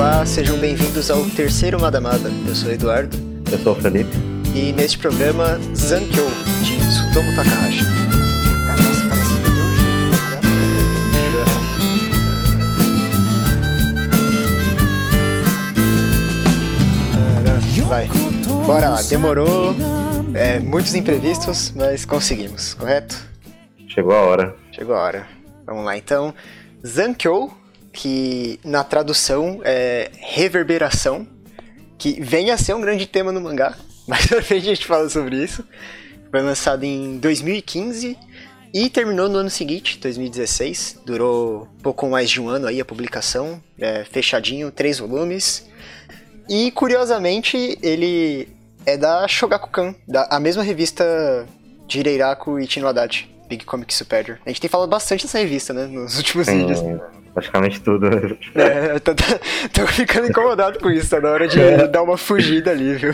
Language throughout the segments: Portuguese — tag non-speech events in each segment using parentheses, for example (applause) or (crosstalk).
Olá, sejam bem-vindos ao terceiro Madamada. Eu sou o Eduardo. Eu sou o Felipe. E neste programa, Zankyo, de Tsutomu Takahashi. Vai. Bora lá, demorou. É, muitos imprevistos, mas conseguimos, correto? Chegou a hora. Chegou a hora. Vamos lá então. Zankyo, que na tradução é reverberação, que vem a ser um grande tema no mangá. Mais pra frente a gente fala sobre isso. Foi lançado em 2015 e terminou no ano seguinte, 2016. Durou pouco mais de um ano aí a publicação, é, fechadinho, três volumes. E curiosamente ele é da Shogakukan, da, a mesma revista de Hireiraku e Tino Haddad, Big Comic Superior. A gente tem falado bastante dessa revista, né, nos (laughs) últimos Sim, vídeos. Praticamente tudo. É, tô, tô- tô ficando incomodado com isso, tá na hora de É. dar uma fugida ali, viu?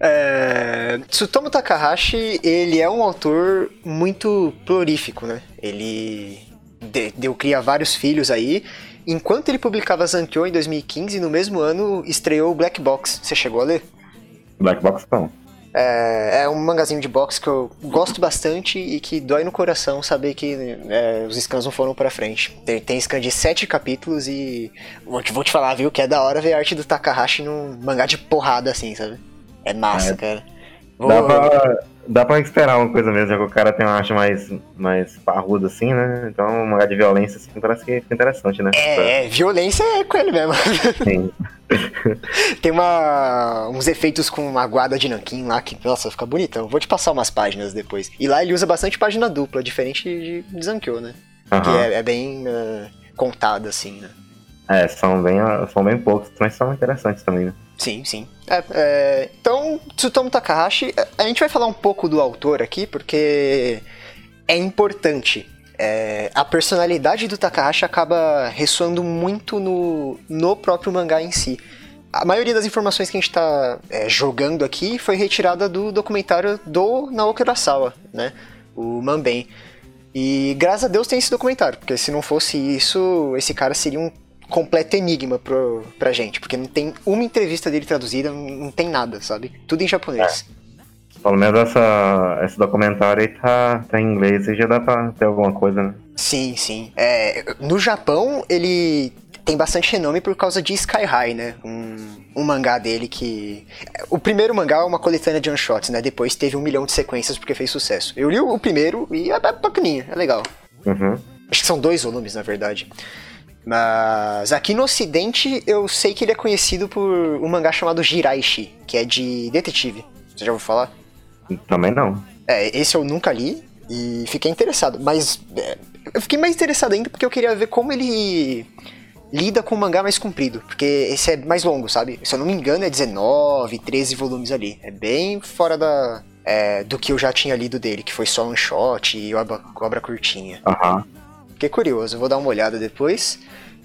É, Tsutomu Takahashi, ele é um autor muito prolífico, né? Ele de- deu cria vários filhos aí. Enquanto ele publicava Zankyo em 2015, no mesmo ano estreou Black Box. Você chegou a ler? Black Box não. É, é um mangazinho de boxe que eu gosto bastante e que dói no coração saber que é, os scans não foram pra frente. Tem, tem scan de sete capítulos e vou te, vou te falar, viu, que é da hora ver a arte do Takahashi num mangá de porrada assim, sabe? É massa, É. cara. Vou- pra, dá pra esperar uma coisa mesmo, já que o cara tem uma arte mais, mais parruda assim, né? Então um mangá de violência assim, parece que fica interessante, né? É, é, violência é com ele mesmo. Sim. (laughs) Tem uma, uns efeitos com uma guarda de nanquim lá que, nossa, fica bonitão. Vou te passar umas páginas depois. E lá ele usa bastante página dupla, diferente de, Zankyo, né? Que Aham. é, é bem eh, contada, assim, né? É, são bem, são bem poucos, mas são interessantes também, né? Sim, sim. É, é, então, Tsutomu Takahashi, a- a gente vai falar um pouco do autor aqui, porque é importante. É, a personalidade do Takahashi acaba ressoando muito no, no próprio mangá em si. A maioria das informações que a gente está jogando aqui foi retirada do documentário do Naoki Urasawa, né? O Manben. E graças a Deus tem esse documentário, porque se não fosse isso, esse cara seria um completo enigma pro, pra gente, porque não tem uma entrevista dele traduzida, não, não tem nada, sabe? Tudo em japonês. Pelo menos essa, esse documentário aí tá, tá em inglês e já dá pra ter alguma coisa, né? Sim, sim. É, no Japão, ele tem bastante renome por causa de Sky High, né? Um, um mangá dele que. O primeiro mangá é uma coletânea de one-shots, né? Depois teve um milhão de sequências porque fez sucesso. Eu li o primeiro e é bacaninha, é legal. Uhum. Acho que são dois volumes, na verdade. Mas aqui no ocidente eu sei que ele é conhecido por um mangá chamado Jiraishi, que é de detetive. Você já ouviu falar? Também não. É, esse eu nunca li e fiquei interessado. Mas é, eu fiquei mais interessado ainda porque eu queria ver como ele lida com o mangá mais comprido. Porque esse é mais longo, sabe? Se eu não me engano, é 19, 13 volumes ali. É bem fora da. é, do que eu já tinha lido dele, que foi só um shot e obra, obra curtinha. Aham. Fiquei curioso, vou dar uma olhada depois.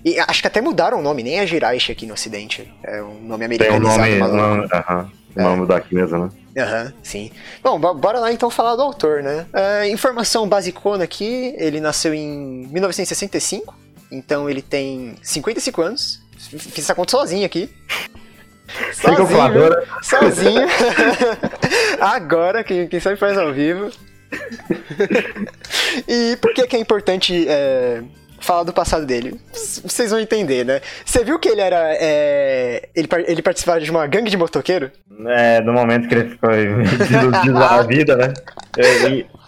E acho que até mudaram o nome, nem é Jiraishi aqui no ocidente. É um nome Tem um nome, nome, aham, o nome daqui mesmo, né? Aham, sim. Bom, bo- bora lá então falar do autor, né? É, informação basicona aqui, ele nasceu em 1965, então ele tem 55 anos. Fiz essa conta sozinho aqui. Viu? Sozinho. (laughs) Agora, quem, quem sabe faz ao vivo. (laughs) e por que, que é importante é, falar do passado dele? Vocês vão entender, né? Você viu que ele era. é, ele, ele participava de uma gangue de motoqueiro? É, no momento que ele ficou (laughs) desiludido da vida, né? E, (laughs)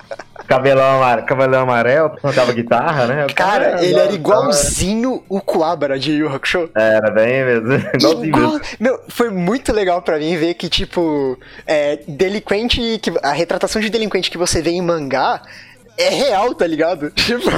cabelão, cabelão amarelo, tocava guitarra, né? O Cara, ele era igualzinho o Kuwabara de Yu Hakusho. Era bem mesmo. (laughs) Igualzinho Igual, mesmo. meu, foi muito legal pra mim ver que, tipo, é, delinquente, que, a retratação de delinquente que você vê em mangá é real, tá ligado? (laughs) Tipo,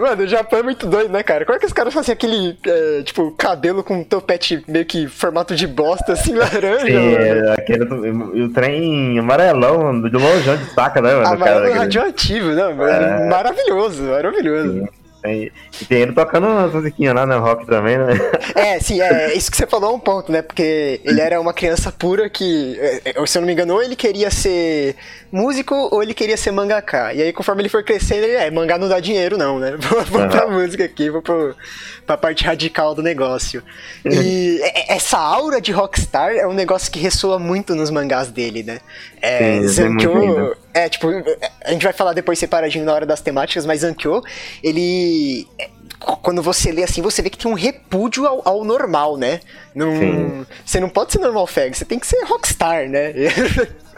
mano, o Japão é muito doido, né, cara? Como é que os caras fazem aquele, é, tipo, cabelo com topete meio que formato de bosta, assim, (laughs) laranja, Sim, mano? é, aquele, o trem amarelão, de longe de saca, né, mano? o cara Amarelo daquele- radioativo, não, É. maravilhoso, maravilhoso. Sim. E, e tem ele tocando umas musiquinhas lá no rock também, né? É, sim, é isso que você falou é um ponto, né? Porque ele era uma criança pura que, é, é, se eu não me engano, ou ele queria ser músico ou ele queria ser mangaka. E aí, conforme ele for crescendo, ele é, mangá não dá dinheiro, não, né? (laughs) Vou, vou uhum. pra música aqui, vou pro, pra parte radical do negócio. E (laughs) essa aura de rockstar é um negócio que ressoa muito nos mangás dele, né? É, Zankyo, é, tipo, a gente vai falar depois separadinho na hora das temáticas, mas Zankyo, ele quando você lê assim, você vê que tem um repúdio ao, ao normal, né? Num, você não pode ser normal fag, você tem que ser rockstar, né? (laughs)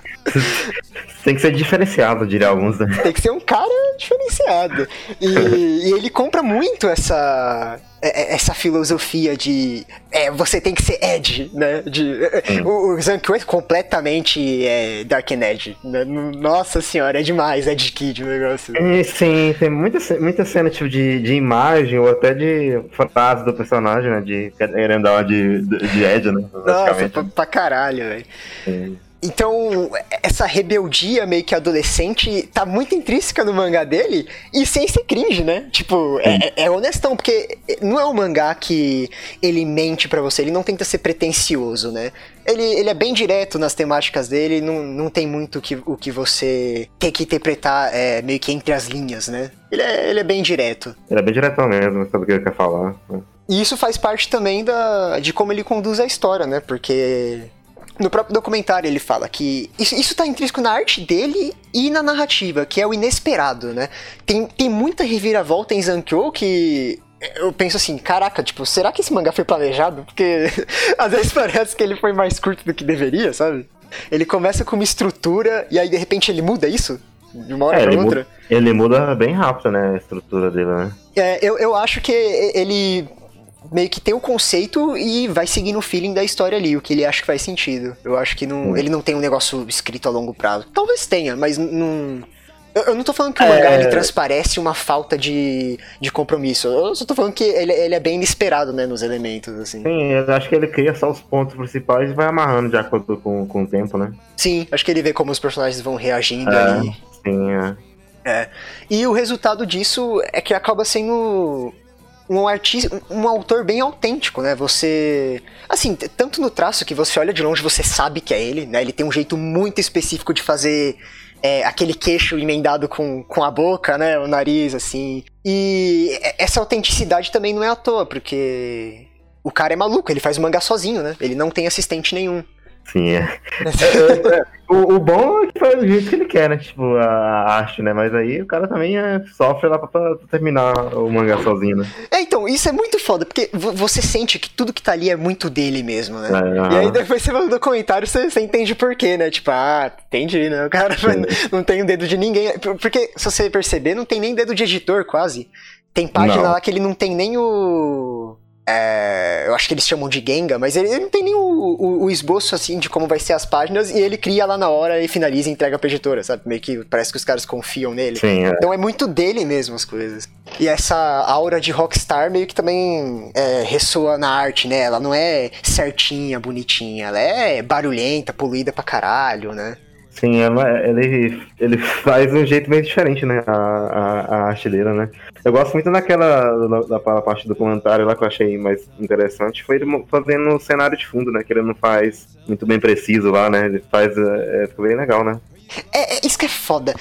Tem que ser diferenciado, diria alguns, né? Tem que ser um cara diferenciado. E, e ele compra muito essa, é, é, essa filosofia de é, você tem que ser Edge, né? De, o, o Zankyo é completamente é, Dark Edge. Né? Nossa senhora, é demais, Edge Kid o negócio. É, sim, tem muita, muita cena tipo, de, de imagem ou até de frase do personagem, né? De querendo dar de, de Edge, né? Nossa, pra, pra caralho, velho. Então, essa rebeldia meio que adolescente tá muito intrínseca no mangá dele e sem ser cringe, né? Tipo, é, é, honestão, porque não é um mangá que ele mente para você, ele não tenta ser pretencioso, né? Ele, ele é bem direto nas temáticas dele, não, não tem muito que, o que você tem que interpretar é, meio que entre as linhas, né? Ele é, ele é bem direto. Ele é bem direto mesmo, sabe o que ele quer falar. E isso faz parte também da, de como ele conduz a história, né? Porque no próprio documentário ele fala que isso, isso tá intrínseco na arte dele e na narrativa, que é o inesperado, né? Tem, tem muita reviravolta em Zankyo que eu penso assim, caraca, tipo, será que esse mangá foi planejado? Porque (laughs) às vezes parece que ele foi mais curto do que deveria, sabe? Ele começa com uma estrutura e aí de repente ele muda isso? De uma hora é, pra outra. Muda, ele muda bem rápido, né? A estrutura dele, né? É, eu, eu acho que ele meio que tem o conceito e vai seguindo o feeling da história ali, o que ele acha que faz sentido. Eu acho que não, ele não tem um negócio escrito a longo prazo. Talvez tenha, mas não. Eu, eu não tô falando que o mangá é... ele transparece uma falta de, de compromisso. Eu só tô falando que ele, ele é bem inesperado, né, nos elementos, assim. Sim, eu acho que ele cria só os pontos principais e vai amarrando de acordo com, com o tempo, né? Sim, acho que ele vê como os personagens vão reagindo é, ali. Sim, é. É. E o resultado disso é que acaba sendo um artista, um autor bem autêntico, né? Você, assim, tanto no traço que você olha de longe, você sabe que é ele, né? Ele tem um jeito muito específico de fazer é, aquele queixo emendado com, com a boca, né? O nariz, assim. E essa autenticidade também não é à toa, porque o cara é maluco, ele faz mangá sozinho, né? Ele não tem assistente nenhum. Sim, (laughs) é. é, é o, o, bom é que faz do jeito que ele quer, né? Tipo, a arte, né? Mas aí o cara também é, sofre lá pra, pra, terminar o mangá sozinho, né? É, então, isso é muito foda, porque você sente que tudo que tá ali é muito dele mesmo, né? É, e aí depois você vai no comentário você, você entende por quê, né? Tipo, ah, entendi, né? O cara (laughs) não tem o dedo de ninguém. Porque, se você perceber, não tem nem dedo de editor, quase. Tem página não. lá que ele não tem nem o é, eu acho que eles chamam de Genga, mas ele, ele não tem nem o, o, o, esboço assim de como vai ser as páginas e ele cria lá na hora e finaliza e entrega pra editora, sabe? Meio que parece que os caras confiam nele. Sim, é. Então é muito dele mesmo as coisas. E essa aura de rockstar meio que também é, ressoa na arte, né? Ela não é certinha, bonitinha, ela é barulhenta, poluída pra caralho, né? Sim, ele, ele faz um jeito meio diferente, né? A, a, a né? Eu gosto muito daquela da, da parte do comentário lá que eu achei mais interessante. Foi ele fazendo o cenário de fundo, né? Que ele não faz muito bem preciso lá, né? Ele faz. É, ficou bem legal, né? É, é, isso que é foda.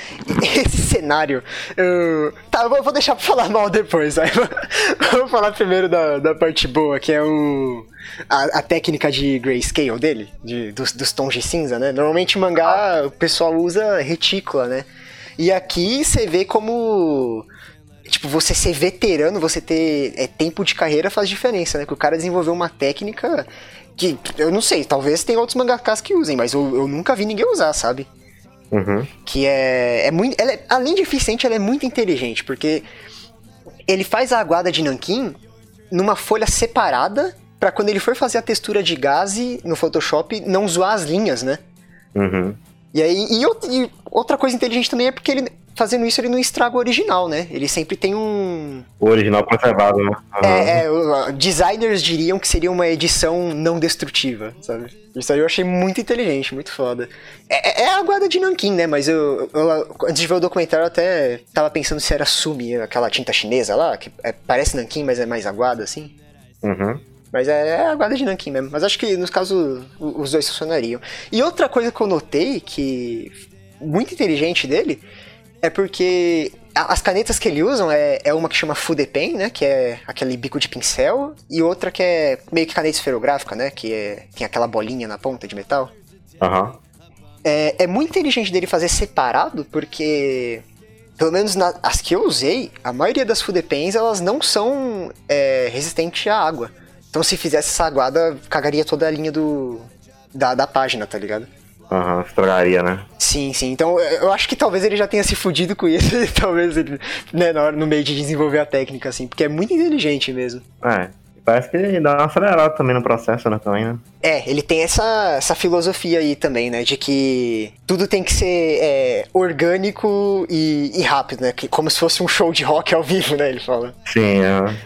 Esse cenário. Eu... Tá, eu vou deixar pra falar mal depois. (laughs) Vamos falar primeiro da, da parte boa, que é o. A, a técnica de grayscale dele, de, dos, dos tons de cinza, né? Normalmente mangá o pessoal usa retícula, né? E aqui você vê como tipo, você ser veterano, você ter é, tempo de carreira faz diferença, né? Que o cara desenvolveu uma técnica que, eu não sei, talvez tenha outros mangakas que usem, mas eu, eu nunca vi ninguém usar, sabe? Uhum. Que é, é muito. É, além de eficiente, ela é muito inteligente, porque ele faz a aguada de nanquim numa folha separada para quando ele for fazer a textura de gaze no Photoshop não zoar as linhas, né? Uhum. E aí, e, e, outra coisa inteligente também é porque ele, fazendo isso ele não estraga o original, né? Ele sempre tem um. O original conservado, né? Uhum. É, é, designers diriam que seria uma edição não destrutiva, sabe? Isso aí eu achei muito inteligente, muito foda. É, é, é a guarda de Nankin, né? Mas eu, eu, antes de ver o documentário, eu até tava pensando se era Sumi, aquela tinta chinesa lá, que é, parece Nankin, mas é mais aguada, assim. Uhum. Mas é, é a guarda de Nankin mesmo. Mas acho que, nos casos, os dois funcionariam. E outra coisa que eu notei, que muito inteligente dele, é porque as canetas que ele usa é, é uma que chama Fude Pen, né? Que é aquele bico de pincel. E outra que é meio que caneta esferográfica, né? Que é, tem aquela bolinha na ponta de metal. Aham. Uhum. É, é muito inteligente dele fazer separado, porque pelo menos na, as que eu usei, a maioria das Fude Pens, elas não são é, resistentes à água. Então se fizesse essa aguada, cagaria toda a linha do, da, da página, tá ligado? Aham, uhum, estragaria, né? Sim, sim. Então eu acho que talvez ele já tenha se fudido com isso, (laughs) talvez ele, né, no meio de desenvolver a técnica, assim, porque é muito inteligente mesmo. É, Parece que ele dá uma acelerada também no processo, né, também, né? É, ele tem essa, essa filosofia aí também, né, de que tudo tem que ser é, orgânico e, e, rápido, né, que, como se fosse um show de rock ao vivo, né, ele fala. Sim,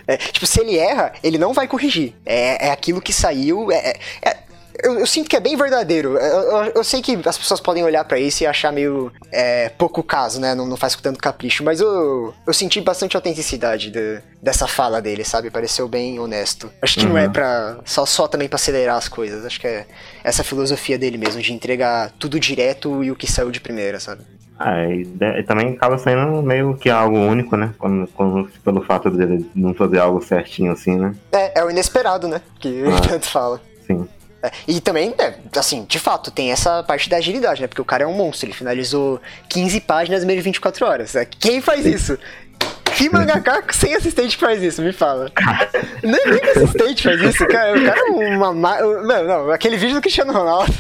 é. é tipo, se ele erra, ele não vai corrigir. É, é aquilo que saiu, é, é, é eu, eu, sinto que é bem verdadeiro. Eu, eu, eu sei que as pessoas podem olhar para isso e achar meio é, pouco caso, né? Não, não faz com tanto capricho, mas eu, eu senti bastante autenticidade de, dessa fala dele, sabe? Pareceu bem honesto. Acho que uhum. não é uhum. pra. Só, só também pra acelerar as coisas. Acho que é essa filosofia dele mesmo, de entregar tudo direto e o que saiu de primeira, sabe? Ah, e, e, também acaba sendo meio que algo único, né? Quando, quando, pelo fato dele não fazer algo certinho assim, né? É, é o inesperado, né? Que ah, (laughs) tanto fala. É, e também, é, assim, de fato, tem essa parte da agilidade, né? Porque o cara é um monstro, ele finalizou 15 páginas no meio de 24 horas. É, quem faz isso? Que mangaka sem assistente faz isso? Me fala. Nem, nem que assistente faz isso, cara. O cara é uma. Não, não, aquele vídeo do Cristiano Ronaldo.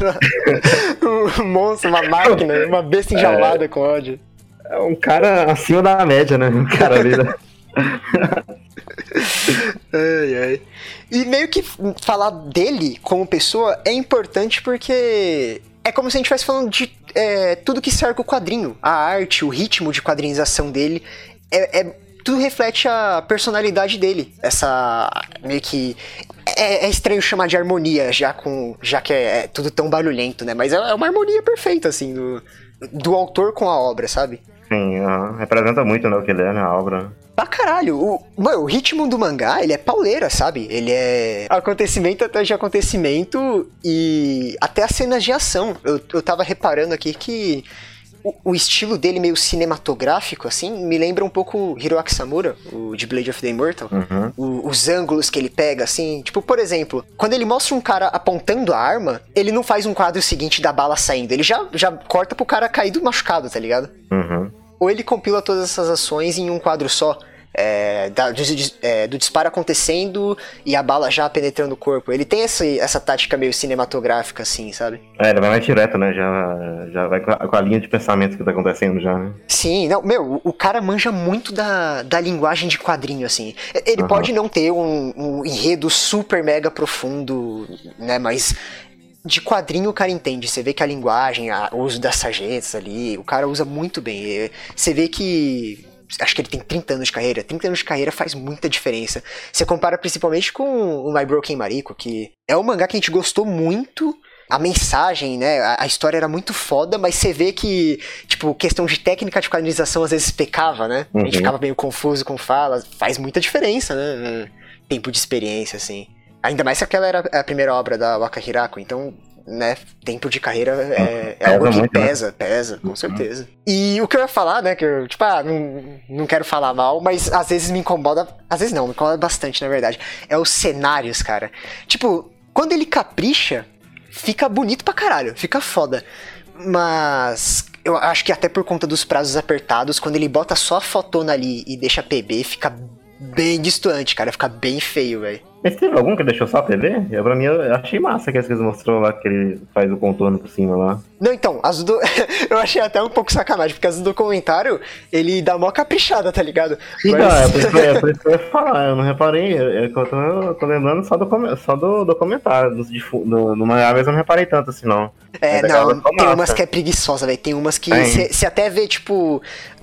(laughs) um monstro, uma máquina, uma besta enjaulada é, com ódio. É um cara acima da média, né? Um cara ali. (laughs) (laughs) Ai, ai. E meio que falar dele como pessoa é importante porque é como se a gente estivesse falando de é, tudo que cerca o quadrinho. A arte, o ritmo de quadrinização dele. É, é, tudo reflete a personalidade dele. Essa. meio que. É, é, estranho chamar de harmonia, já com. já que é, é tudo tão barulhento, né? Mas é, é uma harmonia perfeita, assim, do, do autor com a obra, sabe? Sim, representa muito né, o que ele é na obra. Pra caralho, o, mano, o ritmo do mangá, ele é pauleira, sabe? Ele é acontecimento atrás de acontecimento e até as cenas de ação. Eu, eu tava reparando aqui que o, o, estilo dele meio cinematográfico, assim, me lembra um pouco Hiroaki Samura, o de Blade of the Immortal. Uhum. O, os ângulos que ele pega, assim. Tipo, por exemplo, quando ele mostra um cara apontando a arma, ele não faz um quadro seguinte da bala saindo. Ele já, já corta pro cara caído machucado, tá ligado? Uhum ou ele compila todas essas ações em um quadro só. É, da, do, é, do, disparo acontecendo e a bala já penetrando o corpo. Ele tem essa, essa tática meio cinematográfica, assim, sabe? É, ele vai mais direto, né? Já, já vai com a, com a, linha de pensamento que tá acontecendo já, né? Sim, não, meu, o, cara manja muito da, da linguagem de quadrinho, assim. Ele uhum. pode não ter um, um enredo super mega profundo, né? Mas de quadrinho o cara entende. Você vê que a linguagem, a, o uso das sarjetas ali, o cara usa muito bem. Você vê que. Acho que ele tem 30 anos de carreira. 30 anos de carreira faz muita diferença. Você compara principalmente com o My Broken Mariko, que é um mangá que a gente gostou muito. A mensagem, né? A, a história era muito foda, mas você vê que, tipo, questão de técnica de quadrinização às vezes pecava, né? A gente uhum. ficava meio confuso com falas. Faz muita diferença, né? Tempo de experiência, assim. Ainda mais se aquela era a primeira obra da Waka Hirako, então, né, tempo de carreira é, é algo que né? pesa, pesa, com uhum. certeza. E o que eu ia falar, né, que eu, tipo, ah, não, não quero falar mal, mas às vezes me incomoda, às vezes não, me incomoda bastante, na verdade, é os cenários, cara. Tipo, quando ele capricha, fica bonito pra caralho, fica foda. Mas eu acho que até por conta dos prazos apertados, quando ele bota só a fotona ali e deixa PB, fica bem distante, cara, fica bem feio, velho. Mas teve algum que deixou só a TV? Eu, pra mim, eu achei massa que eles mostrou lá que ele faz o contorno por cima lá. Não, então, as do... (laughs) eu achei até um pouco sacanagem, porque as do documentário, ele dá mó caprichada, tá ligado? Então, Mas... é, por isso, é (laughs) por isso que eu ia falar, eu não reparei, eu, eu, tô, eu tô, lembrando só do, só do documentário, do, do, do mangá, eu não reparei tanto assim, não. É, não, tem umas que é preguiçosa, velho, tem umas que você até vê, tipo,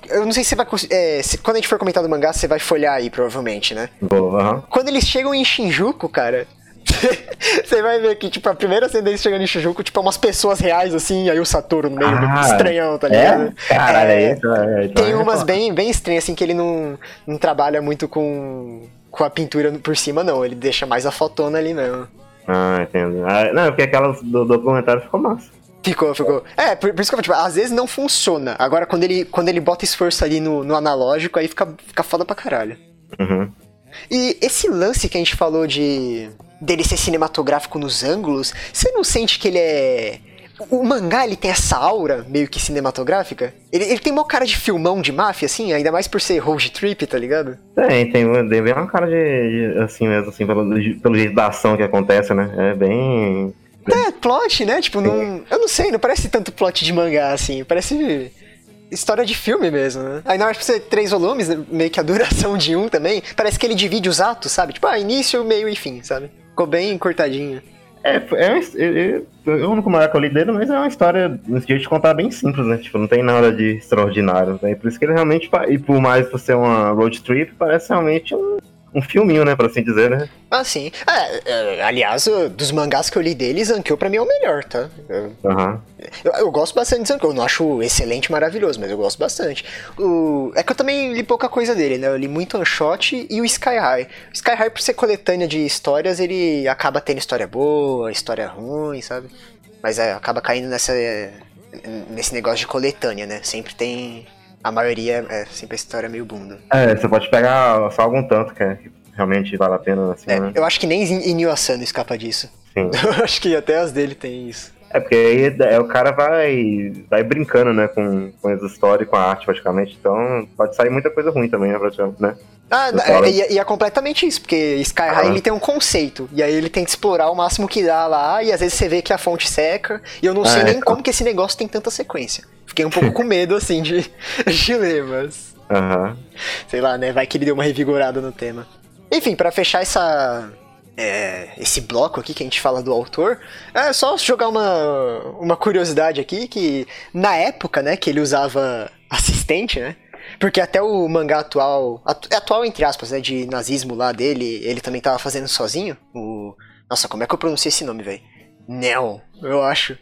eu não sei se você vai. É, se, quando a gente for comentar do mangá, você vai folhar aí, provavelmente, né? Boa, uhum. Quando eles chegam em Shinjuku, cara. (laughs) Você vai ver que, tipo, a primeira deles chegando em Shinjuku, tipo, é umas pessoas reais, assim, aí o Saturno no meio, ah, estranhão, tá ligado? É? Caralho, é, é, é, Tem umas bem, bem estranhas, assim, que ele não, não trabalha muito com, com a pintura por cima, não. Ele deixa mais a fotona ali mesmo. Ah, entendo. Ah, não, porque aquelas do documentário ficou massa. Ficou, ficou. É, por, por isso que eu tipo, às vezes não funciona. Agora, quando ele, quando ele bota esforço ali no, no analógico, aí fica, fica foda pra caralho. Uhum. E esse lance que a gente falou de dele ser cinematográfico nos ângulos, você não sente que ele é. O mangá, ele tem essa aura meio que cinematográfica? Ele, ele tem uma cara de filmão de máfia, assim, ainda mais por ser road trip, tá ligado? Tem, tem, tem bem uma cara de, de assim mesmo, assim, pelo, pelo jeito da ação que acontece, né? É bem é, plot, né? Tipo, não. Eu não sei, não parece tanto plot de mangá assim. Parece história de filme mesmo, né? Na hora de ser três volumes, meio que a (laughs) duração de um também, parece que ele divide os atos, sabe? Tipo, ah, início, meio e fim, sabe? Ficou bem cortadinho. É, é, é, é o único mangá que eu li dele, mas é uma história, nesse jeito de contar, bem simples, né? Tipo, não tem nada de extraordinário. Né? Por isso que ele realmente, e por mais por ser uma road trip, parece realmente um um filminho, né, pra assim dizer, né? Ah, sim. É, aliás, dos mangás que eu li dele, Zankyo pra mim é o melhor, tá? Eu, uhum. eu, eu, gosto bastante de Zankyo. Eu não acho excelente, maravilhoso, mas eu gosto bastante. O, é que eu também li pouca coisa dele, né? Eu li muito One Shot e o Sky High. O Sky High, por ser coletânea de histórias, ele acaba tendo história boa, história ruim, sabe? Mas é, acaba caindo nessa, nesse negócio de coletânea, né? Sempre tem a maioria é sempre a história meio bunda. É, você pode pegar só algum tanto que, é, que realmente vale a pena. Assim, é, né? Eu acho que nem Inyo Asano escapa disso. Sim. (laughs) Eu acho que até as dele tem isso. É porque aí é, o cara vai, vai brincando, né, com, com as histórias e com a arte, praticamente. Então pode sair muita coisa ruim também, né, praticamente, né? Ah, é, e, e, é completamente isso, porque Sky High ah. ele tem um conceito, e aí ele tenta explorar o máximo que dá lá, e às vezes você vê que a fonte seca, e eu não ah, sei nem como que esse negócio tem tanta sequência. Fiquei um pouco com medo, assim, de, (laughs) de ler, mas... Uhum. Sei lá, né, vai que ele deu uma revigorada no tema. Enfim, para fechar essa é, esse bloco aqui que a gente fala do autor, é só jogar uma, uma curiosidade aqui que na época, né, que ele usava assistente, né? Porque até o mangá atual, atual entre aspas, né, de nazismo lá dele, ele também tava fazendo sozinho. O Nossa, como é que eu pronunciei esse nome, velho? Neo, eu acho.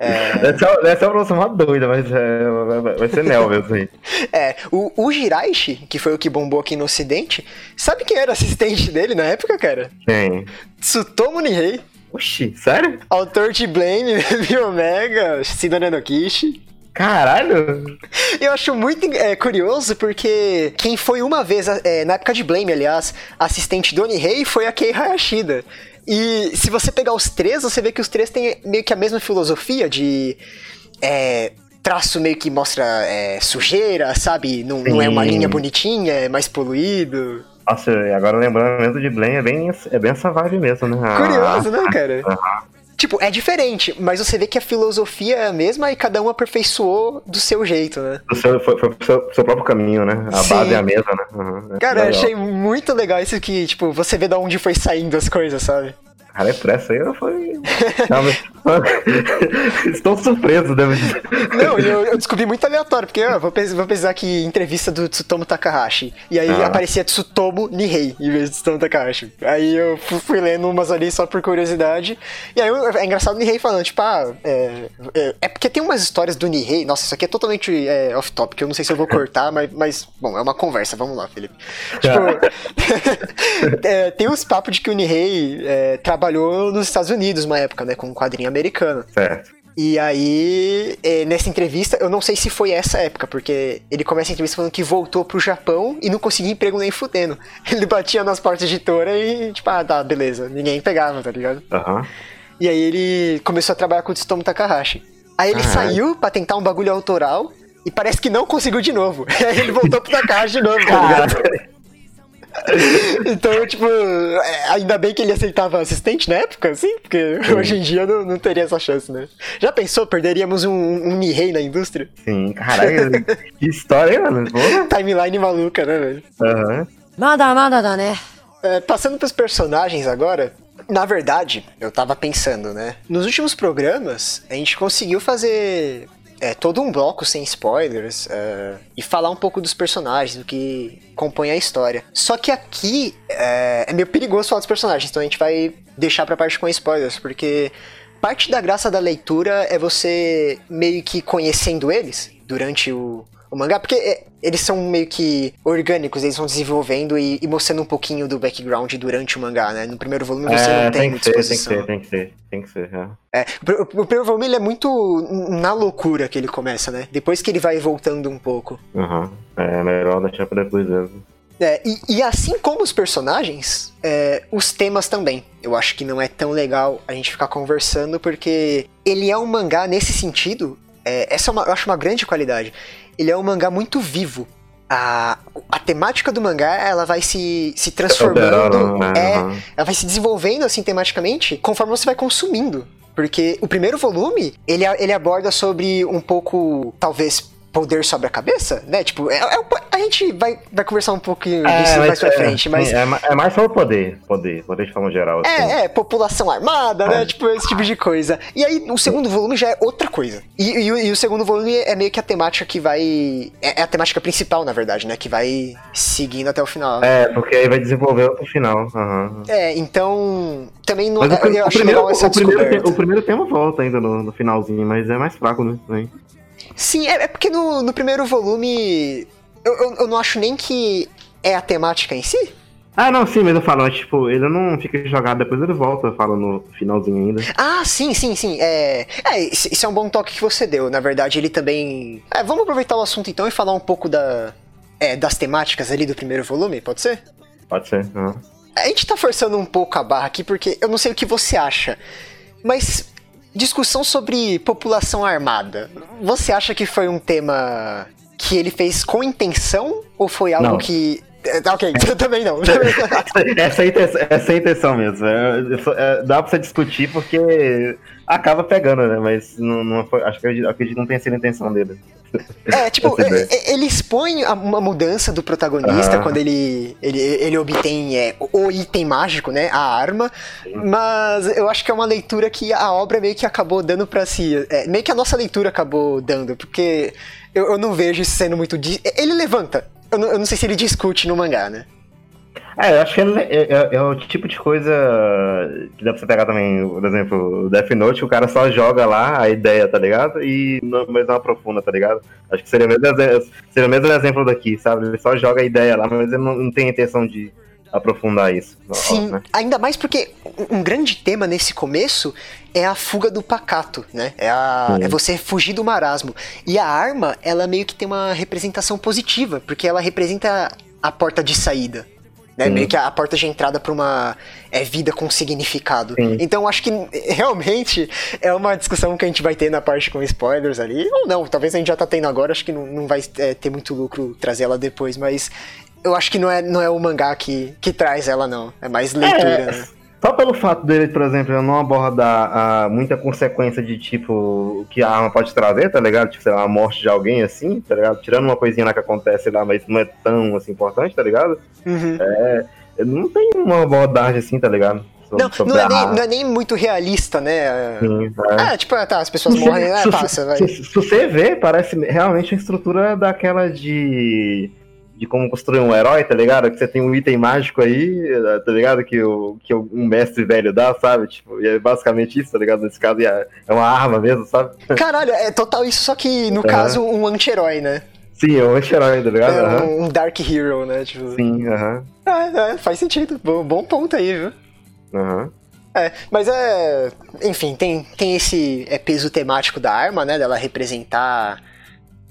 É... Essa é uma pronúncia uma doida, mas é, vai ser Neo mesmo aí. (laughs) é, o, o Jiraishi, que foi o que bombou aqui no ocidente, sabe quem era assistente dele na época, cara? Quem? Tsutomu Nihei. Oxi, sério? Autor de Blame, (laughs) Omega, Sidone no Kishi. Caralho! Eu acho muito é, curioso porque quem foi uma vez, é, na época de Blame, aliás, assistente do Nihei foi a Kei Hayashida. E se você pegar os três, você vê que os três têm meio que a mesma filosofia de. É, traço meio que mostra é, sujeira, sabe? Não, não, é uma linha bonitinha, é mais poluído. Nossa, agora lembrando mesmo de Blame, é bem, é bem essa vibe mesmo, né? Curioso, né, cara? Tipo, é diferente, mas você vê que a filosofia é a mesma e cada um aperfeiçoou do seu jeito, né? Seu, foi, foi pro seu, seu, próprio caminho, né? A Sim. base é a mesma, né? Uhum, Cara, eu achei muito legal isso que, tipo, você vê de onde foi saindo as coisas, sabe? Cara, é pressa aí foi. (laughs) Estou surpreso, devo dizer. Não, eu, eu descobri muito aleatório, porque eu vou, vou pesquisar aqui entrevista do Tsutomu Takahashi. E aí ah. aparecia Tsutomu Nihei em vez de Tsutomu Takahashi. Aí eu fui lendo umas ali só por curiosidade. E aí é engraçado o Nihei falando, tipo, ah, é, é, é, porque tem umas histórias do Nihei. Nossa, isso aqui é totalmente é, off-topic. Eu não sei se eu vou cortar, mas, mas, bom, é uma conversa. Vamos lá, Felipe. Tipo, (laughs) é, tem uns papos de que o Nihei é, trabalhou nos Estados Unidos uma época, né? Com um quadrinho americano. Certo. E aí, é, nessa entrevista, eu não sei se foi essa época, porque ele começa a entrevista falando que voltou pro Japão e não conseguia emprego nem fudendo. (laughs) Ele batia nas portas de editora e, tipo, ah, tá, beleza. Ninguém pegava, tá ligado? Uhum. E aí ele começou a trabalhar com o Tsutomu Takahashi. Aí ele saiu pra tentar um bagulho autoral e parece que não conseguiu de novo. E (laughs) aí ele voltou pro Takahashi de novo, tá ligado? (laughs) então, tipo, é, ainda bem que ele aceitava assistente na época, assim, porque Sim. hoje em dia não, não teria essa chance, né? Já pensou, perderíamos um, um Nihei na indústria? Sim, caralho, (laughs) que história, mano? Timeline maluca, né, velho? Aham. Uhum. Nada, nada, né? É, passando pros personagens agora, na verdade, eu tava pensando, né? Nos últimos programas, a gente conseguiu fazer é, todo um bloco sem spoilers é, e falar um pouco dos personagens, do que compõe a história. Só que aqui é, é meio perigoso falar dos personagens, então a gente vai deixar pra parte com spoilers, porque parte da graça da leitura é você meio que conhecendo eles durante o, o mangá, porque é, eles são meio que orgânicos, eles vão desenvolvendo e, e, mostrando um pouquinho do background durante o mangá, né? No primeiro volume você é, não tem, tem muita exposição. Tem que ser, tem que ser, tem que ser. É. é o, o, primeiro volume ele é muito na loucura que ele começa, né? Depois que ele vai voltando um pouco. Aham, uhum. é melhor deixar pra depois mesmo. É, e, e, assim como os personagens, é, os temas também. Eu acho que não é tão legal a gente ficar conversando, porque ele é um mangá nesse sentido. É, essa é uma, eu acho uma grande qualidade ele é um mangá muito vivo. A, a temática do mangá, ela vai se, se transformando, né? é, ela vai se desenvolvendo assim tematicamente conforme você vai consumindo. Porque o primeiro volume, ele, ele aborda sobre um pouco, talvez, poder sobre a cabeça, né? Tipo, é, é, a gente vai, vai conversar um pouquinho é, disso mais pra é, frente, mas... É, é, mais sobre poder, poder, poder de forma geral. É, assim. É, é, população armada, né? Tipo, esse tipo de coisa. E aí, o segundo volume já é outra coisa. E, e, e o segundo volume é meio que a temática que vai... É, a temática principal, na verdade, né? Que vai seguindo até o final. É, porque aí vai desenvolver o final. Uhum. É, então... Também não... Mas o, eu o, primeiro, o, primeiro, o primeiro tema volta ainda no, no finalzinho, mas é mais fraco, né? Sim, é, é porque no, no, primeiro volume eu, eu, eu, não acho nem que é a temática em si. Ah, não, sim, mas eu falo, tipo, ele não fica jogado, depois ele volta, fala no finalzinho ainda. Ah, sim, sim, sim. É, é, isso é um bom toque que você deu. Na verdade, ele também. É, vamos aproveitar o assunto então e falar um pouco da, é, das temáticas ali do primeiro volume, pode ser? Pode ser. Uhum. A gente tá forçando um pouco a barra aqui porque eu não sei o que você acha, mas Discussão sobre população armada. Você acha que foi um tema que ele fez com intenção ou foi algo não. que é, tá, ok, (laughs) também não. essa, é intenção, essa é a intenção mesmo. É, é, dá pra você discutir porque acaba pegando, né? Mas não, não foi, acho que eu acredito que não tenha sido a intenção dele. É, tipo, ele expõe uma mudança do protagonista ah. quando ele, ele, ele obtém é, o item mágico, né? A arma. Mas eu acho que é uma leitura que a obra meio que acabou dando pra si. É, meio que a nossa leitura acabou dando, porque eu, eu não vejo isso sendo muito. Ele levanta. Eu não, eu não sei se ele discute no mangá, né? É, eu acho que é, é, é, o tipo de coisa que dá pra você pegar também, por exemplo, Death Note, o cara só joga lá a ideia, tá ligado? E não, mas não aprofunda, tá ligado? Acho que seria o mesmo, seria mesmo exemplo daqui, sabe? Ele só joga a ideia lá, mas ele não, não tem intenção de aprofundar isso. Sim, né? ainda mais porque um grande tema nesse começo é a fuga do pacato, né? É, a, é você fugir do marasmo. E a arma, ela meio que tem uma representação positiva, porque ela representa a porta de saída, né? Meio que a porta de entrada para uma é, vida com significado. Sim. Então acho que (laughs) realmente é uma discussão que a gente vai ter na parte com spoilers ali. Ou não, talvez a gente já tá tendo agora, acho que não, não vai é, ter muito lucro trazer ela depois, mas eu acho que não é, não é o mangá que, que traz ela, não. É mais leitura, é, né? Só pelo fato dele, por exemplo, não abordar a, muita consequência de tipo que a arma pode trazer, tá ligado? Tipo, sei lá, a morte de alguém assim, tá ligado? Tirando uma coisinha lá que acontece lá, mas não é tão assim importante, tá ligado? Uhum. É, não tem uma abordagem assim, tá ligado? Não, não é, nem, não é, nem, muito realista, né? Sim, é. Ah, tipo, tá, as pessoas morrem, é, passa, vai. Se, se, você vê, parece realmente a estrutura daquela de de como construir um herói, tá ligado? Que você tem um item mágico aí, tá ligado? Que, o, que um mestre velho dá, sabe? Tipo, e é basicamente isso, tá ligado? Nesse caso é, é uma arma mesmo, sabe? (laughs) Caralho, é total isso, só que no caso um anti-herói, né? Sim, é um anti-herói, tá ligado? É um, Dark Hero, né? Tipo... Sim, aham. -huh. é, faz sentido. Bom, bom ponto aí, viu? Aham. É, mas é. Enfim, tem, tem esse é, peso temático da arma, né? Dela representar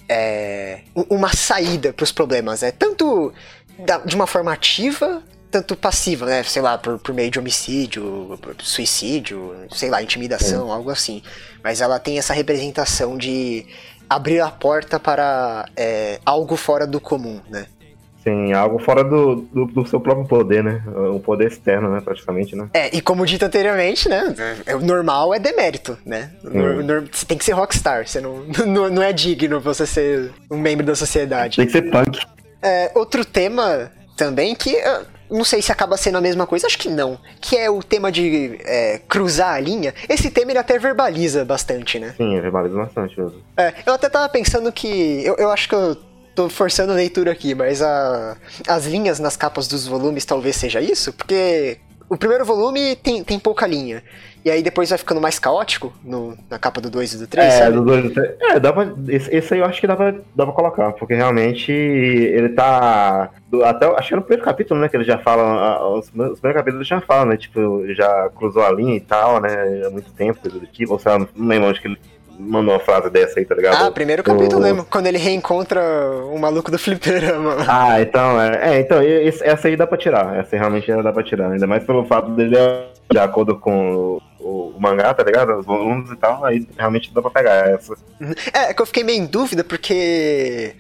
é, uma saída para os problemas, né? Tanto da, de uma forma ativa, tanto passiva, né? Sei lá, por, por meio de homicídio, suicídio, sei lá, intimidação, algo assim. Mas ela tem essa representação de abrir a porta para é, algo fora do comum, né? Sim, algo fora do, do, do, seu próprio poder, né? Um poder externo, né? Praticamente, né? É, e como dito anteriormente, né? É, o normal é demérito, né? Hum. Você tem que ser rockstar, você não, (laughs) não, não é digno você ser um membro da sociedade. Tem que ser punk. É, outro tema também que não sei se acaba sendo a mesma coisa, acho que não. Que é o tema de é, cruzar a linha. Esse tema ele até verbaliza bastante, né? Sim, verbaliza bastante mesmo. É, eu até tava pensando que. Eu, eu acho que eu tô forçando a leitura aqui, mas a, as linhas nas capas dos volumes talvez seja isso, porque o primeiro volume tem, tem pouca linha. E aí depois vai ficando mais caótico no, na capa do 2 e do 3, é, sabe? do 2 e do 3. É, dá pra, esse, esse, aí eu acho que dá pra, dá pra colocar, porque realmente ele tá. Do, até, acho que é no primeiro capítulo, né? Que ele já fala. Os, os primeiros capítulos já falam, né? Tipo, já cruzou a linha e tal, né? Há muito tempo, coisa do tipo. Ou seja, não lembro onde que ele mandou uma frase dessa aí, tá ligado? Ah, primeiro capítulo mesmo, quando ele reencontra o maluco do fliperama. (laughs) Ah, então, é, é então, essa aí dá pra tirar, essa aí realmente dá pra tirar, ainda mais pelo fato dele, de acordo com o, o, mangá, tá ligado? Os volumes e tal, aí realmente dá pra pegar essa. É, é que eu fiquei meio em dúvida, porque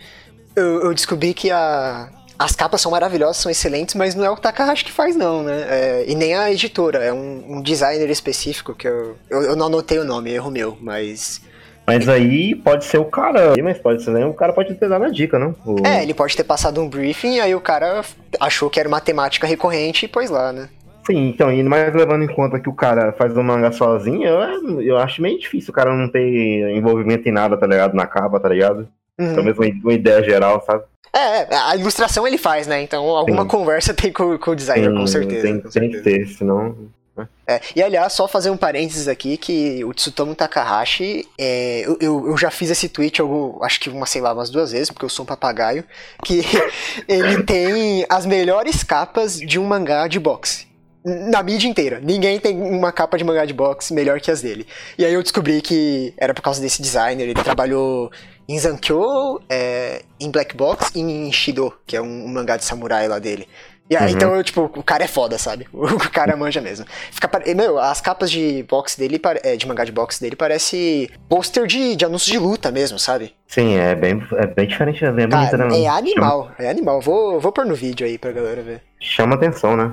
eu, eu descobri que a, as capas são maravilhosas, são excelentes, mas não é o Takahashi que faz, não, né? É, e nem a editora, é um, um designer específico que eu, eu, eu, não anotei o nome, erro meu, mas mas aí pode ser o cara, mas pode ser, né? O cara pode ter dado a dica, não? O... É, ele pode ter passado um briefing, aí o cara achou que era uma temática recorrente e pôs lá, né? Sim, então, e mais levando em conta que o cara faz o manga sozinho, eu, eu acho meio difícil o cara não ter envolvimento em nada, tá ligado? Na capa, tá ligado? Uhum. Pelo menos uma, ideia geral, sabe? É, é, a ilustração ele faz, né? Então alguma Sim. conversa tem com, com o designer, Sim, com certeza. Tem, com certeza. tem que ter, senão é, e aliás, só fazer um parênteses aqui que o Tsutomu Takahashi, é, eu, eu, já fiz esse tweet, eu, acho que uma, sei lá, umas duas vezes, porque eu sou um papagaio, que (laughs) ele tem as melhores capas de um mangá de boxe. Na mídia inteira. Ninguém tem uma capa de mangá de boxe melhor que as dele. E aí eu descobri que era por causa desse designer. Ele trabalhou em Zankyo, é, em Black Box e em Shido, que é um, um mangá de samurai lá dele. E aí, uhum. então, eu, tipo, o cara é foda, sabe? (laughs) O cara manja mesmo. Fica, meu, as capas de boxe dele, é, de mangá de boxe dele, parece pôster de, de anúncio de luta mesmo, sabe? Sim, é bem, é bem diferente, é bem bonito, né? É animal, Chama... é animal. Vou, vou pôr no vídeo aí pra galera ver. Chama atenção, né?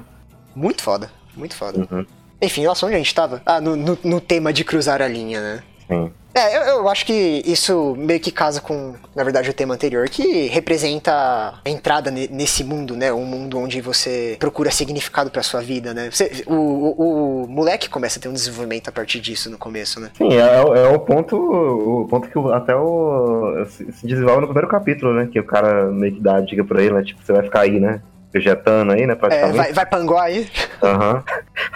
Muito foda, muito foda. Uhum. Enfim, nossa, onde a gente tava? Ah, no, no, no tema de cruzar a linha, né? Sim. É, eu, eu, acho que isso meio que casa com, na verdade, o tema anterior, que representa a entrada nesse mundo, né? Um mundo onde você procura significado pra sua vida, né? Você, o, o, o, moleque começa a ter um desenvolvimento a partir disso no começo, né? Sim, é, é o ponto o ponto que até o, se desenvolve no primeiro capítulo, né? Que o cara meio que dá a dica pra ele, né? Tipo, você vai ficar aí, né? Vegetando aí, né? Praticamente. É, vai, vai panguar aí. Aham. Uhum.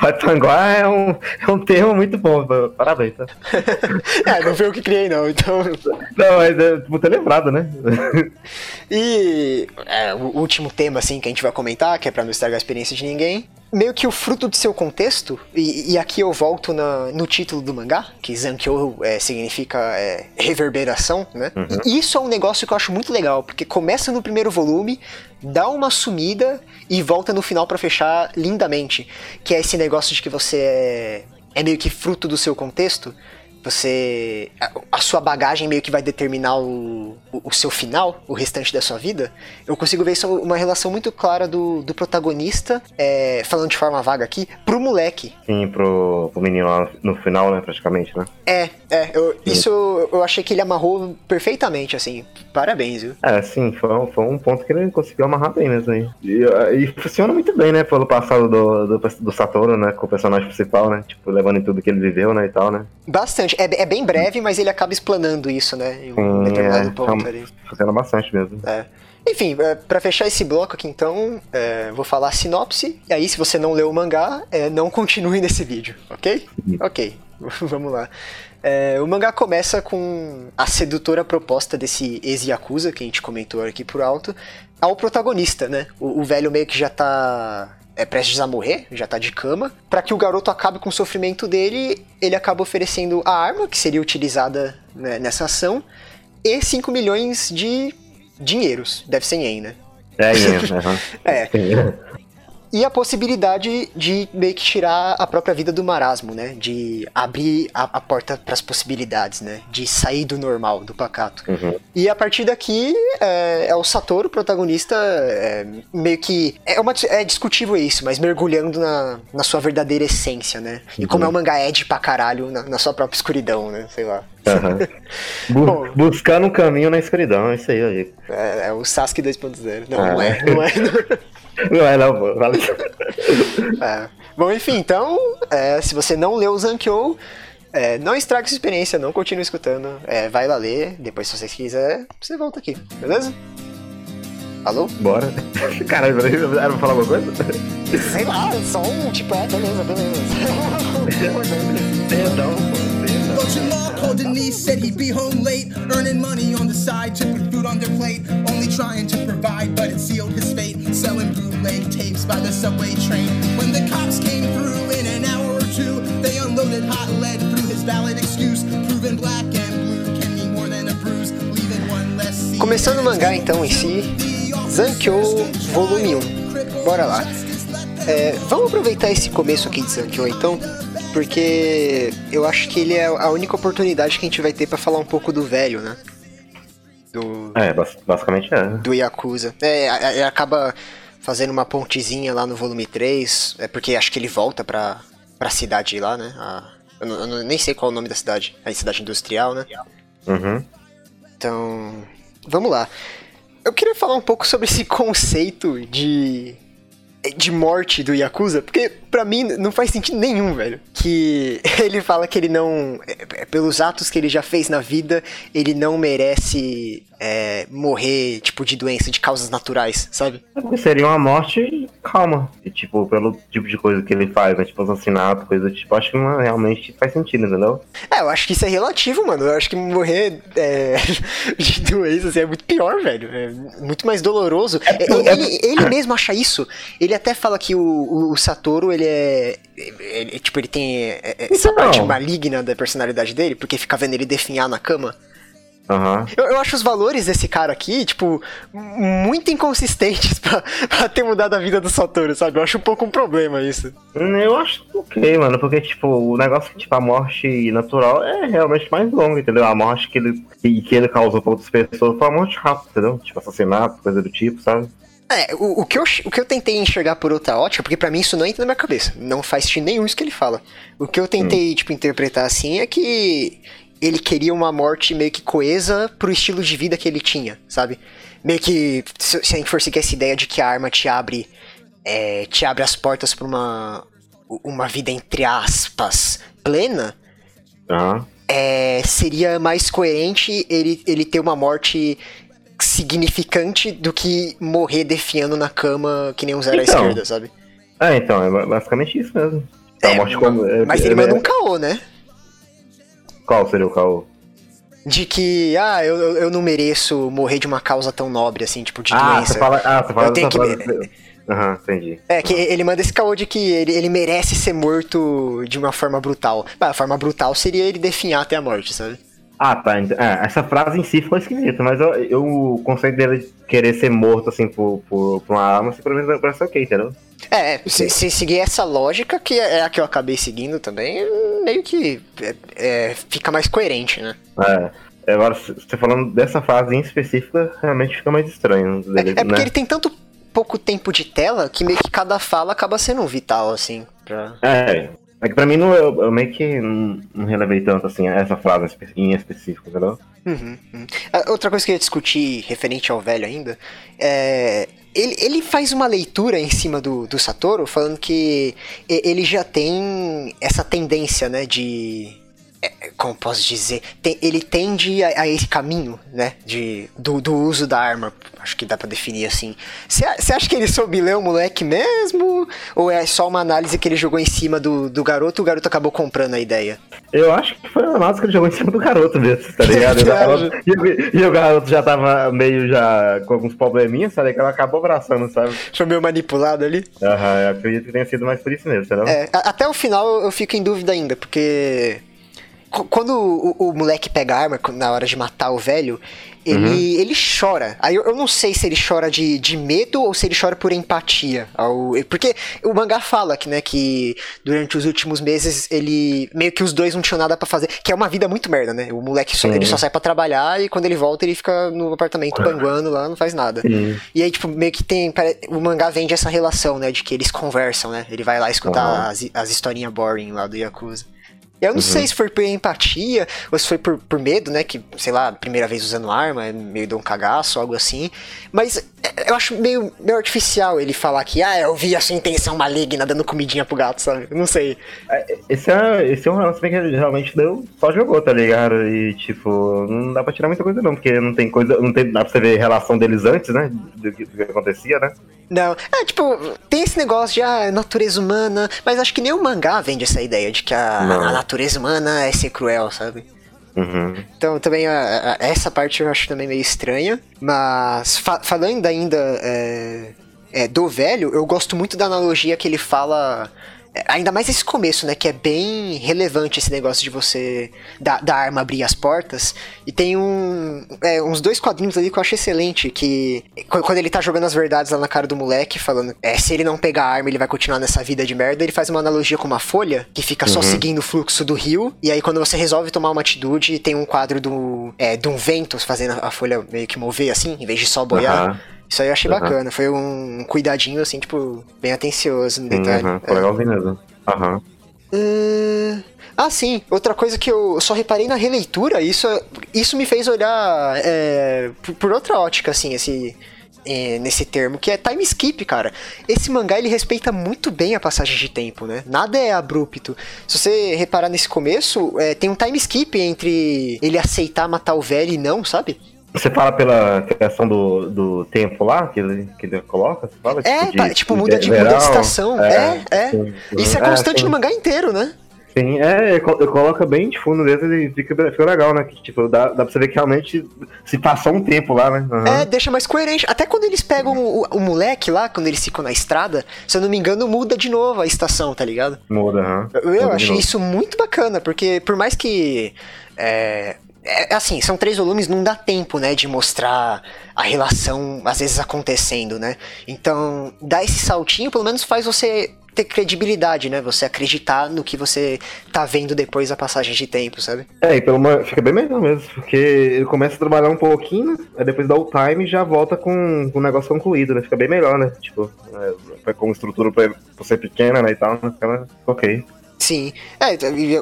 Vai panguar é um, é um termo muito bom, parabéns. Tá? (laughs) é, não foi eu que criei, não, então. Não, mas é tipo, ter lembrado, né? e é, o último tema, assim, que a gente vai comentar, que é pra não estragar a experiência de ninguém, meio que o fruto do seu contexto, e, e aqui eu volto na, no título do mangá, que Zankyo é, significa é, reverberação, né? Uhum. E isso é um negócio que eu acho muito legal, porque começa no primeiro volume, dá uma sumida e volta no final para fechar lindamente. Que é esse negócio de que você é, é meio que fruto do seu contexto você. A, a, sua bagagem meio que vai determinar o, o, o, seu final, o restante da sua vida. Eu consigo ver isso uma relação muito clara do, do protagonista, é, falando de forma vaga aqui, pro moleque. Sim, pro, pro menino lá no final, né, praticamente, né? É, é. Eu, isso eu achei que ele amarrou perfeitamente, assim. Parabéns, viu? É, sim, foi, foi um ponto que ele conseguiu amarrar bem mesmo aí. E, e funciona muito bem, né, pelo passado do, do, do Satoru, né, com o personagem principal, né? Tipo, levando em tudo que ele viveu, né, e tal, né? Bastante bastante. É, é bem breve, mas ele acaba explanando isso, né? Em um determinado é, ponto ali. Bastante mesmo. É. Enfim, é, para fechar esse bloco aqui então, é, vou falar a sinopse. E aí, se você não leu o mangá, é, não (laughs) continue nesse vídeo, ok? Ok, (laughs) vamos lá. É, o mangá começa com a sedutora proposta desse ex-yakuza, que a gente comentou aqui por alto, ao protagonista, né? O, o velho meio que já tá é prestes a morrer, já tá de cama. Para que o garoto acabe com o sofrimento dele, ele acaba oferecendo a arma que seria utilizada né, nessa ação e 5 milhões de dinheiros. Deve ser em yen, né? É, yen, uhum. (laughs) é. E a possibilidade de meio que tirar a própria vida do marasmo, né? De abrir a, a porta para as possibilidades, né? De sair do normal, do pacato. Uhum. E a partir daqui é, é o Satoru, o protagonista, é, meio que. É, uma, é discutível isso, mas mergulhando na, na sua verdadeira essência, né? E como é um mangá Ed pra caralho na, na sua própria escuridão, né? Sei lá. Aham. (laughs) Bu- Bom. buscando um caminho na escuridão, é isso aí, aí. É, é o Sasuke 2.0. Não, Ah. não é. Não é. (laughs) Não é não, pô. Vale. (laughs) É. Bom, enfim, então, é, se você não leu o Zankyo, é, não estrague sua experiência, não continue escutando. É, vai lá ler, depois se você quiser, você volta aqui, beleza? Alô? Bora. (laughs) Caralho, era pra falar alguma coisa? Sei lá, só um, tipo, é, beleza, beleza. (laughs) Perdão, pô. Coach law called Denise, said he'd be home late, earning money on the side to put food on their plate. Only trying to provide, but it sealed his fate. Selling bootleg tapes by the subway train. When the cops came through in an hour or two, they unloaded hot lead through his valid excuse. Proven black and blue can mean more than a bruise, leaving one less scene. Começando o mangá então em si, Zankyo Volume 1. Bora lá. É, vamos aproveitar esse começo aqui de Zankyo então, porque eu acho que ele é a única oportunidade que a gente vai ter pra falar um pouco do velho, né? Do, É, bas- basicamente é. do Yakuza. É, ele acaba fazendo uma pontezinha lá no volume 3, é porque acho que ele volta pra, pra cidade lá, né? A- eu, não- eu nem sei qual é o nome da cidade, a cidade industrial, né? Uhum. Então, vamos lá. Eu queria falar um pouco sobre esse (laughs) conceito de de morte do Yakuza, porque pra mim não faz sentido nenhum, velho. Que (laughs) ele fala que ele não. é, é, pelos atos que ele já fez na vida, ele não merece é, morrer, tipo, de doença, de causas naturais, sabe? Seria uma morte calma. E, tipo, pelo tipo de coisa que ele faz, né? Tipo, assassinato, coisa do tipo, acho que não realmente faz sentido, entendeu? É, eu acho que isso é relativo, mano. Eu acho que morrer é, (laughs) de doença assim, é muito pior, velho. É muito mais doloroso. É, porque- ele, ele mesmo acha isso. Ele até fala que o, o- o Satoru, ele é. ele- tipo, ele tem é, é, essa Então. parte maligna da personalidade dele, porque fica vendo ele definhar na cama. Aham. Eu, eu acho os valores desse cara aqui, tipo, muito inconsistentes (laughs) pra, pra ter mudado a vida do Satoru, sabe? Eu acho um pouco um problema isso. Hum, Eu acho ok, mano, porque, tipo, o negócio, tipo, a morte natural é realmente mais longa, entendeu? A morte que ele, que, que ele causou pra outras pessoas foi uma morte rápida, entendeu? Tipo, assassinato, coisa do tipo, sabe? É, o, o, que eu, o que eu tentei enxergar por outra ótica, porque pra mim isso não entra na minha cabeça, não faz sentido nenhum isso que ele fala. O que eu tentei, tipo, interpretar assim é que ele queria uma morte meio que coesa pro estilo de vida que ele tinha, sabe? Meio que, se, se a gente for seguir essa ideia de que a arma te abre, é, te abre as portas pra uma, uma vida, entre aspas, plena, Aham. é, seria mais coerente ele, ele ter uma morte significante do que morrer defiando na cama que nem um zero à Então. esquerda, sabe? É, então, é ba- basicamente isso mesmo. A É, morte como. é- Mas ele manda é- um caô, né? Qual seria o caô? De que, ah, eu, eu- não mereço morrer de uma causa tão nobre, assim, tipo, de Ah, doença. você fala. Ah, você fala Eu tenho que- Aham, entendi. É, que ele manda esse caô de que ele, ele merece ser morto de uma forma brutal. Ah, a forma brutal seria ele definhar até a morte, sabe? Ah, tá. é, essa frase em si ficou esquisita, mas eu, eu o conceito dele querer ser morto, assim, por, por, por uma arma, assim, pra mim parece ok, entendeu? É, se, se seguir essa lógica, que é a que eu acabei seguindo também, meio que é, é, fica mais coerente, né? É. Agora, se- você falando dessa frase em específica, realmente fica mais estranho. Dele, É porque né? ele tem tanto pouco tempo de tela que meio que cada fala acaba sendo vital, assim. Pra... É, é que pra mim não, eu, eu meio que não, não relevei tanto assim essa frase em específico, entendeu? Uhum, uhum. Ah, Outra coisa que eu ia discutir referente ao velho ainda é. Ele, ele faz uma leitura em cima do, do Satoru falando que ele já tem essa tendência, né, de. Como posso dizer? Tem- ele tende a, a esse caminho, né? De, do, do uso da arma. Acho que dá pra definir assim. Você acha que ele soube ler o moleque mesmo? Ou é só uma análise que ele jogou em cima do, do garoto e o garoto acabou comprando a ideia? Eu acho que foi uma análise que ele jogou em cima do garoto mesmo, tá ligado? (laughs) E o garoto, e o- e o garoto já tava meio já com alguns probleminhas, sabe? Que ela acabou abraçando, sabe? Foi meio manipulado ali? Aham, eu acredito que tenha sido mais por isso mesmo, entendeu? É, até o final eu fico em dúvida ainda, porque quando o, o, moleque pega a arma na hora de matar o velho, ele, uhum. ele chora. Aí eu, eu, não sei se ele chora de, de medo ou se ele chora por empatia. Ao, porque o mangá fala que, né, que durante os últimos meses ele. meio que os dois não tinham nada para fazer. Que é uma vida muito merda, né? O moleque só, ele só sai para trabalhar e quando ele volta ele fica no apartamento banguando lá, não faz nada. Uhum. E aí, tipo, meio que tem. O mangá vende essa relação, né? De que eles conversam, né? Ele vai lá escutar as, as historinhas boring lá do Yakuza. Eu não uhum. sei se foi por empatia ou se foi por, por medo, né? Que, sei lá, primeira vez usando arma, meio de um cagaço, algo assim. Mas é, eu acho meio, meio artificial ele falar que, ah, eu vi a sua intenção maligna dando comidinha pro gato, sabe? Eu não sei. É, esse é, esse é um relacionamento que ele realmente deu, só jogou, tá ligado? E, tipo, não dá pra tirar muita coisa não, porque não tem coisa, não tem, dá pra você ver a relação deles antes, né? Do que, do que acontecia, né? Não, é tipo, tem esse negócio de ah, natureza humana, mas acho que nem o mangá vende essa ideia de que a, a natureza humana é ser cruel, sabe? Uhum. Então também a, a, essa parte eu acho também meio estranha, mas fa falando ainda é, é, do velho, eu gosto muito da analogia que ele fala ainda mais esse começo, né? Que é bem relevante esse negócio de você da, da arma abrir as portas. E tem um, é, uns dois quadrinhos ali que eu acho excelente. Que quando ele tá jogando as verdades lá na cara do moleque, falando é, se ele não pegar a arma, ele vai continuar nessa vida de merda. Ele faz uma analogia com uma folha que fica só uhum. seguindo o fluxo do rio. E aí, quando você resolve tomar uma atitude, tem um quadro do, é, de um vento fazendo a folha meio que mover assim, em vez de só boiar. Uhum. Isso aí eu achei uhum. bacana. Foi um cuidadinho, assim, tipo, bem atencioso no detalhe. Uhum. Foi legal mesmo. Aham. Hum... Ah, sim. Outra coisa que eu só reparei na releitura, isso, isso me fez olhar é, por, por, outra ótica, assim, esse, é, nesse termo, que é time skip, cara. Esse mangá, ele respeita muito bem a passagem de tempo, né? Nada é abrupto. Se você reparar nesse começo, é, tem um time skip entre ele aceitar matar o velho e não, sabe? Você fala pela questão do, do tempo lá que ele, que ele coloca? Você fala, é, tipo, de, tipo muda, de, muda de estação. É, é. é. Isso é constante é, no mangá inteiro, né? Sim, é, coloca bem de fundo mesmo e fica, fica legal, né? Que, tipo, dá, dá pra você ver que realmente se passou um tempo lá, né? Uhum. É, deixa mais coerente. Até quando eles pegam o, o, moleque lá, quando eles ficam na estrada, se eu não me engano, muda de novo a estação, tá ligado? Muda. Uhum. Eu, eu achei isso muito bacana, porque por mais que. É, é, assim, são três volumes, não dá tempo, né, de mostrar a relação, às vezes, acontecendo, né? Então, dar esse saltinho, pelo menos faz você ter credibilidade, né? Você acreditar no que você tá vendo depois da passagem de tempo, sabe? É, e pelo uma... fica bem melhor mesmo, porque ele começa a trabalhar um pouquinho, aí depois dá o time e já volta com, com o negócio concluído, né? Fica bem melhor, né? Tipo, é, com estrutura pra, pra ser pequena, né, e tal, né? Fica ok. Sim. É,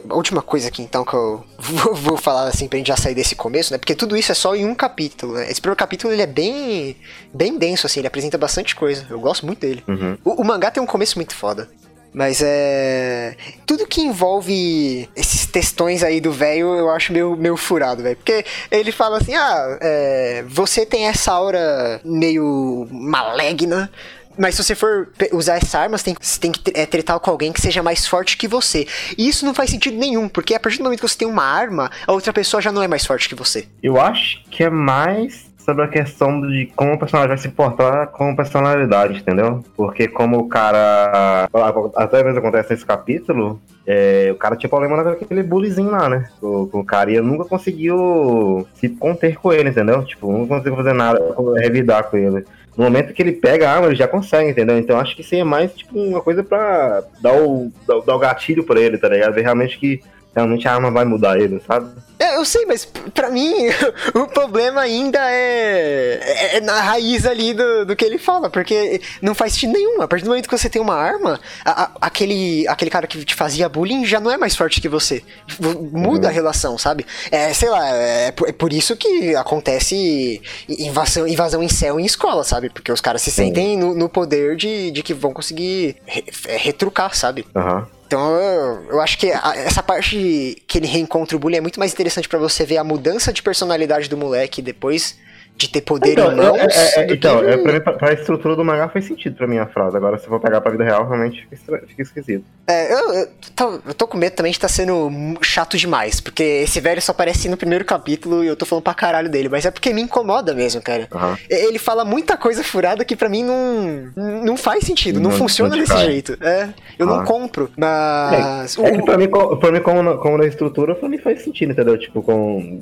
a última coisa aqui então que eu vou, vou, falar assim pra gente já sair desse começo, né? Porque tudo isso é só em um capítulo, né? Esse primeiro capítulo ele é bem bem denso, assim, ele apresenta bastante coisa. Eu gosto muito dele. Uhum. O, o, mangá tem um começo muito foda. Mas é. Tudo que envolve esses textões aí do velho, eu acho meio, meio furado, velho. Porque ele fala assim: ah, é, você tem essa aura meio maligna, mas se você for usar essa arma, você tem, você tem que é, tretar com alguém que seja mais forte que você. E isso não faz sentido nenhum, porque a partir do momento que você tem uma arma, a outra pessoa já não é mais forte que você. Eu acho que é mais sobre a questão de como o personagem vai se portar com personalidade, entendeu? Porque como o cara. Até vezes acontece nesse capítulo, é, o cara tinha problema naquele bullyzinho lá, né? O, o cara e nunca conseguiu se conter com ele, entendeu? Tipo, não conseguiu fazer nada, revidar com ele no momento que ele pega a arma, ele já consegue, entendeu? Então acho que isso é mais tipo uma coisa pra dar o, dar, dar o gatilho pra ele, tá ligado? Ver realmente que realmente a arma vai mudar ele, sabe? É, eu sei, mas para mim (laughs) o problema ainda é, é, é, na raiz ali do, do que ele fala, porque não faz sentido nenhum. A partir do momento que você tem uma arma, a, a, aquele, aquele cara que te fazia bullying já não é mais forte que você. Muda uhum. a relação, sabe? É, sei lá, é, é, por isso que acontece invasão, invasão em céu em escola, sabe? Porque os caras se sentem no, no, poder de, de que vão conseguir re, retrucar, sabe? Aham. Uhum. Então eu, eu acho que a, essa parte que ele reencontra o bullying é muito mais interessante para você ver a mudança de personalidade do moleque depois de ter poder Então, em mãos. é, é, é, do então que- é, pra, mim, pra, pra estrutura do mangá faz sentido pra mim a frase. Agora, se eu for pegar pra vida real, realmente fica, estra- fica esquisito. É, eu, eu tô, eu tô com medo também de tá sendo chato demais, porque esse velho só aparece no primeiro capítulo e eu tô falando pra caralho dele, mas é porque me incomoda mesmo, cara. E- Ele fala muita coisa furada que pra mim não, não faz sentido, não, Não- funciona não desse cai. jeito. É, eu não Ah. compro, mas. É que o- pra mim, pra mim como, na, como na estrutura, pra mim faz sentido, entendeu? Tipo, com.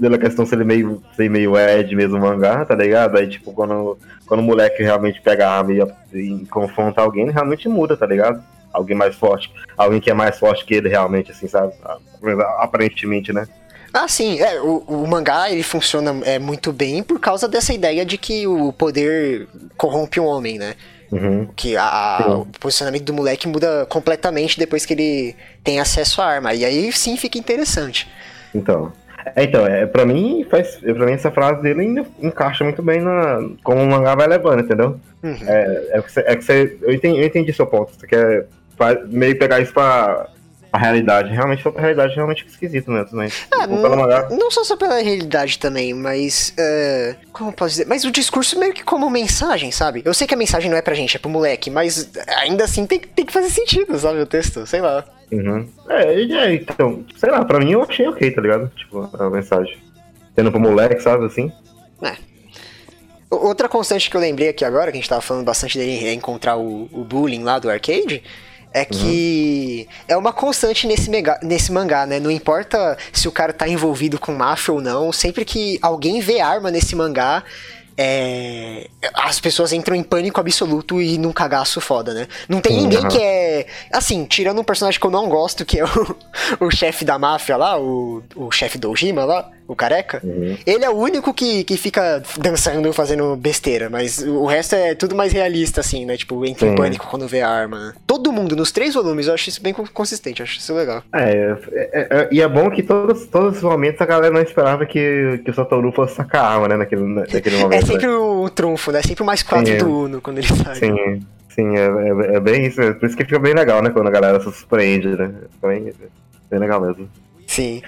Pela questão ser meio, ser meio Ed mesmo mangá, tá ligado? Aí, tipo, quando, quando o moleque realmente pega a arma e, e confronta alguém, ele realmente muda, tá ligado? Alguém mais forte. Alguém que é mais forte que ele realmente, assim, sabe? Aparentemente, né? Ah, sim, é, o, o mangá ele funciona é, muito bem por causa dessa ideia de que o poder corrompe o homem, né? Uhum. Que a- o posicionamento do moleque muda completamente depois que ele tem acesso à arma. E aí sim fica interessante. Então. É, então, é, pra mim, faz, pra mim essa frase dele ainda encaixa muito bem na, como o mangá vai levando, entendeu? Uhum. É, é que você, é que você- eu, entendi, eu entendi seu ponto. Você quer fa- meio pegar isso pra, pra realidade. Realmente, pra realidade, realmente fica esquisito mesmo, né? Ah, Tipo, não, não só só pela realidade também, mas. é, como eu posso dizer? Mas o discurso meio que como mensagem, sabe? Eu sei que a mensagem não é pra gente, é pro moleque, mas ainda assim tem, tem que fazer sentido, sabe? O texto, sei lá. Uhum. É, é, então, sei lá, pra mim eu achei ok, tá ligado? Tipo, a mensagem. Tendo pro moleque, sabe, assim? O- Outra constante que eu lembrei aqui agora, que a gente tava falando bastante dele encontrar o, o bullying lá do arcade, é que é uma constante nesse, mega, nesse mangá, né? Não importa se o cara tá envolvido com máfia ou não, sempre que alguém vê arma nesse mangá, é, as pessoas entram em pânico absoluto e num cagaço foda, né? Não tem ninguém aham. que é. Assim, tirando um personagem que eu não gosto, que é o, o chefe da máfia lá, o, o chefe do Ojima lá, o careca. Uhum. Ele é o único que, que fica dançando, fazendo besteira, mas o resto é tudo mais realista, assim, né? Tipo, entra em pânico quando vê a arma. né? Todo mundo, nos três volumes, eu acho isso bem con- consistente, eu acho isso legal. É, é, é, e é bom que todos, todos os momentos a galera não esperava que, que o Satoru fosse sacar a arma, né, naquele, naquele (laughs) É sempre o trunfo, né? Sempre o mais quatro Sim, é. do Uno quando ele sai. Sim, sim, é, é, é bem isso mesmo. Por isso que fica bem legal, né? Quando a galera se surpreende, né? Fica bem, bem legal mesmo. Sim.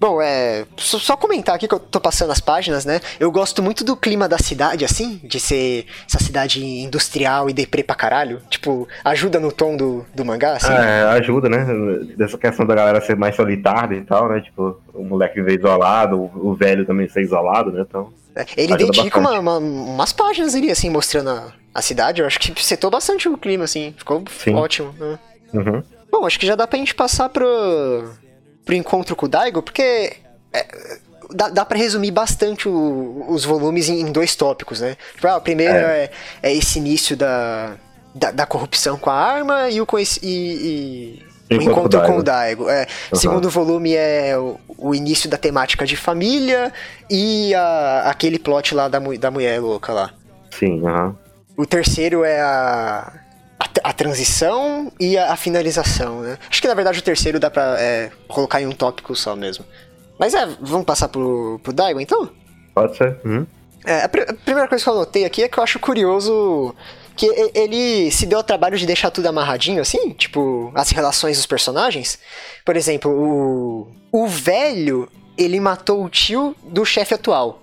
Bom, é. Só, comentar aqui que eu tô passando as páginas, né? Eu gosto muito do clima da cidade, assim, de ser essa cidade industrial e deprê pra caralho. Tipo, ajuda no tom do, do mangá, assim. É, ajuda, né? Dessa questão da galera ser mais solitária e tal, né? Tipo, o moleque viver isolado, o, o velho também ser isolado, né? Então. É, Ele Ajuda dedica uma- uma- umas páginas ali, assim, mostrando a, a cidade. Eu acho que setou bastante o clima, assim. Ficou Sim. ótimo. né? Uhum. Bom, acho que já dá pra gente passar pro, pro encontro com o Daigo, porque é, dá, dá pra resumir bastante o- os volumes em, em dois tópicos, né? Tipo, ah, o primeiro é. é esse início da, da, da corrupção com a arma e o, e, e- o Encontro encontro com o o Daigo. É, Uhum. Segundo volume é o, o início da temática de família e a- aquele plot lá da, da mulher louca lá. Sim, aham. O terceiro é a, a, a transição e a, a finalização, né? Acho que na verdade o terceiro dá pra é, colocar em um tópico só mesmo. Mas é, vamos passar pro, pro Daigo então? Pode ser. Uhum. É, a, pri- a primeira coisa que eu anotei aqui é que eu acho curioso que ele se deu ao trabalho de deixar tudo amarradinho, assim, tipo, as relações dos personagens. Por exemplo, o, o velho, ele matou o tio do chefe atual.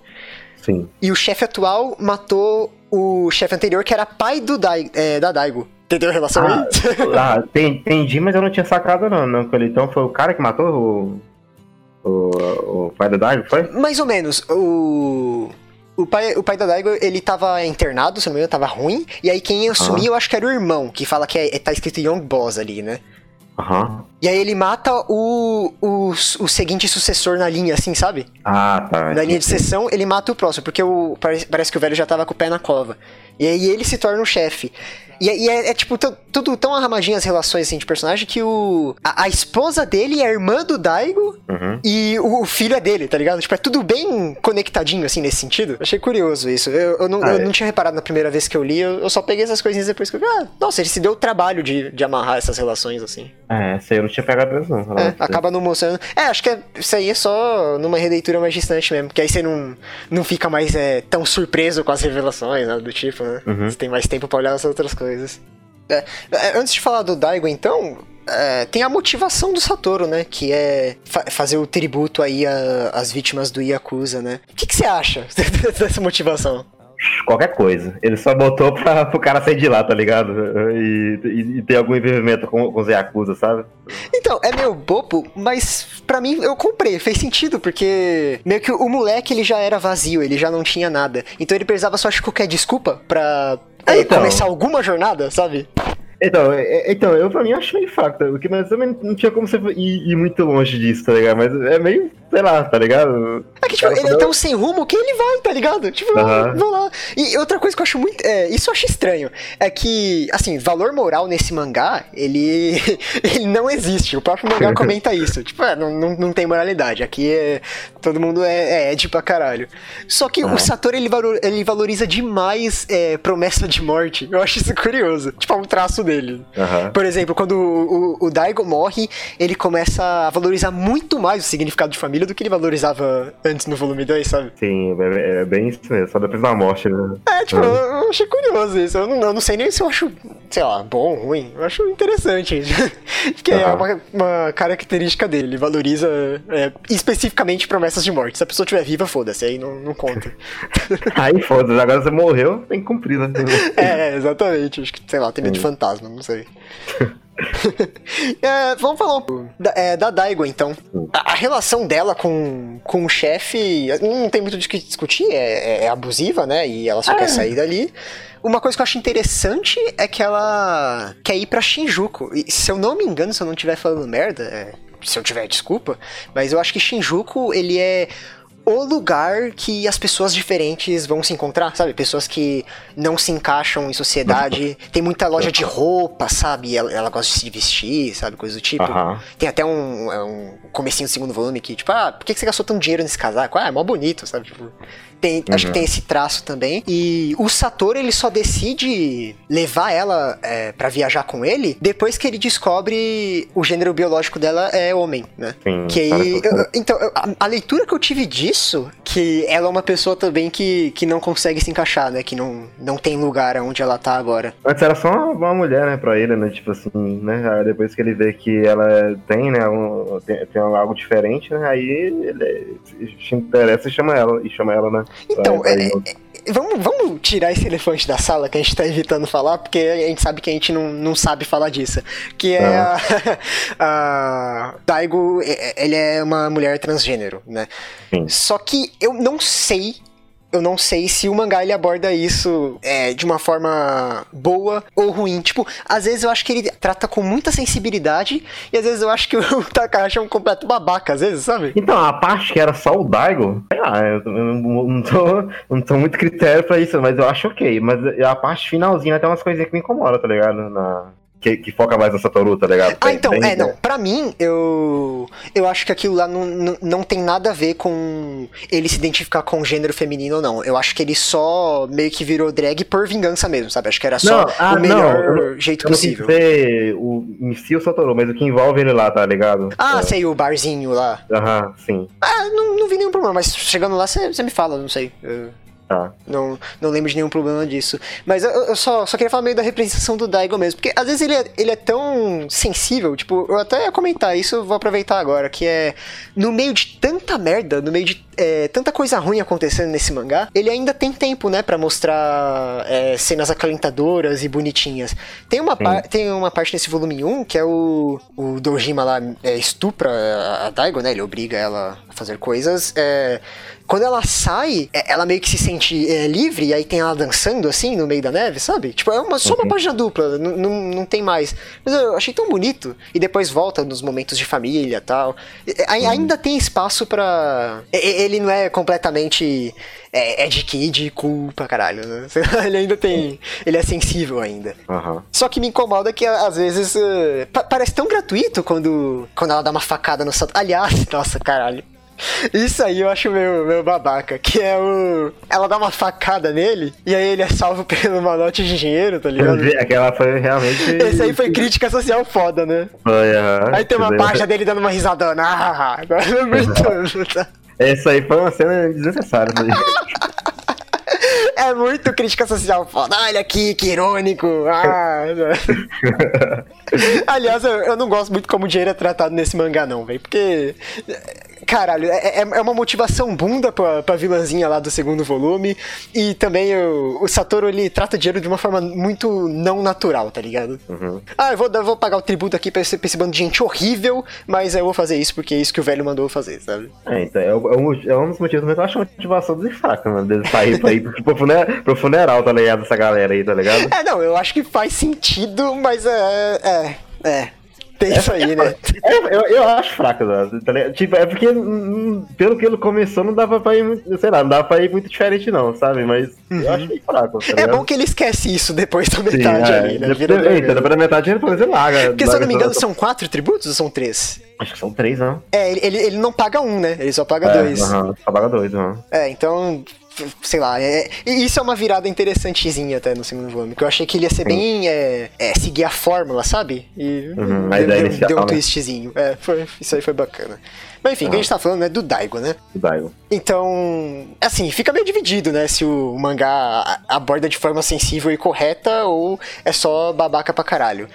Sim. E o chefe atual matou o chefe anterior, que era pai do Dai, é, da Daigo. Entendeu a relação Ah, aí? ah, tem- entendi, mas eu não tinha sacado não, não. Então foi o cara que matou o. O, o pai do Daigo, foi? Mais ou menos. O. O pai, o pai da Daigo, ele tava internado, se não me engano, tava ruim. E aí quem assumiu, eu acho que era o irmão, que fala que é, tá escrito Young Boss ali, né? Aham. E aí ele mata o, o, o seguinte sucessor na linha, assim, sabe? Ah, tá. Na linha de sessão, ele mata o próximo, porque o, parece, parece que o velho já tava com o pé na cova. E aí ele se torna o chefe. E, é- e é, é, tipo, tu- tudo tão arramadinho as relações assim, de personagem que o. A, a esposa dele é a irmã do Daigo Uhum. e o, o filho é dele, tá ligado? Tipo, é tudo bem conectadinho, assim, nesse sentido. Achei curioso isso. Eu, eu não, Ah, eu é. não tinha reparado na primeira vez que eu li, eu, eu só peguei essas coisinhas depois que eu vi. Ah, nossa, ele se deu o trabalho de, de amarrar essas relações, assim. É, essa não tinha pegado mesmo, não. É, acaba não mostrando. É, acho que é- isso aí é só numa releitura mais distante mesmo, porque aí você não, não fica mais é, tão surpreso com as revelações, nada do tipo, né? Uhum. Você tem mais tempo pra olhar as outras coisas. É, é, antes de falar do Daigo, então, é, tem a motivação do Satoru, né? Que é fa fazer o tributo aí às vítimas do Yakuza, né? O que, que você acha (laughs) dessa motivação? Qualquer coisa. Ele só botou pra, pro cara sair de lá, tá ligado? E, e, e ter algum envolvimento com, com os Yakuza, sabe? Então, é meio bobo, mas para mim eu comprei, fez sentido, porque meio que o moleque ele já era vazio, ele já não tinha nada. Então ele precisava só de qualquer desculpa pra é, então. começar alguma jornada, sabe? Então, é, é, então, eu pra mim acho meio fraco, tá? porque mas também não tinha como você ir, ir, muito longe disso, tá ligado? Mas é meio, sei lá, tá ligado? Que, tipo, ele é tão sem rumo que ele vai, tá ligado? Tipo, uhum. vou lá. E outra coisa que eu acho muito. É, isso eu acho estranho. É que, assim, valor moral nesse mangá, ele. (laughs) ele não existe. O próprio mangá (laughs) comenta isso. Tipo, é, não, não, não tem moralidade. Aqui é. Todo mundo é, é Ed pra caralho. Só que uhum. o Satoru ele, valor, ele valoriza demais é, promessa de morte. Eu acho isso curioso. Tipo, é um traço dele. Uhum. Por exemplo, quando o, o, o, Daigo morre, ele começa a valorizar muito mais o significado de família do que ele valorizava antes no volume 2, sabe? Sim, é, é bem isso mesmo, só depois da morte, né? É, tipo, uhum. eu achei curioso isso. Eu não, eu não, sei nem se eu acho, sei lá, bom, ruim. Eu acho interessante. (laughs) Porque uhum. é uma, uma, característica dele. Ele valoriza é, especificamente promessas de morte. Se a pessoa estiver viva, foda-se, aí não, não conta. (laughs) aí foda-se, agora você morreu, tem que cumprir, né? (laughs) é, exatamente. Acho que, sei lá, tem medo de fantasma, não sei. (laughs) é, vamos falar da, é, da Daigo, então. A, a, relação dela com, com o chefe não tem muito de que discutir, é, é, é abusiva, né? E ela só quer é. sair dali. Uma coisa que eu acho interessante é que ela quer ir pra Shinjuku. E, se eu não me engano, se eu não estiver falando merda, é, se eu tiver, desculpa, mas eu acho que Shinjuku, ele é o lugar que as pessoas diferentes vão se encontrar, sabe? Pessoas que não se encaixam em sociedade. (laughs) Tem muita loja de roupa, sabe? Ela, ela gosta de se vestir, sabe? Coisa do tipo. Tem até um, é um comecinho do segundo volume que, tipo, ah, por que você gastou tanto dinheiro nesse casaco? Ah, é mó bonito, sabe? Tipo, tem, uhum. Acho que tem esse traço também. E o Satoru, ele só decide levar ela é, para viajar com ele depois que ele descobre o gênero biológico dela é homem, né? Sim, que aí. Eu, então, a, a, leitura que eu tive disso, que ela é uma pessoa também que, que não consegue se encaixar, né? Que não, não tem lugar onde ela tá agora. Antes era só uma, uma mulher, né, pra ele, né? Tipo assim, né? depois que ele vê que ela tem, né? Um, tem, tem algo diferente, né? Aí ele se interessa e chama ela. E chama ela, né? Então, é, é, vamos, vamos tirar esse elefante da sala que a gente tá evitando falar, porque a gente sabe que a gente não, não sabe falar disso. Que é ah. (laughs) a, a Daigo, é, ele é uma mulher transgênero, né? Sim. Só que eu não sei eu não sei se o mangá ele aborda isso é, de uma forma boa ou ruim. Tipo, às vezes eu acho que ele trata com muita sensibilidade e às vezes eu acho que (laughs) o Takahashi é um completo babaca, às vezes, sabe? Então, a parte que era só o Daigo, sei lá, eu não, tô, não tô muito critério pra isso, mas eu acho ok. Mas a parte finalzinha tem umas coisinhas que me incomodam, tá ligado? Na, que, que, foca mais no Satoru, tá ligado? Ah, então, é, não. Pra mim, eu. Eu acho que aquilo lá não, não, não, tem nada a ver com ele se identificar com o gênero feminino ou não. Eu acho que ele só meio que virou drag por vingança mesmo, sabe? Acho que era só não, ah, o melhor não, jeito eu possível. Não sei o, em si o Satoru, mas o que envolve ele lá, tá ligado? Ah, é. sei, o barzinho lá. Aham, sim. Ah, não, não vi nenhum problema, mas chegando lá você me fala, não sei. Eu... Tá. Não, não lembro de nenhum problema disso. Mas eu, eu, só, só queria falar meio da representação do Daigo mesmo. Porque às vezes ele é, ele é tão sensível. Tipo, eu até ia comentar isso, vou aproveitar agora. Que é. No meio de tanta merda, no meio de é, tanta coisa ruim acontecendo nesse mangá, ele ainda tem tempo, né, para mostrar é, cenas acalentadoras e bonitinhas. Tem uma, tem uma parte nesse volume 1 que é o, o Dojima lá é, estupra a Daigo, né? Ele obriga ela a fazer coisas. É, quando ela sai, é, ela meio que se sente é, livre, e aí tem ela dançando assim no meio da neve, sabe? Tipo, é uma, só uma uhum. página dupla, não, tem mais. Mas eu achei tão bonito. E depois volta nos momentos de família tal. Uhum. Ainda tem espaço para Ele não é completamente. É, é de kid cool pra caralho, né? (laughs) Ele ainda tem. Ele é sensível ainda. Uhum. Só que me incomoda que às vezes. Uh, parece tão gratuito quando, quando ela dá uma facada no. Aliás, (laughs) nossa, caralho. Isso aí eu acho meio, meio babaca, que é o. Ela dá uma facada nele e aí ele é salvo (laughs) pelo malote de dinheiro, tá ligado? Aquela foi realmente. Esse aí foi crítica social foda, né? Foi, aham. Aí tem uma página dele dando uma risadona. Ah, agora é muito. Essa aí foi uma cena desnecessária. (laughs) é muito crítica social foda. Olha aqui, que irônico. Ah, (laughs) Aliás, eu, eu, não gosto muito como o dinheiro é tratado nesse mangá, não, velho. Porque. Caralho, é, é, é uma motivação bunda pra, pra vilãzinha lá do segundo volume. E também o, o Satoru ele trata dinheiro de uma forma muito não natural, tá ligado? Uhum. Ah, eu vou, eu vou pagar o tributo aqui pra esse, pra esse bando de gente horrível, mas eu vou fazer isso porque é isso que o velho mandou fazer, sabe? É, então, é, um, é um dos motivos, mas eu acho uma motivação de fraca, mano, dele sair pra ir pro, funeral, pro funeral, tá ligado? Essa galera aí, tá ligado? É, não, eu acho que faz sentido, mas é. É. É. Tem isso aí, né? É, eu, eu acho fraco, né? Tá tipo, é porque hum, pelo que ele começou, não dava pra ir muito, sei lá, não dava pra ir muito diferente, não, sabe? Mas uhum. eu achei fraco. Tá é bom que ele esquece isso depois da metade Sim, é. ali, né? Vira depois, depois da metade ele pode larga. Porque se eu não me engano, são quatro tributos ou são três? Acho que são três, não? É, ele, ele, ele não paga um, né? Ele só paga é, dois. Aham, só paga dois, aham. É, então sei lá, é, isso é uma virada interessantezinha até no segundo volume, que eu achei que ele ia ser Sim. bem é, é, seguir a fórmula, sabe? E uhum, deu, deu, deu um né? twistzinho. É, foi, isso aí foi bacana. Mas enfim, uhum. o que a gente tá falando é do Daigo, né? Do Daigo. Então, assim, fica meio dividido, né? Se o mangá aborda de forma sensível e correta ou é só babaca pra caralho.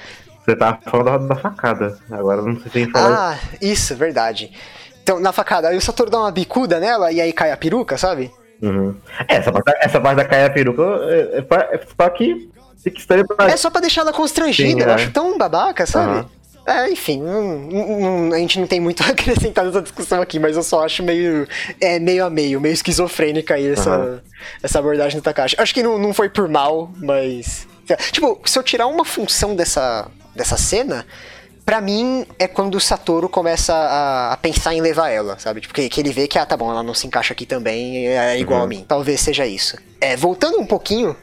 Você tá falando da facada, agora não sei se tem falar. Ah, isso, verdade. Então, na facada, aí o Satoru dá uma bicuda nela e aí cai a peruca, sabe? Uhum. É, essa parte, essa parte da caia peruca é, é, pra, é só que estranho pra... É só pra deixar ela constrangida, Sim, eu é. acho tão babaca, sabe? Uhum. É, enfim, a gente não tem muito (laughs) a acrescentar nessa discussão aqui, mas eu só acho meio, é, meio a meio, meio esquizofrênica aí essa, uhum. essa abordagem do Takashi. Acho que não, não foi por mal, mas. Tipo, se eu tirar uma função dessa, dessa cena, Pra mim, é quando o Satoru começa a, a, pensar em levar ela, sabe? Tipo, que, que, ele vê que, ah, tá bom, ela não se encaixa aqui também, é igual uhum. a mim. Talvez seja isso. É, voltando um pouquinho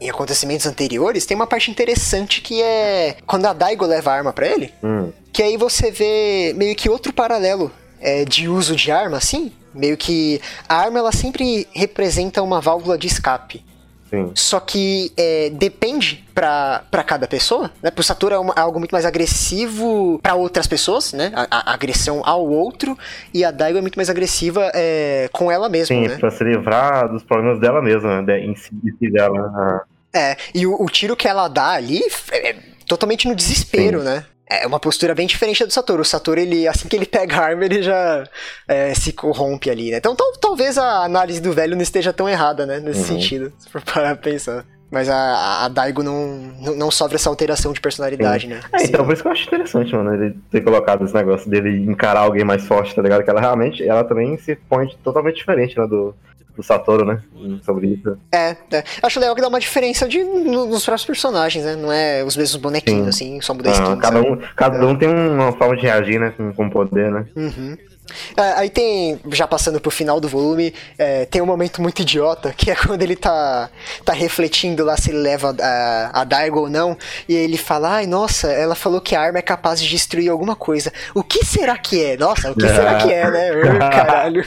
em acontecimentos anteriores, tem uma parte interessante que é quando a Daigo leva a arma para ele, uhum. que aí você vê meio que outro paralelo é, de uso de arma, assim. Meio que a arma ela sempre representa uma válvula de escape. Sim. Só que é, depende para cada pessoa, né? Pro Satoru é, uma, é, algo muito mais agressivo para outras pessoas, né? A, a, agressão ao outro. E a Daigo é muito mais agressiva é, com ela mesma, Sim, né? pra se livrar dos problemas dela mesma, né? Em si, em si dela. É, e o, o, tiro que ela dá ali é, é totalmente no desespero, Sim. né? É uma postura bem diferente do Satoru. O Satoru, ele, assim que ele pega a arma, ele já é, se corrompe ali, né? Então tal, talvez a análise do velho não esteja tão errada, né? Nesse uhum. sentido, se for parar pra pensar. Mas a, a Daigo não, não, sofre essa alteração de personalidade, Sim. né? É, então por isso que eu acho interessante, mano, ele ter colocado esse negócio dele encarar alguém mais forte, tá ligado? Que ela realmente, ela também se põe totalmente diferente lá do, do Satoru, né? Sobre isso. É, é. Acho legal que dá uma diferença de, nos próprios personagens, né? Não é os mesmos bonequinhos, Sim. assim, só muda ah, skin. Cada um, cada um tem uma forma de reagir, né? Com, com poder, né? Uhum. É, aí tem, já passando pro final do volume, é, tem um momento muito idiota, que é (laughs) quando ele tá, tá refletindo lá se ele leva a, a Daigo ou não, e ele fala, ai, nossa, ela falou que a arma é capaz de destruir alguma coisa. O que será que é? Nossa, o que será que é, né? (laughs) caralho.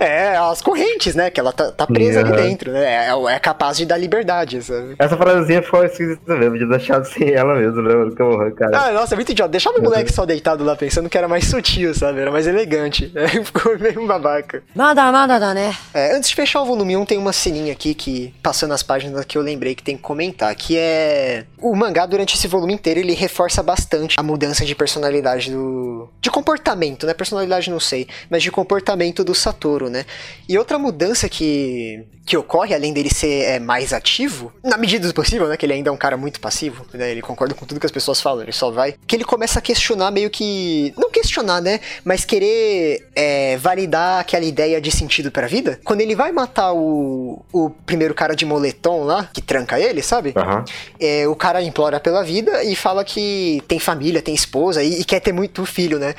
É, as correntes, né? Que ela tá, tá presa ali dentro, né? É, é, capaz de dar liberdade, sabe? Essa frasezinha ficou esquisita mesmo, de deixar sem ela mesmo, né? cara. Ah, nossa, é muito idiota. Deixava o moleque só deitado lá pensando que era mais sutil, sabe? Era mais elegante gigante. (laughs) É, ficou meio babaca. Nada, nada, né? É, antes de fechar o volume 1, tem uma sininha aqui que, passando as páginas que eu lembrei que tem que comentar, que é... O mangá, durante esse volume inteiro, ele reforça bastante a mudança de personalidade do... De comportamento, né? Personalidade não sei, mas de comportamento do Satoru, né? E outra mudança que, que ocorre, além dele ser é, mais ativo, na medida do possível, né? Que ele ainda é um cara muito passivo, né? Ele concorda com tudo que as pessoas falam, ele só vai. Que ele começa a questionar meio que... Não questionar, né? Mas querer é, validar aquela ideia de sentido pra vida, quando ele vai matar o, o primeiro cara de moletom lá, que tranca ele, sabe? Uhum. É, o cara implora pela vida e fala que tem família, tem esposa e, e quer ter muito filho, né?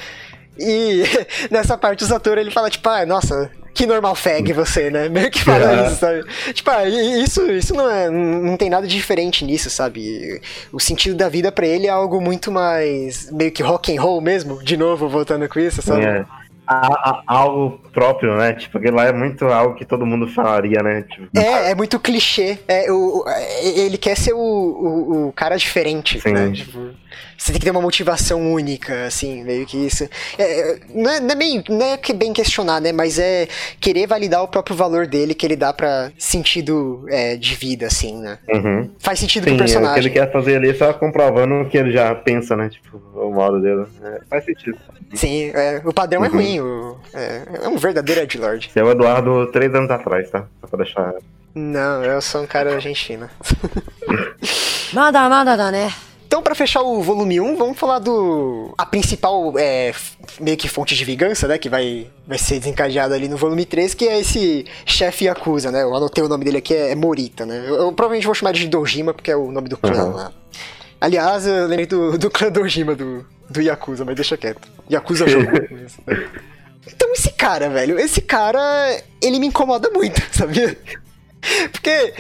E (laughs) nessa parte o Satoru ele fala, tipo, ah, nossa, que normal fag você, né? (laughs) Meio que fala é. isso, sabe? Tipo, ah, isso, isso não, é, não tem nada diferente nisso, sabe? O sentido da vida para ele é algo muito mais meio que rock and roll mesmo, de novo, voltando com isso, sabe? É. a- a- algo próprio, né? Tipo, aquilo lá é muito algo que todo mundo falaria, né? Tipo, É, é muito clichê. É, o, é, ele quer ser o, o, o cara diferente, Sim. né? Tipo, você tem que ter uma motivação única, assim, meio que isso. É, é, não, é, não é meio, não é bem questionar, né? Mas é querer validar o próprio valor dele que ele dá pra sentido é, de vida, assim, né? uhum. Faz sentido Sim, pro é, o que personagem. ele quer fazer ali é só comprovando o que ele já pensa, né? Tipo, o modo dele. É, faz sentido. Sim, é, o padrão é Uhum. ruim. É, é um verdadeiro Edlord. Você é o Eduardo três anos atrás, tá? Só pra deixar. Não, eu sou um cara argentino. (laughs) nada, nada, nada, né? Então, para fechar o volume 1, vamos falar do. A principal, é, meio que fonte de vingança, né? Que vai, vai ser desencadeada ali no volume 3, que é esse chefe Yakuza, né? Eu anotei o nome dele aqui, é, é Morita, né? Eu, eu provavelmente vou chamar ele de Dojima, porque é o nome do clã uhum. lá. Aliás, eu lembrei do, do clã Dojima do, do Yakuza, mas deixa quieto. Yakuza jogo. (laughs) Isso, né? então, esse cara, velho, esse cara, ele me incomoda muito, (laughs) sabia? Porque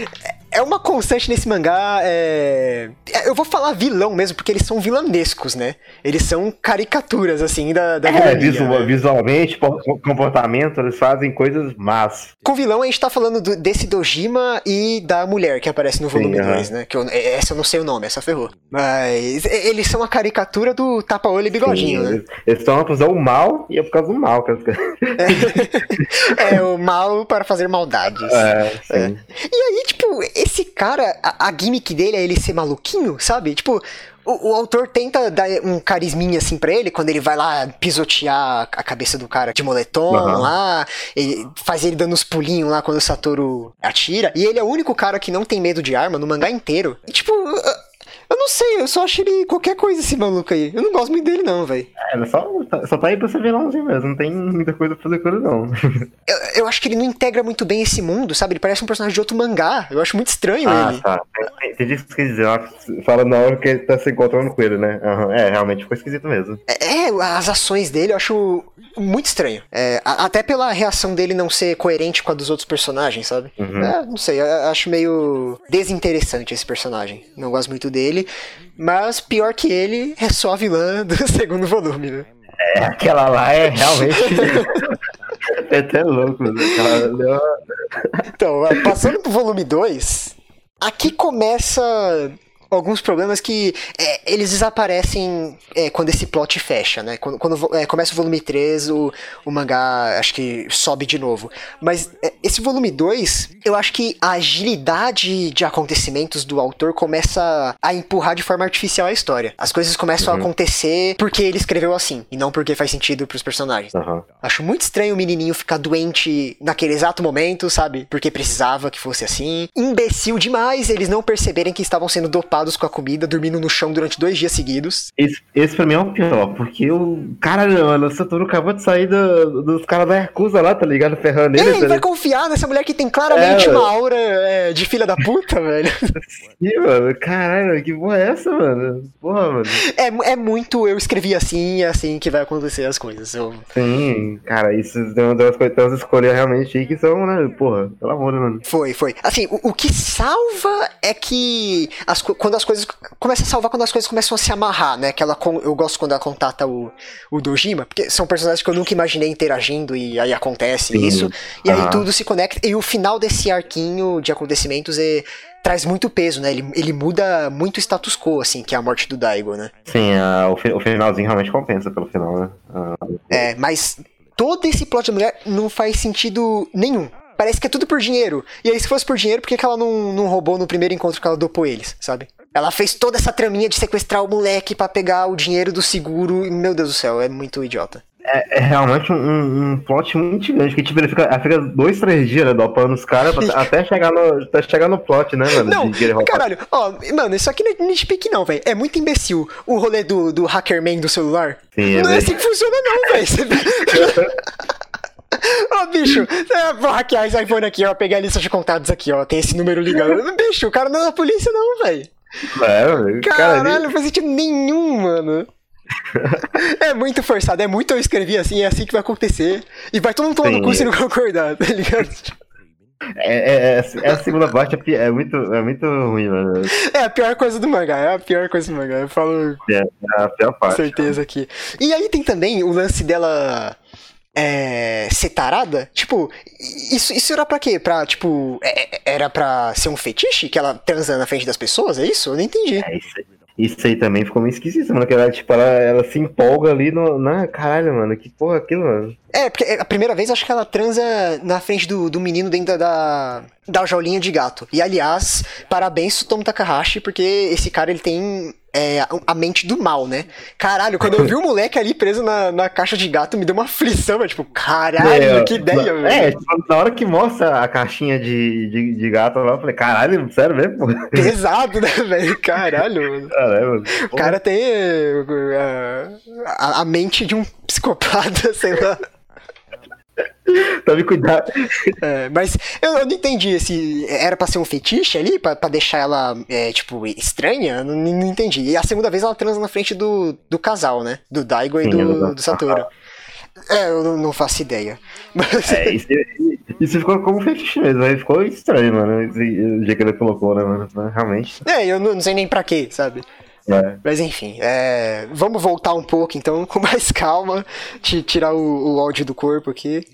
é uma constante nesse mangá. É... é, Eu vou falar vilão mesmo, porque eles são vilanescos, né? Eles são caricaturas, assim, da, da É, vilania, né? visualmente, por- comportamento, eles fazem coisas más. Com vilão, a gente tá falando do- desse Dojima e da mulher que aparece no volume Sim, aham. 2, né? Que eu- essa eu não sei o nome, essa ferrou. Mas eles são a caricatura do tapa-olho e bigodinho, Sim, né? eles, estão usar o mal e é por causa do mal. Que eles... (laughs) É o mal para fazer maldades. É, sim. E aí, tipo, esse cara, a, a gimmick dele é ele ser maluquinho, sabe? Tipo, o, o autor tenta dar um carisminha assim pra ele, quando ele vai lá pisotear a cabeça do cara de moletom Aham. lá, ele faz ele dando uns pulinhos lá quando o Satoru atira. E ele é o único cara que não tem medo de arma no mangá inteiro. E, tipo, eu- não sei, eu só acho ele qualquer coisa esse maluco aí. Eu não gosto muito dele, não, velho. É, ele só, só tá aí pra ser vilãozinho mesmo, não tem muita coisa pra fazer com ele, não. (laughs) Eu, eu acho que ele não integra muito bem esse mundo, sabe? Ele parece um personagem de outro mangá. Eu acho muito estranho ah, ele. tá. Entendi o que você quer dizer. Fala na hora que ele tá se encontrando com ele, né? Aham, É, realmente ficou esquisito mesmo. É, as ações dele eu acho muito estranho. É, a- até pela reação dele não ser coerente com a dos outros personagens, sabe? Uhum. É, não sei, eu acho meio desinteressante esse personagem. Não gosto muito dele. Mas pior que ele é só a vilã do (laughs) segundo volume, né? É, aquela lá é realmente. (laughs) (laughs) é até louco, né? Então, passando pro volume 2, aqui começa alguns problemas que é, eles desaparecem é, quando esse plot fecha, né? Quando, quando é, começa o volume 3, o, o mangá acho que sobe de novo. Mas é, esse volume 2, eu acho que a agilidade de acontecimentos do autor começa a empurrar de forma artificial a história. As coisas começam a acontecer porque ele escreveu assim, e não porque faz sentido pros personagens. Aham. Acho muito estranho o menininho ficar doente naquele exato momento, sabe? Porque precisava que fosse assim. Imbecil demais eles não perceberem que estavam sendo dopados com a comida, dormindo no chão durante dois dias seguidos. Esse, esse pra mim é o pior, porque o. Caralho, mano, o Satoru acabou de sair do- dos caras da Yakuza lá, tá ligado? Ferrando Ei, ele, tá vai confiar nessa mulher que tem claramente É, uma aura é, de filha da puta, (laughs) velho. Ih, mano, caralho, que porra é essa, mano? Porra, mano. É, é muito eu escrevi assim e é assim que vai acontecer as coisas. Eu- Sim, cara, isso tem umas coisas tem umas escolhas realmente aí que são, né? Porra, pelo amor, mano. Foi, foi. Assim, o, o que salva é que as co- quando as coisas. Começa a salvar quando as coisas começam a se amarrar, né? Aquela con- eu gosto quando ela contata o, o Dojima, porque são personagens que eu nunca imaginei interagindo e aí acontece Sim. isso. E aí tudo se conecta. E o final desse arquinho de acontecimentos é, traz muito peso, né? Ele, ele muda muito o status quo, assim, que é a morte do Daigo, né? Sim, ah, o, fi- o finalzinho realmente compensa pelo final, né? Ah, É, mas todo esse plot da mulher não faz sentido nenhum. Parece que é tudo por dinheiro. E aí, se fosse por dinheiro, por que, que ela não, não roubou no primeiro encontro que ela dopou eles, sabe? Ela fez toda essa traminha de sequestrar o moleque pra pegar o dinheiro do seguro. E, meu Deus do céu, é muito idiota. é, é realmente um, um, plot muito gigante, que tipo, ele fica, fica dois, três dias, né, dopando os caras (laughs) até, chegar no, até chegar no plot, né, mano? Não, caralho, ó, mano, isso aqui não é nitpick não, velho. É muito imbecil o rolê do, do hackerman do celular. Sim, é não é assim que funciona não, velho. (laughs) Você- (laughs) Ô, bicho, é, vou hackear esse iPhone aqui, ó, pegar a lista de contatos aqui, ó, tem esse número ligado. Bicho, o cara não é da polícia não, velho. É, mano, cara, Caralho, não faz sentido nenhum, mano. (laughs) é muito forçado, é muito eu escrevi assim, é assim que vai acontecer. E vai todo mundo Sim. cu se não concordar, tá ligado? é, é, é, é a segunda parte, é, é muito, é muito ruim, mano. É a pior coisa do mangá, é a pior coisa do mangá. Eu falo É, é a pior com parte. certeza aqui. E aí tem também o lance dela. É, ser tarada? Tipo, isso, isso era pra quê? Pra, tipo, é- é- era pra ser um fetiche? Que ela transa na frente das pessoas? É isso? Eu não entendi. É isso aí. Isso aí também ficou meio esquisito, mano. Que ela, tipo, ela, ela se empolga ali no. Na, caralho, mano. Que porra é aquilo, mano. É, porque a primeira vez acho que ela transa na frente do, do menino dentro da, da jaulinha de gato. E aliás, parabéns Tomo Takahashi, porque esse cara ele tem é, a- mente do mal, né? Caralho, quando eu vi o moleque ali preso na, na caixa de gato, me deu uma aflição, mas tipo, caralho, É, que ideia, velho. É, tipo, na hora que mostra a caixinha de, de, de gato lá, eu falei, caralho, sério mesmo? pô? Pesado, né, (laughs) velho? Caralho, mano. Caralho, mano. O cara tem é, a, a mente de um psicopata, (laughs) sei lá. (laughs) Tome cuidado. É, mas eu, eu não entendi se era pra ser um fetiche ali, pra, pra deixar ela, é, tipo, estranha. Não, não entendi. E a segunda vez ela transa na frente do, do casal, né? Do Daigo e Sim, do, do Satoru. É, eu não, faço ideia. Mas, É, isso, isso ficou como fetiche mesmo, aí ficou estranho, mano. O jeito que ele colocou, né, mano? Realmente. é, eu não, não sei nem pra quê, sabe? É. Mas enfim, é, vamos voltar um pouco então, (laughs) com mais calma, ti- tirar o, o áudio do corpo aqui.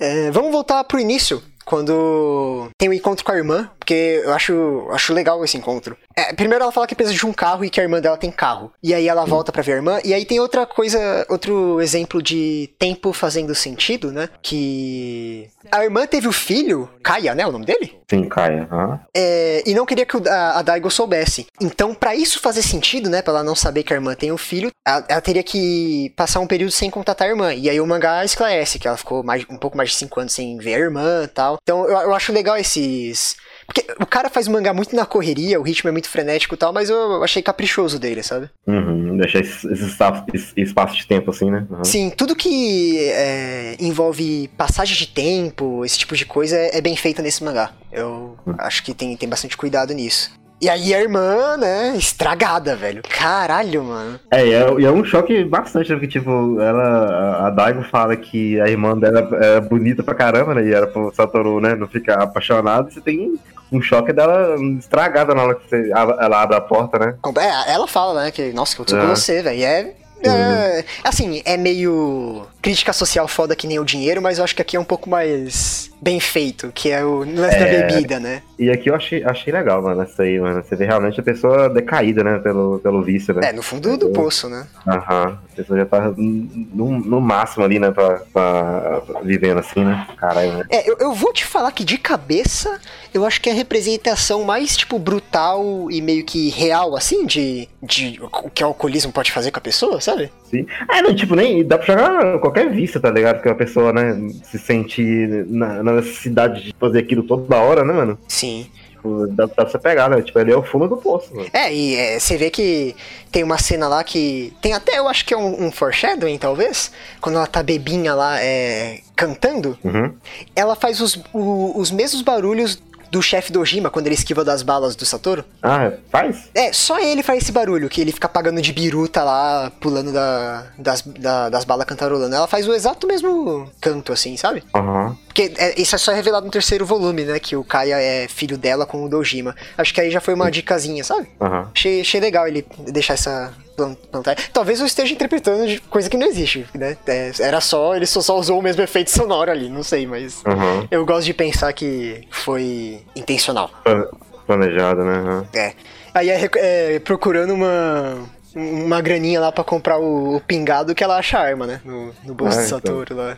É, vamos voltar pro início, quando tem o encontro com a irmã, porque eu acho, acho legal esse encontro. É, primeiro ela fala que precisa de um carro e que a irmã dela tem carro. E aí ela volta pra ver a irmã, e aí tem outra coisa, outro exemplo de tempo fazendo sentido, né? Que a irmã teve o filho, Kaia, né? O nome dele? Sim, Caia. aham. É, e não queria que a, a Daigo soubesse. Então, pra isso fazer sentido, né, pra ela não saber que a irmã tem um filho, ela, ela teria que passar um período sem contatar a irmã. E aí o mangá esclarece que ela ficou mais, um pouco mais de 5 anos sem ver a irmã e tal. Então, eu, eu acho legal esses. Porque o cara faz mangá muito na correria, o ritmo é muito frenético e tal, mas eu achei caprichoso dele, sabe? Uhum, deixar esse, esse espaço, de tempo assim, né? Uhum. Sim, tudo que é, envolve passagem de tempo, esse tipo de coisa, é, é bem feito nesse mangá. Eu acho que tem, tem bastante cuidado nisso. E aí a irmã, né, estragada, velho. Caralho, mano. É, e é, é um choque bastante, né? Porque, tipo, ela, a- Daigo fala que a irmã dela é bonita pra caramba, né? E era pro Satoru, né, não ficar apaixonado. Você tem um choque dela estragada na hora que você, ela abre a porta, né? É, ela fala, né, que, nossa, que eu tô com É. você, velho. E É, é, assim, é meio crítica social foda que nem o dinheiro, mas eu acho que aqui é um pouco mais bem feito, que é o lance da É. bebida, né? E aqui eu achei, achei legal, mano, isso aí, mano. Você vê realmente a pessoa decaída, né? Pelo, pelo vício, né? É, no fundo do poço, né? Aham. A pessoa já tá no, no máximo ali, né? Pra, pra- vivendo assim, né? Caralho, né? É, eu, eu vou te falar que de cabeça, eu acho que é a representação mais, tipo, brutal e meio que real, assim, de, de o que o alcoolismo pode fazer com a pessoa, sabe? Sim. Ah, não, tipo, nem dá pra jogar qualquer vício, tá ligado? Porque a pessoa, né, se sente na, na necessidade de fazer aquilo toda hora, né, mano? Sim. Tipo, dá, dá pra você pegar, né? Tipo, ele é o fundo do poço, mano. É, e é, você vê que tem uma cena lá que. Tem até, eu acho que é um, um foreshadowing, talvez. Quando ela tá bebinha lá, é, cantando, Uhum. ela faz os, o- os mesmos barulhos do chefe do Ojima quando ele esquiva das balas do Satoru. Ah, faz? É, só ele faz esse barulho, que ele fica pagando de biruta lá, pulando da, das, da- das balas cantarolando. Ela faz o exato mesmo canto, assim, sabe? Aham. Porque é, isso é só revelado no terceiro volume, né? Que o Kaia é filho dela com o Dojima. Acho que aí já foi uma dicasinha, sabe? Aham. Achei, achei legal ele deixar essa plan- plantar. Talvez eu esteja interpretando de coisa que não existe, né? É, era só, ele só, só usou o mesmo efeito sonoro ali, não sei, mas Aham. eu gosto de pensar que foi intencional. Plane- Planejado, né? Aham. É. Aí é, é, procurando uma, uma graninha lá pra comprar o, o pingado que ela acha a arma, né? No, no bolso Ah, do então. Satoru lá.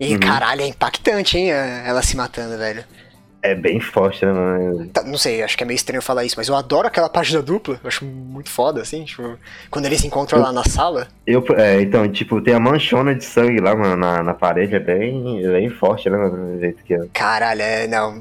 E caralho, é impactante, hein? Ela se matando, velho. É bem forte, né, mano? Tá, não sei, acho que é meio estranho falar isso, mas eu adoro aquela página dupla. Eu acho muito foda, assim, tipo, quando eles se encontram lá na sala. Eu, é, então, tipo, tem a manchona de sangue lá, mano, na, na parede, é bem, bem forte, né, mano? Do jeito que é. Caralho, é. Não.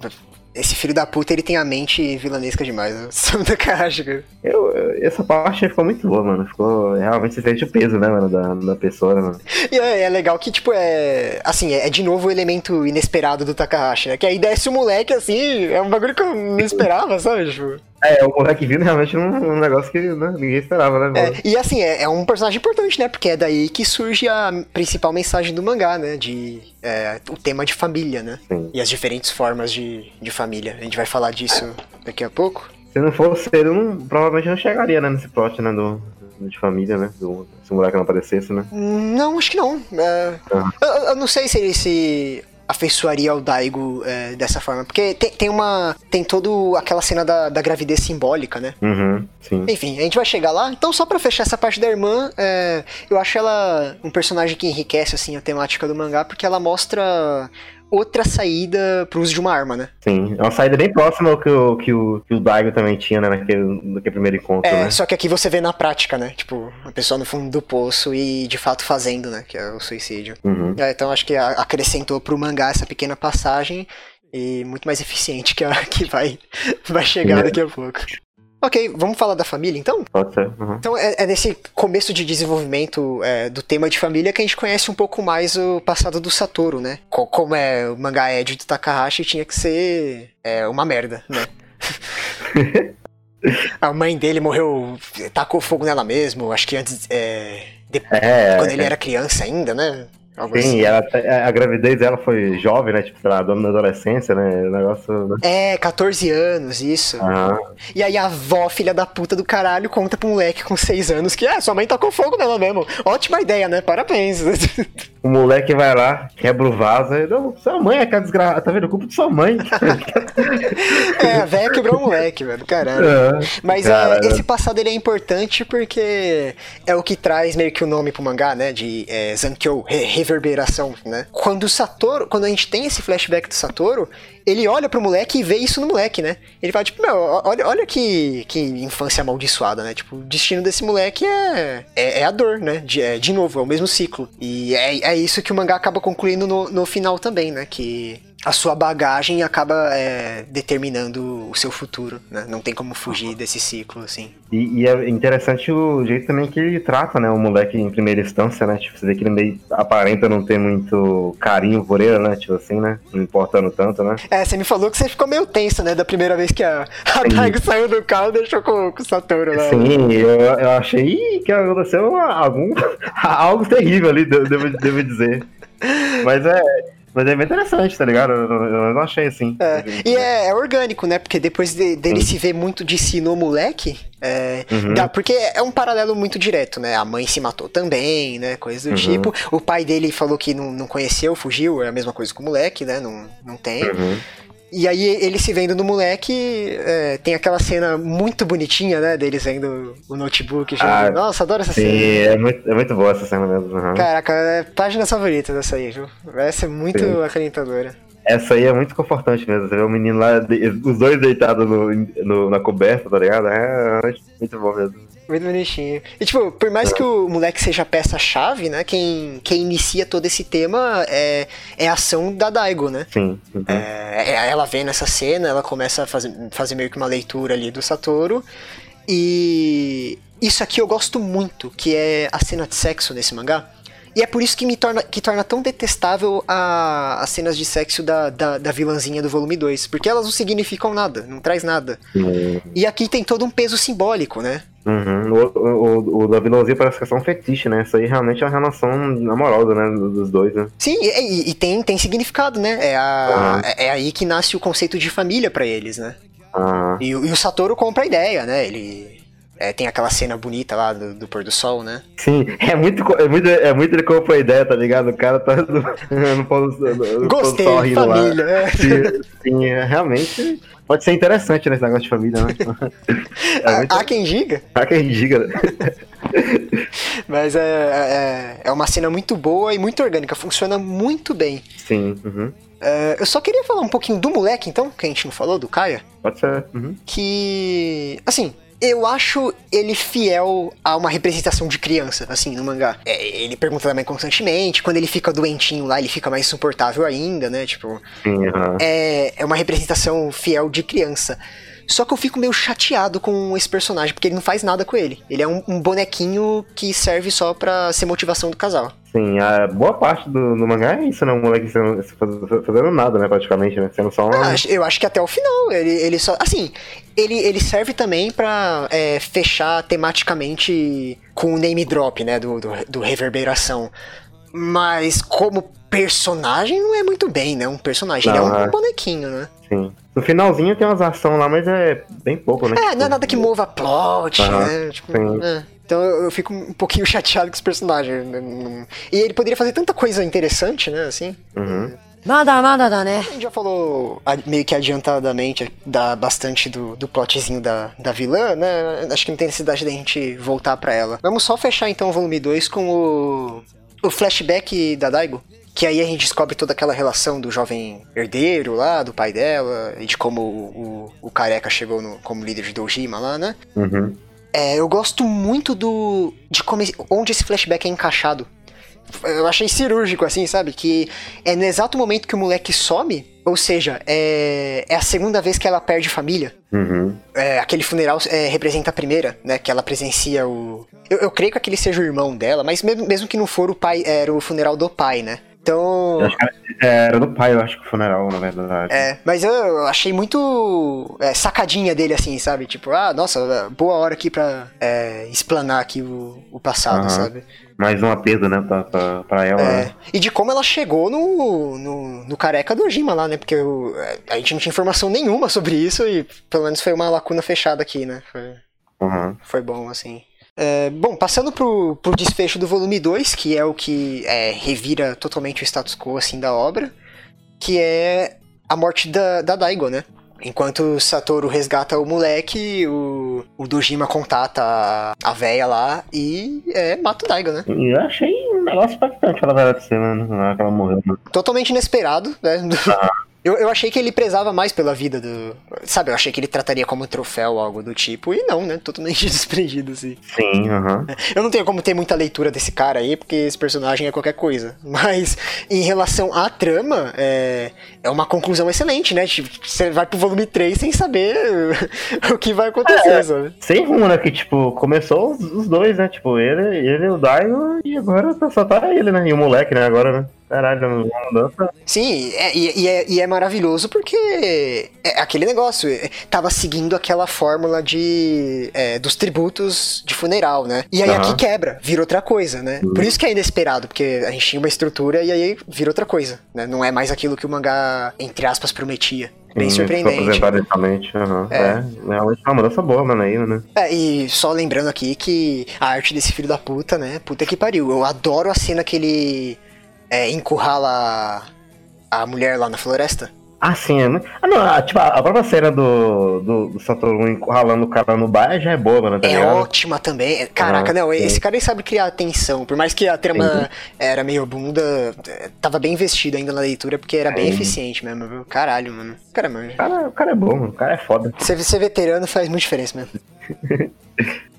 Esse filho da puta, ele tem a mente vilanesca demais. (laughs) Eu sou da caixa, cara. Eu- essa parte ficou muito boa, mano. Ficou. Realmente você sente o peso, né, mano, da, da pessoa, né, mano? E é, é legal que, tipo, é. Assim, é, é de novo o elemento inesperado do Takahashi, né? Que aí desce o moleque, assim, é um bagulho que eu não esperava, sabe? Tipo. É, o moleque vindo realmente um, um negócio que né, ninguém esperava, né? É, e assim, é, é um personagem importante, né? Porque é daí que surge a principal mensagem do mangá, né? De é, o tema de família, né? Sim. E as diferentes formas de, de família. A gente vai falar disso daqui a pouco. Se não fosse ele, não, provavelmente não chegaria, né, nesse plot, né, do, de família, né? Do, se o moleque não aparecesse, né? Não, acho que não. É, Ah. a- eu não sei se ele se afeiçoaria ao Daigo é, dessa forma. Porque tem, tem uma. Tem toda aquela cena da, da gravidez simbólica, né? Uhum, sim. Enfim, a gente vai chegar lá. Então, só pra fechar essa parte da irmã, é, eu acho ela um personagem que enriquece, assim, a temática do mangá, porque ela mostra outra saída pro uso de uma arma, né? Sim, é uma saída bem próxima ao que o, que o, que o Daigo também tinha, né, naquele, naquele primeiro encontro, É, né? só que aqui você vê na prática, né? Tipo, a pessoa no fundo do poço e de fato fazendo, né? Que é o suicídio. Uhum. É, então acho que acrescentou pro mangá essa pequena passagem e muito mais eficiente que a que vai, (laughs) vai chegar É. daqui a pouco. Ok, vamos falar da família então? Pode ser. Uhum. Então é, é nesse começo de desenvolvimento é, do tema de família que a gente conhece um pouco mais o passado do Satoru, né? Co- como é o mangá Ed do Takahashi, tinha que ser é, uma merda, né? (laughs) A mãe dele morreu, tacou fogo nela mesmo, acho que antes, é, de- É, quando ele é. era criança ainda, né? Algo Sim, assim. ela, a gravidez dela foi jovem, né? Tipo, sei lá, dona da adolescência, né? O negócio. Né? É, 14 anos, isso. E aí a avó, filha da puta do caralho, conta pra um moleque com 6 anos que, ah, sua mãe tacou fogo nela mesmo. Ótima ideia, né? Parabéns. (laughs) O moleque vai lá, quebra o vaso, e, não, sua mãe é aquela desgraçada, tá vendo? Culpa de sua mãe. (laughs) é, a véia quebrou o moleque, velho, caralho. É. Mas é, Cara, esse passado ele é importante porque é o que traz meio que o nome pro mangá, né? De é, Zankyo, re- reverberação, né? Quando o Satoru, quando a gente tem esse flashback do Satoru, ele olha pro moleque e vê isso no moleque, né? Ele fala, tipo, meu, olha, olha que, que infância amaldiçoada, né? Tipo, o destino desse moleque é, é, é a dor, né? De, é, de novo, é o mesmo ciclo. E é, é isso que o mangá acaba concluindo no, no final também, né? Que a sua bagagem acaba é, determinando o seu futuro, né? Não tem como fugir desse ciclo, assim. E, e é interessante o jeito também que ele trata, né? O moleque em primeira instância, né? Tipo, você vê que ele meio aparenta não ter muito carinho por ele, né? Tipo assim, né? Não importando tanto, né? É, você me falou que você ficou meio tenso, né? Da primeira vez que a, (laughs) a. Daigo saiu do carro e deixou com, com o Satoru lá. Sim, eu, eu achei que aconteceu algum, (laughs) algo terrível ali, devo, devo dizer. Mas é, mas é bem interessante, tá ligado? Eu, eu- eu não achei assim. É, e é, é orgânico, né? Porque depois de- dele se ver muito de si no moleque, é, Uhum. dá- porque é um paralelo muito direto, né? A mãe se matou também, né? Coisas do Uhum. tipo. O pai dele falou que não, não conheceu, fugiu, é a mesma coisa com o moleque, né? Não, não tem. E aí ele se vendo no moleque, é, tem aquela cena muito bonitinha, né? Deles vendo o notebook. Ah, Nossa, adoro essa Sim, cena. é muito, é muito boa essa cena mesmo. uhum. Caraca, é página favorita dessa aí, viu? Essa é muito Sim. acalentadora. Essa aí é muito confortante mesmo. Você vê o menino lá, os dois deitados no, no- na coberta, tá ligado? É muito bom mesmo. Muito bonitinho. E, tipo, por mais que o moleque seja peça-chave, né? Quem, quem inicia todo esse tema é, é a ação da Daigo, né? Sim. uhum. É, é- ela vendo essa cena, ela começa a fazer, fazer meio que uma leitura ali do Satoru. E isso aqui eu gosto muito, que é a cena de sexo nesse mangá. E é por isso que me torna, que torna tão detestável a- as cenas de sexo da, da, da vilãzinha do volume 2. Porque elas não significam nada, não traz nada. Sim. E aqui tem todo um peso simbólico, né? Uhum. O, o, o da vilãozinha parece que é só um fetiche, né? Isso aí realmente é uma relação amorosa, né? Dos dois, né? Sim, e, e- tem, tem significado, né? É, a- Aham. é, aí que nasce o conceito de família pra eles, né? Ah, E, e o Satoru compra a ideia, né? Ele é, tem aquela cena bonita lá do, do pôr do sol, né? sim, é muito, é muito, é muito ele compra a ideia, tá ligado? O cara tá no, no, pôr do- no Gostei, do sol rindo lá. família. é. Sim, sim, é, realmente pode ser interessante nesse negócio de família, né? (laughs) É muito... Há quem diga, Há quem diga, mas é, é, é uma cena muito boa e muito orgânica, funciona muito bem. Sim, uhum. É, eu só queria falar um pouquinho do moleque, então, que a gente não falou, do Kaia, pode ser. Uhum. que, assim, eu acho ele fiel a uma representação de criança, assim, no mangá. É, ele pergunta da mãe constantemente, quando ele fica doentinho lá, ele fica mais insuportável ainda, né? Tipo, Sim, aham. é, é uma representação fiel de criança. Só que eu fico meio chateado com esse personagem, porque ele não faz nada com ele. Ele é um, um bonequinho que serve só pra ser motivação do casal. Sim, a boa parte do, do mangá é isso, né? O moleque sendo- faz- fazendo nada, né? Praticamente, né? Sendo só Eu acho, eu acho que até o final, ele, ele só. Assim, ele, ele serve também pra é, fechar tematicamente com o name drop, né? Do, do, do Reverberação. Mas como personagem não é muito bem, né? Um personagem. ele é Não, um é. bonequinho, né? Sim. No finalzinho tem umas ações lá, mas é bem pouco, né? É, tipo... não é nada que mova plot, né? Tipo, é. Então eu fico um pouquinho (laughs) chateado com esse personagem. Né? E ele poderia fazer tanta coisa interessante, né? Assim. Uhum. Nada, nada, nada, né? A gente já falou meio que adiantadamente da, bastante do, do plotzinho da, da vilã, né? Acho que não tem necessidade da gente voltar pra ela. Vamos só fechar então o volume 2 com o, o flashback da Daigo. Que aí a gente descobre toda aquela relação do jovem herdeiro lá, do pai dela, e de como o, o, o careca chegou no- como líder de Dojima lá, né? Uhum. É, eu gosto muito do. de como, esse- onde esse flashback é encaixado. Eu achei cirúrgico, assim, sabe? Que é no exato momento que o moleque some, ou seja, é, é a segunda vez que ela perde família. Uhum. É, aquele funeral é, representa a primeira, né? Que ela presencia o. Eu, eu creio que aquele seja o irmão dela, mas mesmo, mesmo que não for o pai, era o funeral do pai, né? Então. Eu que era- do pai, eu acho que o funeral, na verdade. É, mas eu achei muito é, sacadinha dele, assim, sabe? Tipo, ah, nossa, boa hora aqui pra é, explanar aqui o, o passado, Aham. sabe? Mais uma perda, né, pra, pra, pra ela. É, né? e de como ela chegou no, no, no careca do Ojima lá, né? Porque o- a gente não tinha informação nenhuma sobre isso e pelo menos foi uma lacuna fechada aqui, né? Foi, Uhum. foi bom, assim. É, bom, passando pro, pro desfecho do volume 2, que é o que é, revira totalmente o status quo, assim, da obra, que é a morte da, da Daigo, né? Enquanto o Satoru resgata o moleque, o, o Dojima contata a, a véia lá e é, mata o Daigo, né? Eu achei um negócio impactante ela vai ser, né? Na hora que ela morreu. Né? totalmente inesperado, né? Eu, eu achei que ele prezava mais pela vida do. Sabe, eu achei que ele trataria como troféu ou algo do tipo, e não, né? Totalmente (laughs) desprendido, assim. Sim, aham. (laughs) Eu não tenho como ter muita leitura desse cara aí, porque esse personagem é qualquer coisa. (laughs) Mas em relação à trama, é, é uma conclusão excelente, né? Tipo, você vai pro volume 3 sem saber o que vai acontecer, sabe? Sem rumo, né? Que, tipo, começou os, os dois, né? Tipo, ele, ele e o Daigo, e agora só tá ele, né? E o moleque, né? Agora, né? Caralho, uma mudança. Sim, é- e, e é, e é maravilhoso porque é aquele negócio, é, tava seguindo aquela fórmula de é, dos tributos de funeral, né? E aí Aham. aqui quebra, vira outra coisa, né? Por isso que é inesperado, porque a gente tinha uma estrutura e aí vira outra coisa, né? Não é mais aquilo que o mangá, entre aspas, prometia. Bem Sim, surpreendente. Aham. É. É. realmente é uma mudança boa, mano, aí, né? É, e só lembrando aqui que a arte desse filho da puta, né? Puta que pariu. Eu adoro a cena que ele é, encurrala a mulher lá na floresta. Ah, sim, é, né? Ah, não, ah, tipo, a própria cena do, do, do Satoru encurralando o cara no bar já é boa, mano, tá É ligado? ótima também. É- Caraca, Ah, não, sim. esse cara ele sabe criar tensão. Por mais que a trama Uhum. era meio bunda, é, tava bem investido ainda na leitura, porque era bem Sim. eficiente mesmo, viu? Caralho, mano. Cara, mano. O cara, o cara é bom, mano. O cara é foda. Ser, ser veterano faz muita diferença mesmo. (laughs)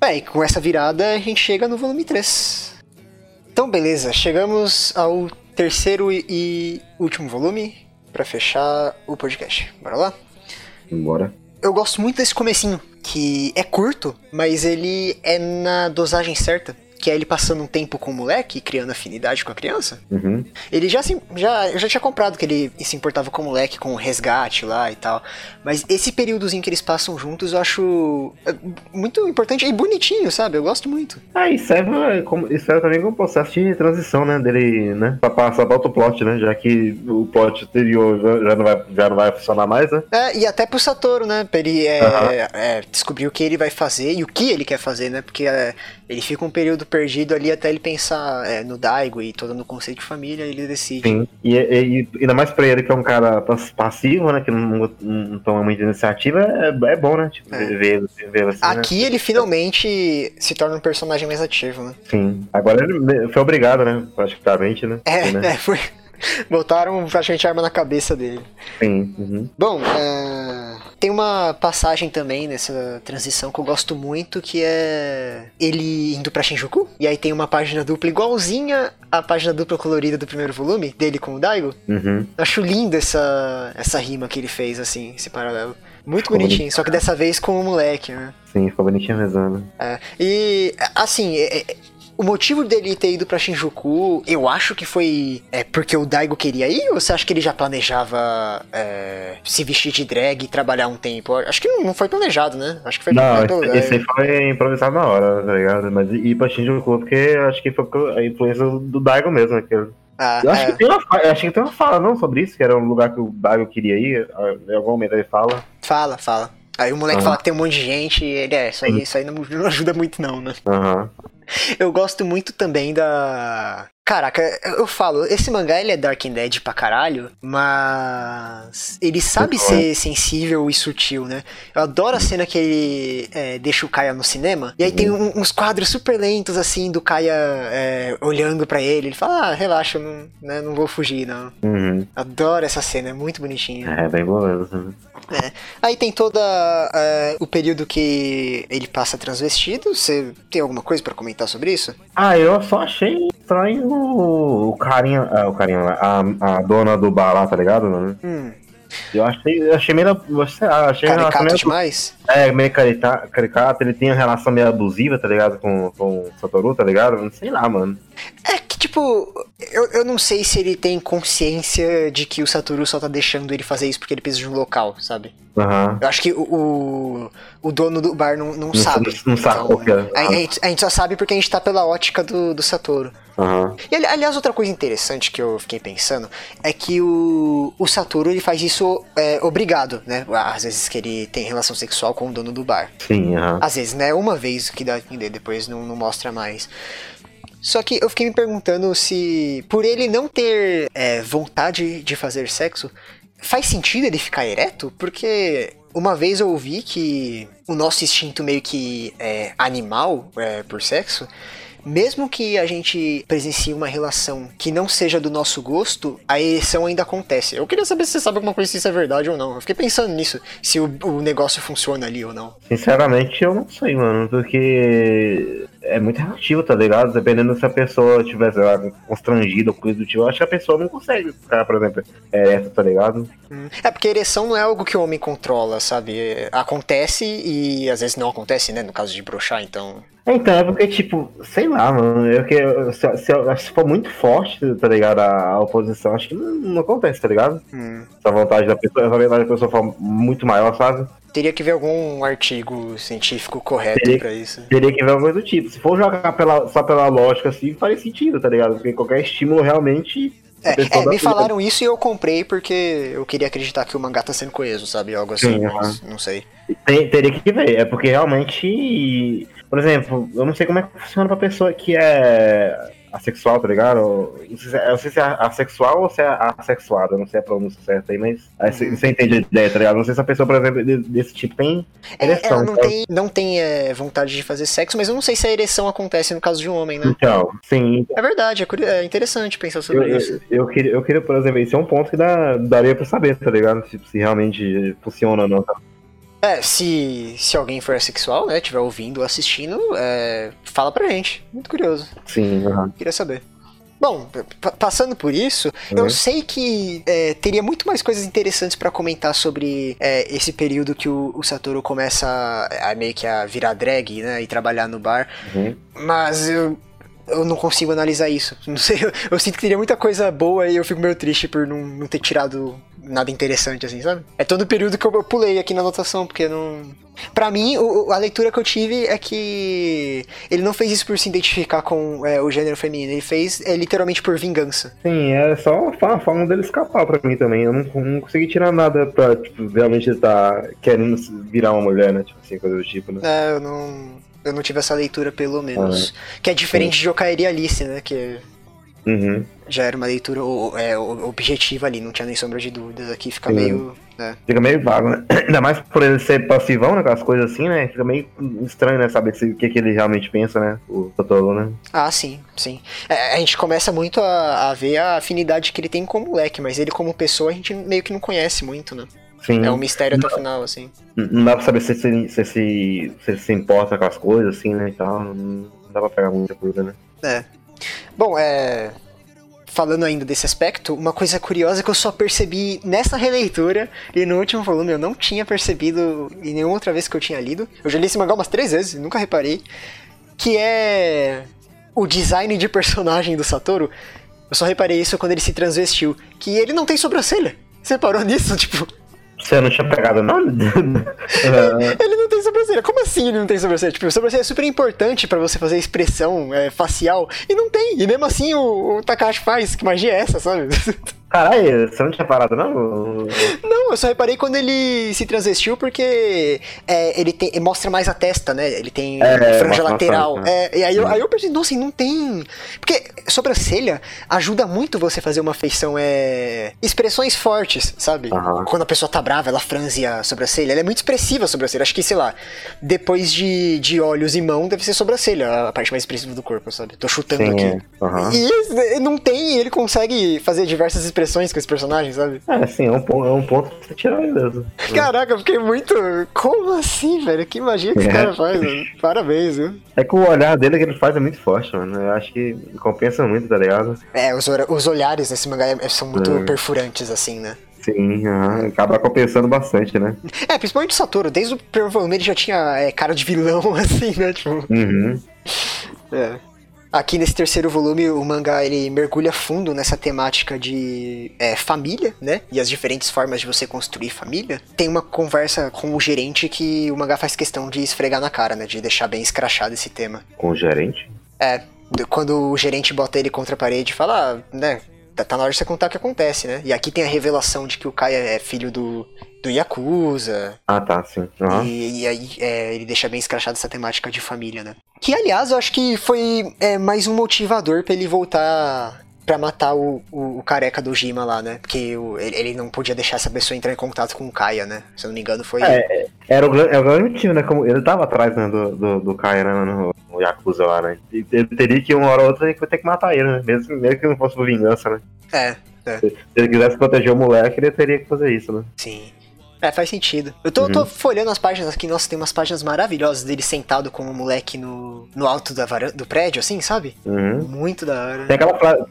é, e com essa virada a gente chega no volume 3. Então, beleza, chegamos ao terceiro e- último volume pra fechar o podcast. Bora lá? Bora. Eu gosto muito desse comecinho, que é curto, mas ele é na dosagem certa. Que é ele passando um tempo com o moleque, e criando afinidade com a criança. Uhum. Ele já se, já, já tinha comprado que ele se importava com o moleque, com o resgate lá e tal. Mas esse períodozinho que eles passam juntos eu acho é, muito importante e bonitinho, sabe? Eu gosto muito. Ah, e serve, como, e serve também como processo de transição, né? Dele, né? Pra passar pra outro plot, né? Já que o plot anterior já, não, vai, já não vai funcionar mais, né? É, e até pro Satoru, né? Pra ele é, Aham. é, descobrir o que ele vai fazer e o que ele quer fazer, né? Porque é, ele fica um período perdido ali até ele pensar é, no Daigo e todo no conceito de família, ele decide. Sim. E, e, e ainda mais pra ele que é um cara pass- passivo, né? Que não, não toma muita iniciativa, é, é bom, né? Tipo, É. ver, ver assim, né? Aqui ele finalmente se torna um personagem mais ativo, né? Sim. Agora ele foi obrigado, né? Praticamente, né? É, né? é, foi. (laughs) Botaram praticamente arma na cabeça dele. Sim. Uhum. Bom, é, tem uma passagem também nessa transição que eu gosto muito, que é ele indo pra Shinjuku. E aí tem uma página dupla igualzinha à página dupla colorida do primeiro volume, dele com o Daigo. Uhum. Acho linda essa, essa rima que ele fez, assim, esse paralelo. Muito Ficou bonitinho, bonito. só que dessa vez com o moleque, né? Sim, ficou bonitinho mesmo. né? É, e, assim, é- é- o motivo dele ter ido pra Shinjuku, eu acho que foi é, porque o Daigo queria ir, ou você acha que ele já planejava é, se vestir de drag e trabalhar um tempo? Acho que não, não foi planejado, né? Acho que foi Não, pelo esse, esse aí Daigo. foi improvisado na hora, tá ligado? Mas ir pra Shinjuku, porque acho que foi a influência do Daigo mesmo, né? Ah, Eu acho, é. que tem uma, acho que tem uma fala não sobre isso, que era um lugar que o Dago queria ir. Em algum momento ele fala. Fala, fala. Aí o moleque Aham. fala que tem um monte de gente e ele é, isso aí, isso aí não, não ajuda muito não, né? Aham. Eu gosto muito também da. Caraca, eu falo, esse mangá ele é Dark and Dead pra caralho, mas ele sabe Muito ser sensível e sutil, né? Eu adoro a cena que ele é, deixa o Kaia no cinema, e aí tem um- uns quadros super lentos, assim, do Kaia é, olhando pra ele. Ele fala, ah, relaxa, não, né, não vou fugir, não. Uhum. Adoro essa cena, é muito bonitinha. É, bem bom mesmo. É. Aí tem toda é, o período que ele passa transvestido. Você tem alguma coisa pra comentar sobre isso? Ah, eu só achei estranho o, carinha. Ah, o carinha lá, a, a dona do bar lá, tá ligado? Hum, Eu achei, eu achei meio. Lá, achei caricato meio, demais? é, meio carita, caricato. Ele tem uma relação meio abusiva, tá ligado? Com, com o Satoru, tá ligado? Sei lá, mano. É tipo, eu, eu não sei se ele tem consciência de que o Satoru só tá deixando ele fazer isso porque ele precisa de um local, sabe? Aham. Eu acho que o, o, o dono do bar não, não, sabe. não sabe qual que é. a, a gente, a gente só sabe porque a gente tá pela ótica do, do Satoru. Aham. E ali- aliás, outra coisa interessante que eu fiquei pensando é que o, o Satoru ele faz isso é, obrigado, né? Às vezes que ele tem relação sexual com o dono do bar. Sim, aham. Às vezes, né? Uma vez que dá a entender, depois não, não mostra mais. Só que eu fiquei me perguntando se, por ele não ter é, vontade de fazer sexo, faz sentido ele ficar ereto? Porque uma vez eu ouvi que o nosso instinto meio que é, animal é, por sexo, mesmo que a gente presencie uma relação que não seja do nosso gosto, a ereção ainda acontece. Eu queria saber se você sabe alguma coisa se isso é verdade ou não. Eu fiquei pensando nisso, se o, o negócio funciona ali ou não. Sinceramente, eu não sei, mano, porque é muito relativo, tá ligado? Dependendo se a pessoa estiver sei lá, constrangida ou coisa do tipo, eu acho que a pessoa não consegue ficar, por exemplo, ereta, tá ligado? Hum. É porque ereção não é algo que o homem controla, sabe? É, Acontece e às vezes não acontece, né? No caso de brochar, então. Então, é porque, tipo, sei lá, mano, eu, que, se, se, se for muito forte, tá ligado, a, a oposição, acho que não, não acontece, tá ligado? Hum. Se a vontade da pessoa, se a vontade da pessoa for muito maior, sabe? Teria que ver algum artigo científico correto Teria- pra isso. Teria que ver alguma coisa do tipo. Se for jogar pela, só pela lógica, assim, faria sentido, tá ligado? Porque qualquer estímulo realmente. É, é, me falaram isso e eu comprei porque eu queria acreditar que o mangá tá sendo coeso, sabe? Algo assim, Sim, mas não sei. Tem- teria que ver, é porque realmente. Por exemplo, eu não sei como é que funciona pra pessoa que é assexual, tá ligado? Se é, eu não sei se é assexual ou se é assexuada, eu não sei a pronúncia certa aí, mas aí você, você entende a ideia, tá ligado? Não sei se a pessoa, por exemplo, de- desse tipo tem É, ereção. ela não tem, não tem é, vontade de fazer sexo, mas eu não sei se a ereção acontece no caso de um homem, né? Então, sim. É verdade, é, é interessante pensar Eu, sobre eu, isso. eu queria, eu queria, por exemplo, esse é um ponto que dá, daria pra saber, tá ligado? Se, se realmente funciona ou não. tá? É, se, se alguém for assexual, né, estiver ouvindo ou assistindo, é, fala pra gente. Muito curioso. Sim, aham. Queria saber. Bom, pa- passando por isso, eu Uhum. sei que é, teria muito mais coisas interessantes pra comentar sobre é, esse período que o, o Satoru começa a, a meio que a virar drag, né, e trabalhar no bar. Uhum. Mas eu, eu não consigo analisar isso. (laughs) Não sei, eu, eu sinto que teria muita coisa boa e eu fico meio triste por não, não ter tirado nada interessante, assim, sabe? É todo o período que eu, eu pulei aqui na anotação, porque não. Pra mim, o- a leitura que eu tive é que ele não fez isso por se identificar com é, o gênero feminino, ele fez é, literalmente por vingança. Sim, é só uma forma dele escapar pra mim também. Eu não, não consegui tirar nada pra, tipo, realmente ele tá querendo virar uma mulher, né? Tipo assim, coisa do tipo, né? É, eu não. Eu não tive essa leitura, pelo menos. Que é diferente de Okaeri Alice, né? Que Uhum. já era uma leitura é, objetiva ali, não tinha nem sombra de dúvidas. Aqui fica Sim. meio. né? Fica meio vago, né? (clears throat) Ainda mais por ele ser passivão, né? Com as coisas assim, né? Fica meio estranho, né? Saber o que, que ele realmente pensa, né? O Totoro, né? Ah, sim, sim. É, a gente começa muito a, a ver a afinidade que ele tem com o moleque, mas ele como pessoa a gente meio que não conhece muito, né? Sim. É um mistério até o final, assim. Não dá pra saber se, se, se, se, se se importa com as coisas, assim, né? E tal. Não, dá pra pegar muita coisa, né? É. Bom, é. Falando ainda desse aspecto, uma coisa curiosa que eu só percebi nessa releitura e no último volume eu não tinha percebido em nenhuma outra vez que eu tinha lido. Eu já li esse mangá umas três vezes e nunca reparei. Que é o design de personagem do Satoru. Eu só reparei isso quando ele se transvestiu. Que ele não tem sobrancelha. Você parou nisso? (laughs) Tipo, Você não tinha pegado nada? (laughs) Ele não tem sobrancelha. Como assim ele não tem sobrancelha? Tipo, sobrancelha é super importante pra você fazer expressão é, facial. E não tem. E mesmo assim o, o faz. Que magia é essa, sabe? (laughs) Caralho, você não tinha parado, não? Não, eu só reparei quando ele se transvestiu porque é, ele, tem, ele mostra mais a testa, né? Ele tem É, franja lateral. bastante, né? É, e aí eu, aí eu pensei, nossa, não tem. Porque sobrancelha ajuda muito você fazer uma feição, é. expressões fortes, sabe? Aham. Quando a pessoa tá brava, ela franze a sobrancelha. Ela é muito expressiva a sobrancelha. Acho que, sei lá, depois de, de olhos e mão, deve ser sobrancelha, a parte mais expressiva do corpo, sabe? Tô chutando Sim, aqui. Aham. E não tem, ele consegue fazer diversas expressões com esse personagem, sabe? É, sim, é um ponto, é um ponto pra você tirar mesmo. (laughs) Caraca, eu fiquei muito. Como assim, velho? Que magia que esse É. cara faz, mano. Parabéns, viu? É que o olhar dele que ele faz é muito forte, mano. Eu acho que compensa muito, tá ligado? É, os, os olhares nesse mangá é- são muito É. perfurantes, assim, né? Sim, acaba compensando bastante, né? É, principalmente o Satoru, desde o primeiro volume ele já tinha é, cara de vilão, (laughs) assim, né? Tipo. Uhum. É. Aqui nesse terceiro volume, o mangá ele mergulha fundo nessa temática de é, família, né? E as diferentes formas de você construir família. Tem uma conversa com o gerente que o mangá faz questão de esfregar na cara, né? De deixar bem escrachado esse tema. Com o gerente. É, quando o gerente bota ele contra a parede e fala, ah, né, tá- tá na hora de você contar o que acontece, né? E aqui tem a revelação de que o Kai é filho do, do Yakuza, Ah, tá, sim. Aham. e, e aí é, ele deixa bem escrachado essa temática de família, né? Que, aliás, eu acho que foi é, mais um motivador pra ele voltar pra matar o, o, o careca do Jima lá, né? Porque o- ele, ele não podia deixar essa pessoa entrar em contato com o Kaia, né? Se eu não me engano, foi... É, Era o, é o grande motivo, né? Como ele tava atrás né, do, do, do Kai, né, no, no Yakuza lá, né? Ele teria que, uma hora ou outra, ele ter que matar ele, né? Mesmo, mesmo que não fosse por vingança, né? É, Se ele quisesse proteger o moleque, ele teria que fazer isso, né? sim. É, faz sentido. Eu tô, tô folhando as páginas aqui, nossa, tem umas páginas maravilhosas dele sentado com o moleque no, no alto da varan- do prédio, assim, sabe? Uhum. Muito da hora. Tem aquela frase.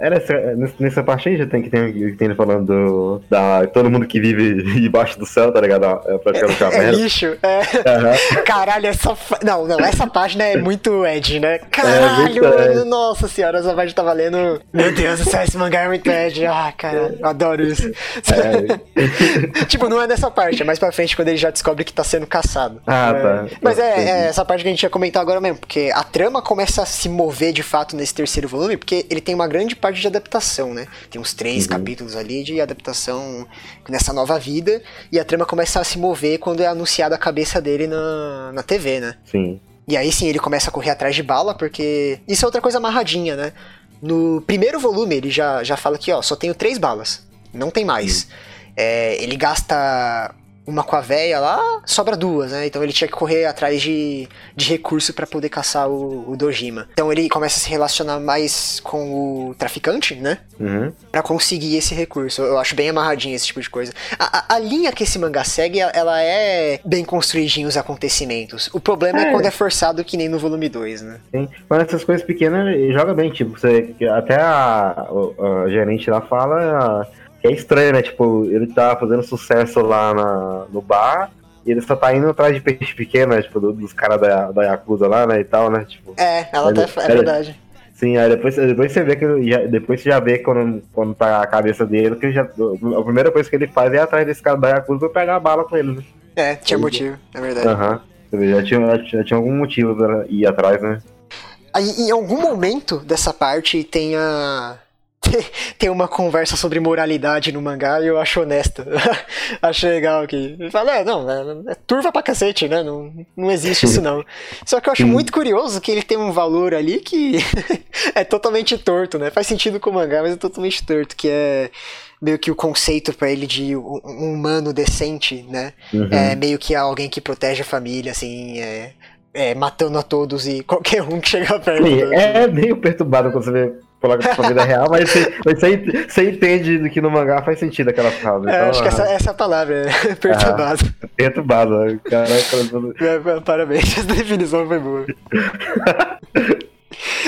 Essa- nessa- nessa parte aí já tem que tem, que tem ele falando do, da todo mundo que vive (laughs) debaixo do céu, tá ligado? É praticamente uma É merda. lixo, é. Aham. Caralho, essa. Não, não, essa página é muito Ed, né? Caralho, muito mano, nossa senhora, essa página tá valendo. Meu Deus do céu, esse mangá é muito Ed. Ah, caralho, eu adoro isso. É. (laughs) tipo, não é nessa parte, é mais pra frente quando ele já descobre que tá sendo caçado. Ah, É. tá. Mas é, é essa parte que a gente ia comentar agora mesmo, porque a trama começa a se mover de fato nesse terceiro volume, porque ele tem uma grande parte de adaptação, né? Tem uns três capítulos ali de adaptação nessa nova vida, e a trama começa a se mover quando é anunciada a cabeça dele na, na TV, né? Sim. E aí sim ele começa a correr atrás de bala, porque isso é outra coisa amarradinha, né? No primeiro volume ele já, já fala que, ó, só tenho três balas, não tem mais. É, ele gasta uma com a véia lá, sobra duas, né? Então ele tinha que correr atrás de, de recurso pra poder caçar o, o Dojima. Então ele começa a se relacionar mais com o traficante, né? Uhum. Pra conseguir esse recurso. Eu acho bem amarradinho esse tipo de coisa. A, a- a linha que esse mangá segue, ela é bem construidinha os acontecimentos. O problema é, É. quando é forçado que nem no volume 2, né? Sim. Mas essas coisas pequenas joga bem, tipo, você, até a, o- a gerente lá fala é estranho, né? Tipo, ele tá fazendo sucesso lá na, no bar e ele só tá indo atrás de peixe pequeno, né? Tipo, do- dos caras da, da Yakuza lá, né? E tal, né? Tipo, É, ela até, é verdade. sim, aí depois, depois você vê que já, depois você já vê quando, quando tá a cabeça dele, que já, a primeira coisa que ele faz é ir atrás desse cara da Yakuza pra pegar a bala com ele, né? É, tinha motivo, é verdade. Aham. Já tinha, já tinha algum motivo pra ir atrás, né? Aí, em algum momento dessa parte tem a. Tem uma conversa sobre moralidade no mangá e eu acho honesto. (laughs) acho legal que. Ele fala, é, não, é, é turva pra cacete, né? Não, não existe isso não. (laughs) Só que eu acho muito curioso que ele tem um valor ali que (laughs) é totalmente torto, né? Faz sentido com o mangá, mas é totalmente torto, que é meio que o conceito pra ele de um um humano decente, né? Uhum. É meio que alguém que protege a família, assim, é, é, matando a todos e qualquer um que chegar perto. Sim, é meio perturbado quando você vê coloca pra vida real, mas você, você, você entende do que no mangá faz sentido aquela frase. É, então, acho que essa, ah, essa é a palavra, é perturbado. Perturbado, né? Caraca, (laughs) Parabéns, (laughs) essa definição foi boa. (laughs)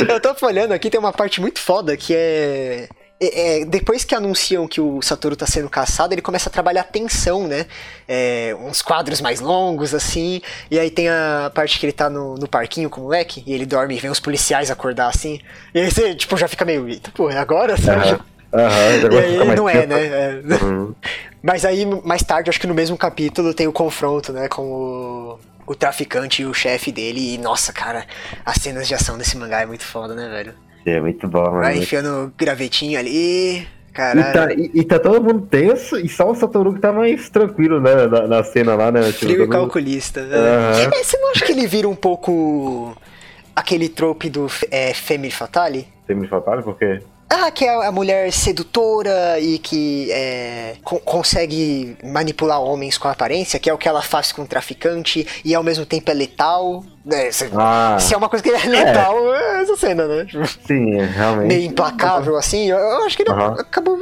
Eu tô folhando aqui, tem uma parte muito foda que é. É- é, depois que anunciam que o Satoru tá sendo caçado, ele começa a trabalhar tensão, né? É, uns quadros mais longos, assim. E aí tem a parte que ele tá no, no parquinho com o moleque, e ele dorme e vem os policiais acordar assim. E aí você, tipo, já fica meio. Eita, pô, é agora? sabe? Aham, já E aí não é, né? É. Uhum. (laughs) Mas aí, mais tarde, acho que no mesmo capítulo tem o confronto, né, com o, o traficante e o chefe dele. E, nossa, cara, as cenas de ação desse mangá é muito foda, né, velho? É muito bom, mano. Vai enfiando gravetinho ali, E caralho. tá, e, e tá todo mundo tenso e só o Satoru que tá mais tranquilo, né? Na, na cena lá, né? Tipo, Frio e todo mundo- calculista. né? Aham. É, Você não acha que ele vira um pouco aquele trope do é, Femme Fatale? Tem me fatal, porque. Ah, que é a mulher sedutora e que é, co- consegue manipular homens com a aparência, que é o que ela faz com o traficante e ao mesmo tempo é letal. É, se, Ah, se é uma coisa que é letal, é essa cena, né? Sim, realmente. meio implacável assim. Eu, eu acho que ele Aham. acabou.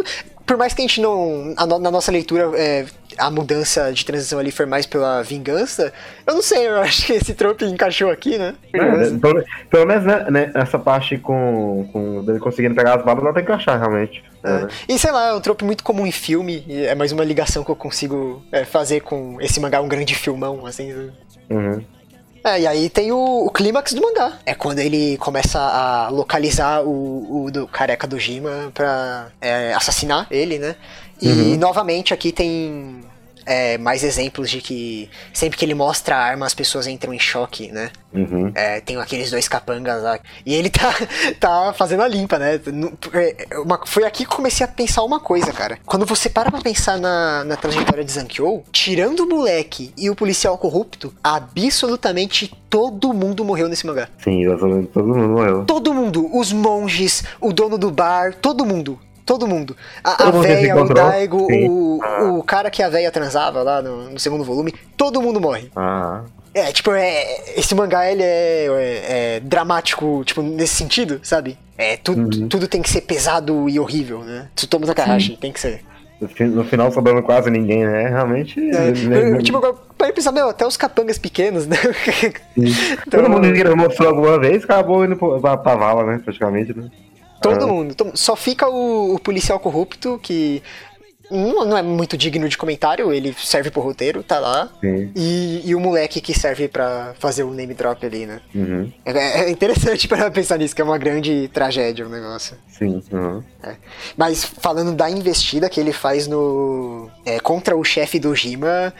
Por mais que a gente não. a no- na nossa leitura, é, a mudança de transição ali foi mais pela vingança. Eu não sei, eu acho que esse trope encaixou aqui, né? É, pelo, pelo menos né, né, essa parte com, com ele conseguindo pegar as balas, ela tem que achar, realmente. É. É. E sei lá, é um trope muito comum em filme, e é mais uma ligação que eu consigo é, fazer com esse mangá, um grande filmão, assim. Uhum. É, e aí tem o, o clímax do mangá. É quando ele começa a localizar o, o do careca do Jima pra é, assassinar ele, né? E novamente aqui tem é, mais exemplos de que sempre que ele mostra a arma as pessoas entram em choque, né? Uhum. É, tem aqueles dois capangas lá. E ele tá, (laughs) tá fazendo a limpa, né? Foi aqui que comecei a pensar uma coisa, cara. Quando você para pra pensar na, na trajetória de Zankyo, tirando o moleque e o policial corrupto, absolutamente todo mundo morreu nesse mangá. Sim, menos todo mundo morreu. Todo mundo. Os monges, o dono do bar, todo mundo. Todo mundo. A, a Todo véia, o. Daigo, Sim. o, o cara que a véia transava lá no, no segundo volume, todo mundo morre. Ah, É, tipo, é, esse mangá ele é, é- é dramático, tipo, nesse sentido, sabe? É, tu- Uhum. tu- tudo tem que ser pesado e horrível, né? Tsutomu Takahashi, tem que ser. no, fi- no final sobrando quase ninguém, né? Realmente. É, né, eu, tipo, agora, parei pra pensar, meu, até os capangas pequenos, né? (laughs) Então, Todo mundo que mostrou alguma vez acabou indo pra, pra vala, né? Praticamente, né? Todo Ah. mundo. Só fica o, o policial corrupto que não, não é muito digno de comentário, ele serve pro roteiro, tá lá. E, e o moleque que serve pra fazer o name drop ali, né? Uhum. É, é interessante (laughs) para pensar nisso, que é uma grande tragédia o negócio. Sim. Uhum. É. Mas falando da investida que ele faz no. é, contra o chefe do Jima.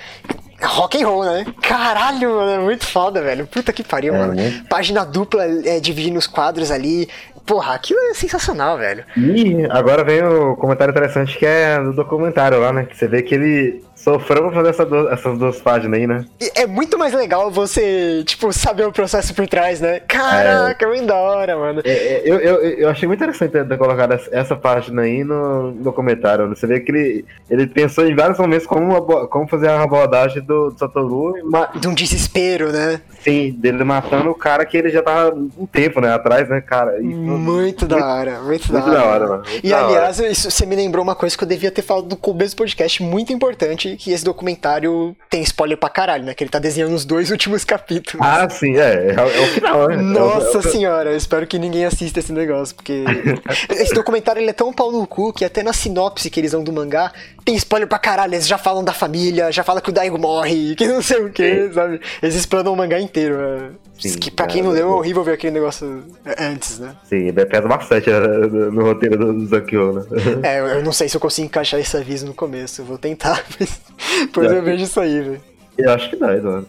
Rock and roll, né? Caralho, mano, é muito foda, velho. Puta que pariu, É, mano. né? Página dupla é, dividindo os quadros ali. Porra, aquilo é sensacional, velho. E agora vem o comentário interessante que é do documentário lá, né? Que você vê que ele sofreu pra fazer essa du- essas duas páginas aí, né? E é muito mais legal você, tipo, saber o processo por trás, né? Caraca, é muito da hora, mano. É, é, eu, eu, eu achei muito interessante ter colocado essa- página aí no, no comentário. né? Você vê que ele, ele pensou em vários momentos como, como fazer a abordagem do, do Satoru, ma- De um desespero, né? sim, dele matando o cara que ele já tava um tempo, né, atrás, né, cara? E- Muito da hora, muito, muito da hora, mano. muito E da hora. aliás, isso, você me lembrou uma coisa que eu devia ter falado do começo do podcast, muito importante, que esse documentário tem spoiler pra caralho, né? Que ele tá desenhando os dois (laughs) últimos capítulos. Ah, sim, é, é, o- é o final, né? Nossa É o- é senhora, eu espero que ninguém assista esse negócio, porque (laughs) esse documentário ele é tão pau no cu que até na sinopse que eles dão do mangá tem spoiler pra caralho. Eles já falam da família, já falam que o Daigo morre, que não sei o que, sabe? Eles explanam o mangá inteiro. é. Sim, que pra quem é, não leu é é. horrível ver aquele negócio antes, né? Sim, pesa bastante né, no no roteiro do, Zankyo, né? É, eu eu não sei se eu consigo encaixar esse aviso no começo, eu vou tentar, (laughs) mas depois eu vejo isso aí, velho. Eu acho que dá, Eduardo.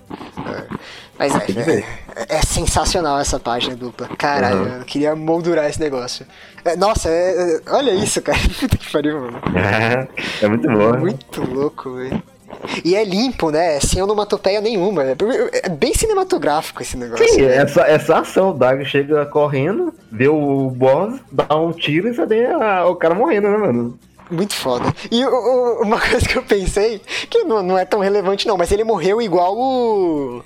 Mas é, Tem que ver. é, é sensacional essa página dupla. Caralho, Uhum. eu queria moldurar esse negócio. É, nossa, é- é- olha isso, cara. (laughs) Puta que pariu, mano. (laughs) É muito bom. né? Muito louco, velho. E é limpo, né? Sem onomatopeia nenhuma. É é bem cinematográfico esse negócio. Sim, essa, essa ação, o Dago chega correndo, vê o boss, dá um tiro e você vê a- o cara morrendo, né, mano? Muito foda. E o- o- uma (laughs) coisa que eu pensei, que não, não é tão relevante não, mas ele morreu igual o.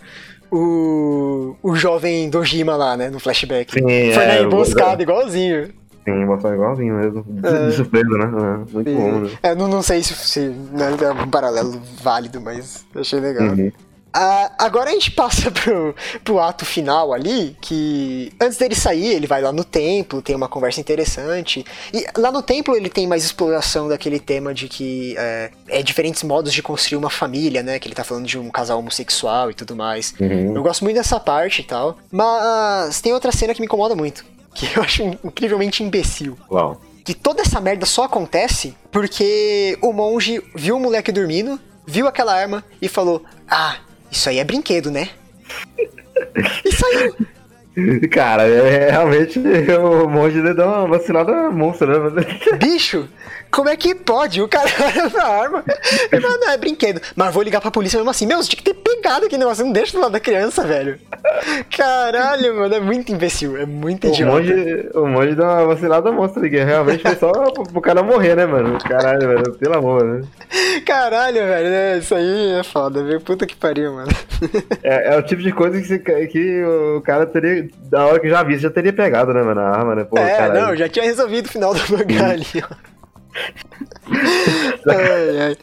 O, o jovem Dojima lá, né? No flashback. Sim, Foi na é, emboscada, igualzinho. Sim, botou igualzinho mesmo. De, É. de surpresa, né? É, muito bom, né? É, não, não sei se, se né, é um paralelo válido, mas achei legal. Uhum. Ah, agora a gente passa (laughs) pro, pro ato final ali, que antes dele sair, ele vai lá no templo, tem uma conversa interessante. E lá no templo ele tem mais exploração daquele tema de que é, é diferentes modos de construir uma família, né? Que ele tá falando de um casal homossexual e tudo mais. Uhum. Eu gosto muito dessa parte e tal. Mas tem outra cena que me incomoda muito. (laughs) Que eu acho incrivelmente imbecil. Uau. que toda essa merda só acontece porque o monge viu o moleque dormindo, viu aquela arma e falou: Ah, isso aí é brinquedo, né? E saiu. (laughs) Cara, é, realmente o monge deu uma vacilada monstra, né? Bicho, como é que pode? O cara (laughs) olha pra arma fala, não, é brinquedo. Mas vou ligar pra polícia mesmo assim. Meu, você tinha que ter pegado aquele negócio, não deixa do lado da criança, velho. Caralho, mano, é muito imbecil, é muito O idiota. monge, o monge deu uma vacilada monstra ali, que realmente foi só pro, pro cara morrer, né, mano? Caralho, velho, pelo amor, né? Caralho, velho, né? isso aí é foda, viu? Puta que pariu, mano. É, é o tipo de coisa que, se- que o cara teria, da hora que já vi, já teria pegado, né, mano? A arma, né? Pô, é, caralho. não, já tinha resolvido o final do mangá ali, ó. Ai, ai.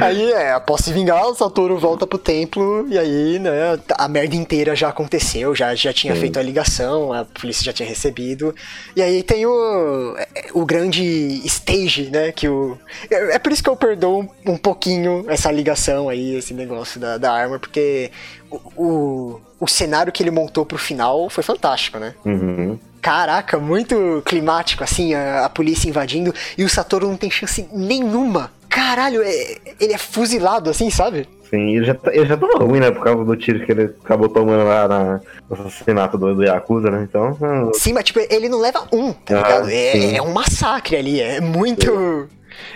Aí, é, após se vingar, o Satoru volta pro templo e aí, né, a merda inteira já aconteceu, já, já tinha feito a ligação, a polícia já tinha recebido. E aí tem o, o grande stage, né, que o... É é por isso que eu perdoo um, um pouquinho essa ligação aí, esse negócio da, da arma, porque o, o, o cenário que ele montou pro final foi fantástico, né? Uhum. Caraca, muito climático, assim, a, a polícia invadindo e o Satoru não tem chance nenhuma. Caralho, é- ele é fuzilado, assim, sabe? Sim, ele já, tá- ele já tava ruim, né? Por causa do tiro que ele acabou tomando lá na, no assassinato do, do Yakuza, né? Então, hum, Sim, mas tipo, ele não leva um, tá Ah, ligado? É, sim. é um massacre ali, é muito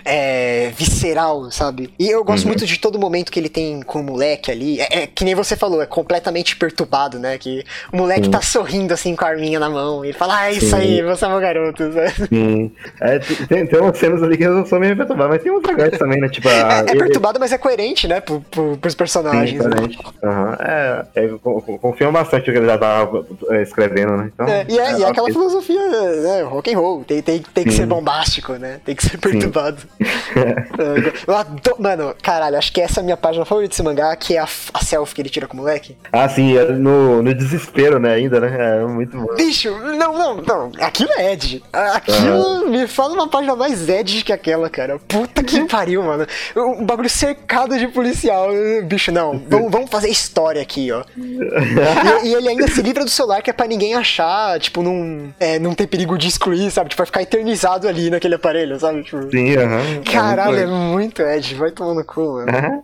é, visceral, sabe? E eu Uhum. gosto muito de todo momento que ele tem com o moleque ali. É, é que nem você falou, é completamente perturbado, né? Que o moleque tá sorrindo assim com a arminha na mão. E ele fala, ah, é isso Sim. aí, você é meu garoto. sabe? (laughs) sim. É, tem, tem umas cenas ali que eu sou meio mas tem uns legais também, né? Tipo, a, É, é perturbado, mas é coerente, né? Pro, pro, pros Sim, personagens. né? diferente. Aham, É, é, eu co- co- confio bastante no que ele já tava é, escrevendo, né? Então, É, e é, é aquela filosofia, né, rock and roll, tem, tem, tem que Sim. ser bombástico, né? Tem que ser perturbado. É, eu adoro, mano, caralho, acho que essa é a minha página favorita desse mangá, que é a, a selfie que ele tira com o moleque. Ah, sim, é no, no desespero, né? Ainda, né? É muito bom. Bicho, não, não, não, aquilo é Ed. Aquilo me fala uma página mais Ed que aquela, cara. Puta que (laughs) pariu, mano. Um bagulho cercado de policial. Bicho, não, vamos, vamos fazer história aqui, ó. E, e ele ainda se livra do celular, que é pra ninguém achar, tipo, não, é, não ter perigo de excluir, sabe? Tipo, vai ficar eternizado ali naquele aparelho, sabe? Tipo, Sim, aham. (laughs) caralho, é muito muito Ed, vai tomando cu, mano. Aham.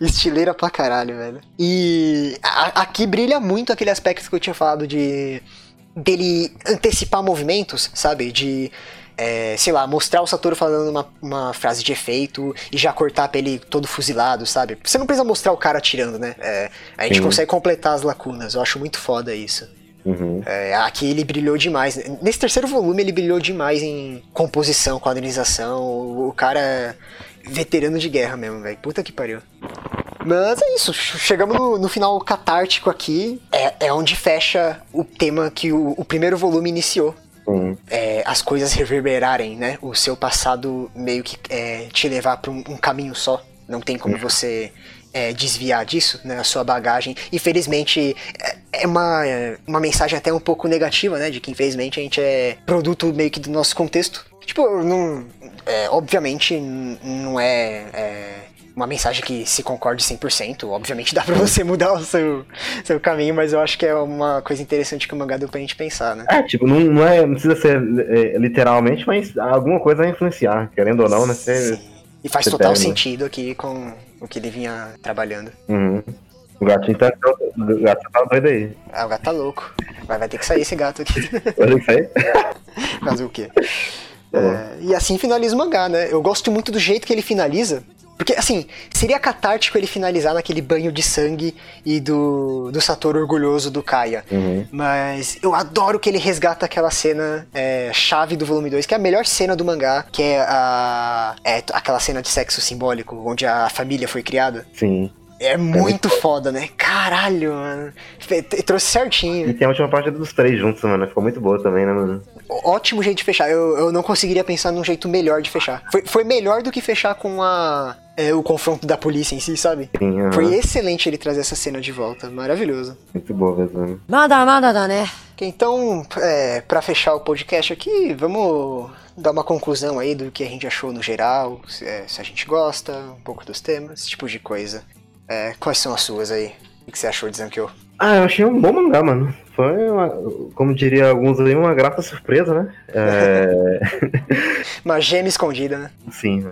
Estileira pra caralho, velho. E a- aqui brilha muito aquele aspecto que eu tinha falado de dele antecipar movimentos, sabe? De, é, sei lá, mostrar o Satoru falando uma, uma frase de efeito e já cortar pra ele todo fuzilado, sabe? Você não precisa mostrar o cara atirando, né? É, a gente Sim. consegue completar as lacunas. Eu acho muito foda isso. Uhum. É, aqui ele brilhou demais. Nesse terceiro volume ele brilhou demais em composição, quadrinização. O, o cara é veterano de guerra mesmo, velho. Puta que pariu. Mas é isso, chegamos no, no final catártico aqui. É, é onde fecha o tema que o, o primeiro volume iniciou. Sim. É, as coisas reverberarem, né? O seu passado meio que é, te levar pra um, um caminho só. Não tem como você é, desviar disso, né? A sua bagagem. Infelizmente, é, uma, é uma mensagem até um pouco negativa, né? De que infelizmente a gente é produto meio que do nosso contexto. Tipo, não, é, obviamente não é, é uma mensagem que se concorde 100%. Obviamente dá pra (laughs) você mudar o seu, seu caminho, mas eu acho que é uma coisa interessante que o mangá deu pra gente pensar, né? É, tipo, não, não, é, não precisa ser é, literalmente, mas alguma coisa vai influenciar, querendo ou não, né? Você. E faz total né? sentido aqui com o que ele vinha trabalhando. Uhum. O gatinho tá, o gato tá doido aí. Ah, o gato tá louco. Vai, vai ter que sair esse gato aqui. Olha isso aí. Fazer o quê? É, e assim finaliza o mangá, né? Eu gosto muito do jeito que ele finaliza. Porque, assim, seria catártico ele finalizar naquele banho de sangue e do, do Satoru orgulhoso do Kaia. Uhum. Mas eu adoro que ele resgata aquela cena é, chave do volume 2, que é a melhor cena do mangá, que é, a, é aquela cena de sexo simbólico, onde a família foi criada. Sim. É muito foda, né? Caralho, mano. Trouxe certinho. E tem a última parte dos três juntos, mano. Ficou muito boa também, né, mano? Ótimo jeito de fechar. Eu, eu não conseguiria pensar num jeito melhor de fechar. Foi, foi melhor do que fechar com a. É, o confronto da polícia em si, sabe? Sim, uh. Foi excelente ele trazer essa cena de volta. Maravilhoso. Muito boa, mesmo. Né? Nada, nada, nada, né? Então, é, pra fechar o podcast aqui, vamos dar uma conclusão aí do que a gente achou no geral, se, é, se, a gente gosta, um pouco dos temas, esse tipo de coisa. É, quais são as suas aí? O que você achou de Zankyo? Ah, eu achei um bom mangá, mano. Foi, uma, como diria alguns aí, uma grata surpresa, né? É... (laughs) Uma gema escondida, né? Sim.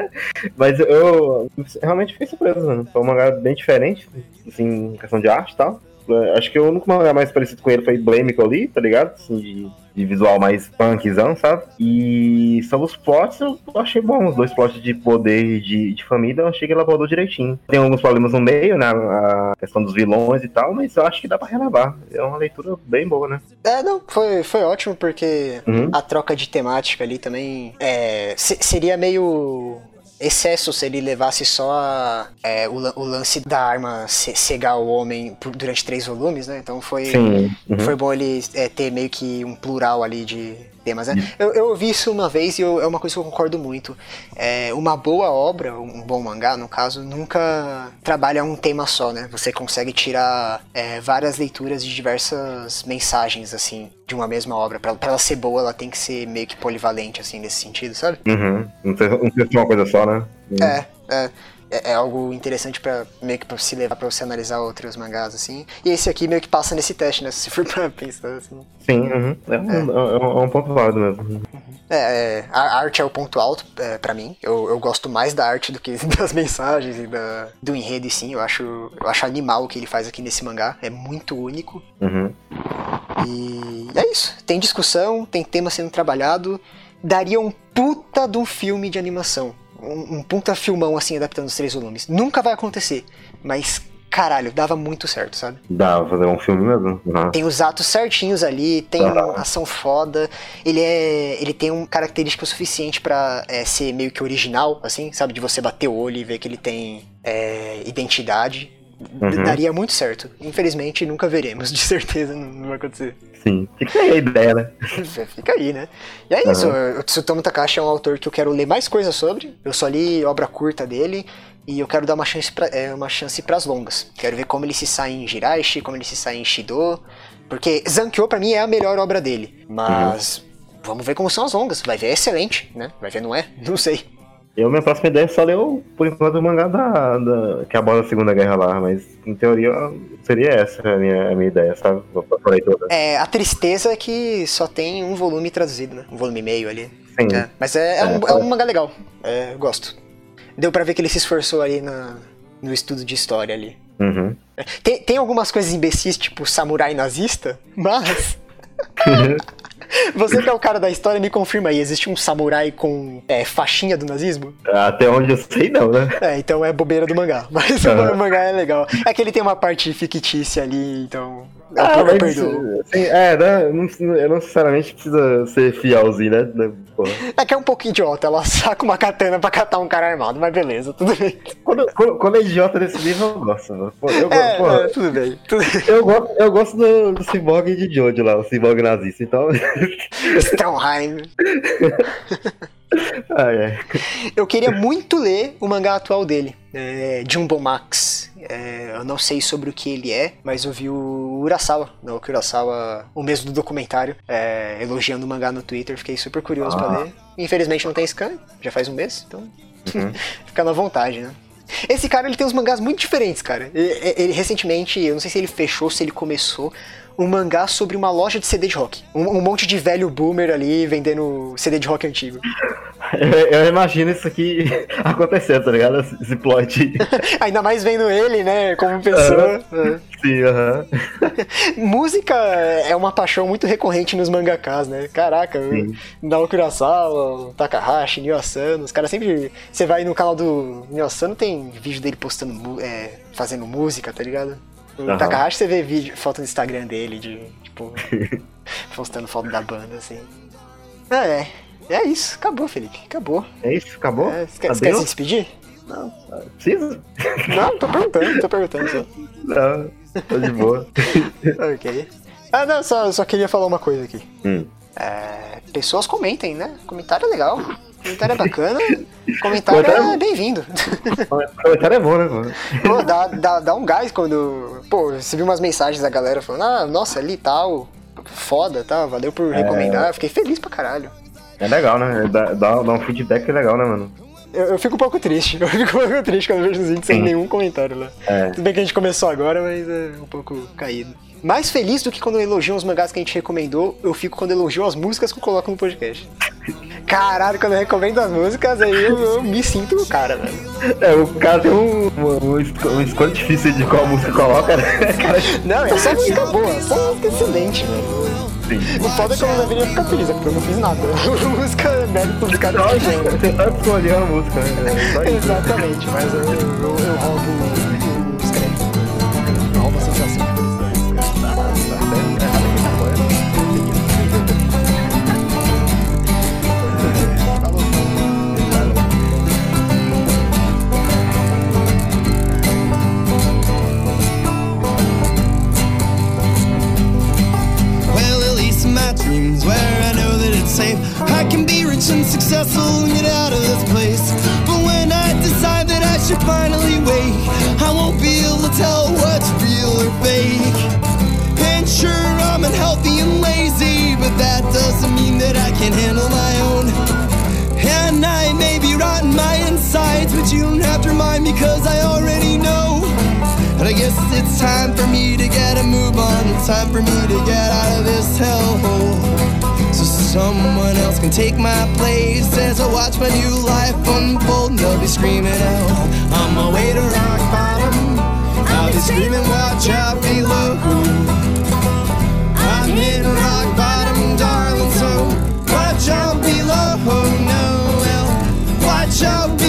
(laughs) Mas eu realmente fiquei surpreso, mano. Foi um mangá bem diferente, assim, em questão de arte e tal. É, acho que o único mangá mais parecido com ele foi Blame ali, tá ligado? Assim, de, de, visual mais punkzão, sabe? E sobre os plots, eu achei bom. Os dois plots de poder e de, de família, eu achei que ele abordou direitinho. Tem alguns problemas no meio, né? A questão dos vilões e tal, mas eu acho que dá pra relevar. É uma leitura bem boa, né? É, não, foi, foi ótimo, porque uhum. a troca de temática ali também é, seria meio excesso se ele levasse só é, o, o, lance da arma cegar o homem por, durante três volumes, né? Então foi, uhum. foi bom ele é, ter meio que um plural ali de temas, né? Eu, eu ouvi isso uma vez e eu, é uma coisa que eu concordo muito. É, uma boa obra, um bom mangá, no caso, nunca trabalha um tema só, né? Você consegue tirar é, várias leituras de diversas mensagens, assim, de uma mesma obra. Pra, pra ela ser boa, ela tem que ser meio que polivalente, assim, nesse sentido, sabe? Uhum. Não ser, não ser uma coisa só, né? Uhum. É, é é, é, algo interessante para meio que pra se levar para você analisar outros mangás, assim. E esse aqui meio que passa nesse teste, né? (laughs) Se for pra pensar assim. Sim, uhum. é, um, é. é, um, é, um, ponto válido mesmo. Uhum. É, é, a arte é o ponto alto é, para mim. Eu, eu gosto mais da arte do que (laughs) das mensagens e da, do enredo, sim. Eu acho, eu acho animal o que ele faz aqui nesse mangá. É muito único. Uhum. E é isso. Tem discussão, tem tema sendo trabalhado. Daria um puta de um filme de animação um, um puta filmão assim adaptando os três volumes. Nunca vai acontecer, mas caralho, dava muito certo, sabe? Dava fazer um filme mesmo. Uhum. Tem os atos certinhos ali, tem uhum. uma ação foda. Ele é, ele tem um característica suficiente para é, ser meio que original, assim, sabe, de você bater o olho e ver que ele tem é, identidade. Uhum. Daria muito certo. Infelizmente, nunca veremos, (laughs) de certeza não, vai acontecer. Sim, fica aí a ideia, né? fica aí, né? E é uhum. isso, o Tsutomu Takashi é um autor que eu quero ler mais coisas sobre. Eu só li obra curta dele e eu quero dar uma chance pra, é, uma chance pras longas. Quero ver como ele se sai em Jiraishi, como ele se sai em Shido. Porque Zankyo pra mim é a melhor obra dele. Mas uhum. vamos ver como são as longas. Vai ver é excelente, né? Vai ver não é? Não sei. Eu, minha próxima ideia é só ler, o, por enquanto, o mangá da, da, que aborda a Segunda Guerra lá, mas em teoria seria essa a minha, a minha ideia, sabe? toda. É, a tristeza é que só tem um volume traduzido, né? Um volume e meio ali. Sim. É, mas é, é, um, é, é um mangá legal, é, eu gosto. Deu pra ver que ele se esforçou ali na, no estudo de história ali. Uhum. Tem, tem algumas coisas imbecis, tipo samurai nazista, mas. (laughs) Você que é o cara da história, me confirma aí, existe um samurai com é, faixinha do nazismo? Até onde eu sei, não, né? É, então é bobeira do mangá. (laughs) Mas uhum. o mangá é legal. É que ele tem uma parte fictícia ali, então ah, mas, assim, é, né, não, não necessariamente precisa ser fielzinho, né? né porra. É que é um pouco idiota, ela (laughs) saca uma katana pra catar um cara armado, mas beleza, tudo bem. Quando, quando, quando é idiota desse nível, eu gosto, mano. Pô, eu, é, porra, é, tudo bem, tudo bem. Eu gosto, eu gosto do, do cyborg de Jojo lá, o cyborg nazista, então... Stonheim. (laughs) ah, é. Eu queria muito ler o mangá atual dele, é, Jumbo Max. É, eu não sei sobre o que ele é, mas eu vi o Urasawa, não, o Urasawa, o mesmo do documentário, é, elogiando o mangá no Twitter. Fiquei super curioso ah. pra ler. Infelizmente não tem scan, já faz um mês, então uhum. (laughs) fica na vontade, né? Esse cara ele tem uns mangás muito diferentes, cara. Ele, ele, recentemente, eu não sei se ele fechou, se ele começou um mangá sobre uma loja de CD de rock. Um, um monte de velho boomer ali vendendo CD de rock antigo. Eu, eu imagino isso aqui (laughs) acontecendo, tá ligado? Esse plot. (laughs) Ainda mais vendo ele, né, como pessoa. Uhum. Sim, aham. Uhum. (laughs) Música é uma paixão muito recorrente nos mangakas, né? Caraca, Naoki Urasawa, Takahashi, Nyo Asano, os caras sempre... Você vai no canal do Nyo Asano, tem vídeo dele postando, é, fazendo música, tá ligado? O uhum. Takahashi você vê vídeo, foto no Instagram dele de, tipo, postando foto da banda, assim. Ah, é. É isso, acabou, Felipe. Acabou. É isso, acabou? É, você quer, você quer se despedir? Não, precisa? (laughs) Não, tô perguntando, tô perguntando só. Não, tô de boa. (laughs) ok. Ah, não, só, só queria falar uma coisa aqui. Hum. É, pessoas comentem, né? Comentário é legal. Comentário é bacana. (laughs) Comentário é bem-vindo. Comentário é bom, né, mano? Pô, dá, dá, dá um gás quando. Pô, viu umas mensagens da galera falando, ah, nossa, ali tal. Foda, tá? Valeu por é. recomendar. Fiquei feliz pra caralho. É legal, né? Dá, dá, dá um feedback legal, né, mano? eu, eu fico um pouco triste. (laughs) Eu fico um pouco triste quando eu vejo os vídeos sem nenhum comentário lá. É. Tudo bem que a gente começou agora, mas é um pouco caído. Mais feliz do que quando elogiam os mangás que a gente recomendou, eu fico quando elogiam as músicas que eu coloco no podcast. (laughs) Caralho, quando eu recomendo as músicas, aí eu, eu me sinto o cara, velho. É, o cara tem um, um, um uma escolha difícil de qual música coloca, né? Não, é só música boa, só música excelente, velho. Sim. O foda é que eu não deveria ficar feliz, é porque eu não fiz nada. A música é mérito dos caras que. Você tá escolhendo a música, né? Exatamente, mas eu, eu, eu roubo successful and get out of this place. But when I decide that I should finally wake, I won't be able to tell what's real or fake. And sure, I'm unhealthy and lazy, but that doesn't mean that I can handle my own. And I may be rotten my insides, but you don't have to remind me, cause I already know. And I guess it's time for me to get a move on. It's time for me to get out of this hellhole. So someone else can take my place as I watch my new life unfold. And they'll be screaming out, on my way to rock bottom. I'll be screaming, watch out below. I'm hitting rock bottom, darling. So watch out below. No, well, watch out below.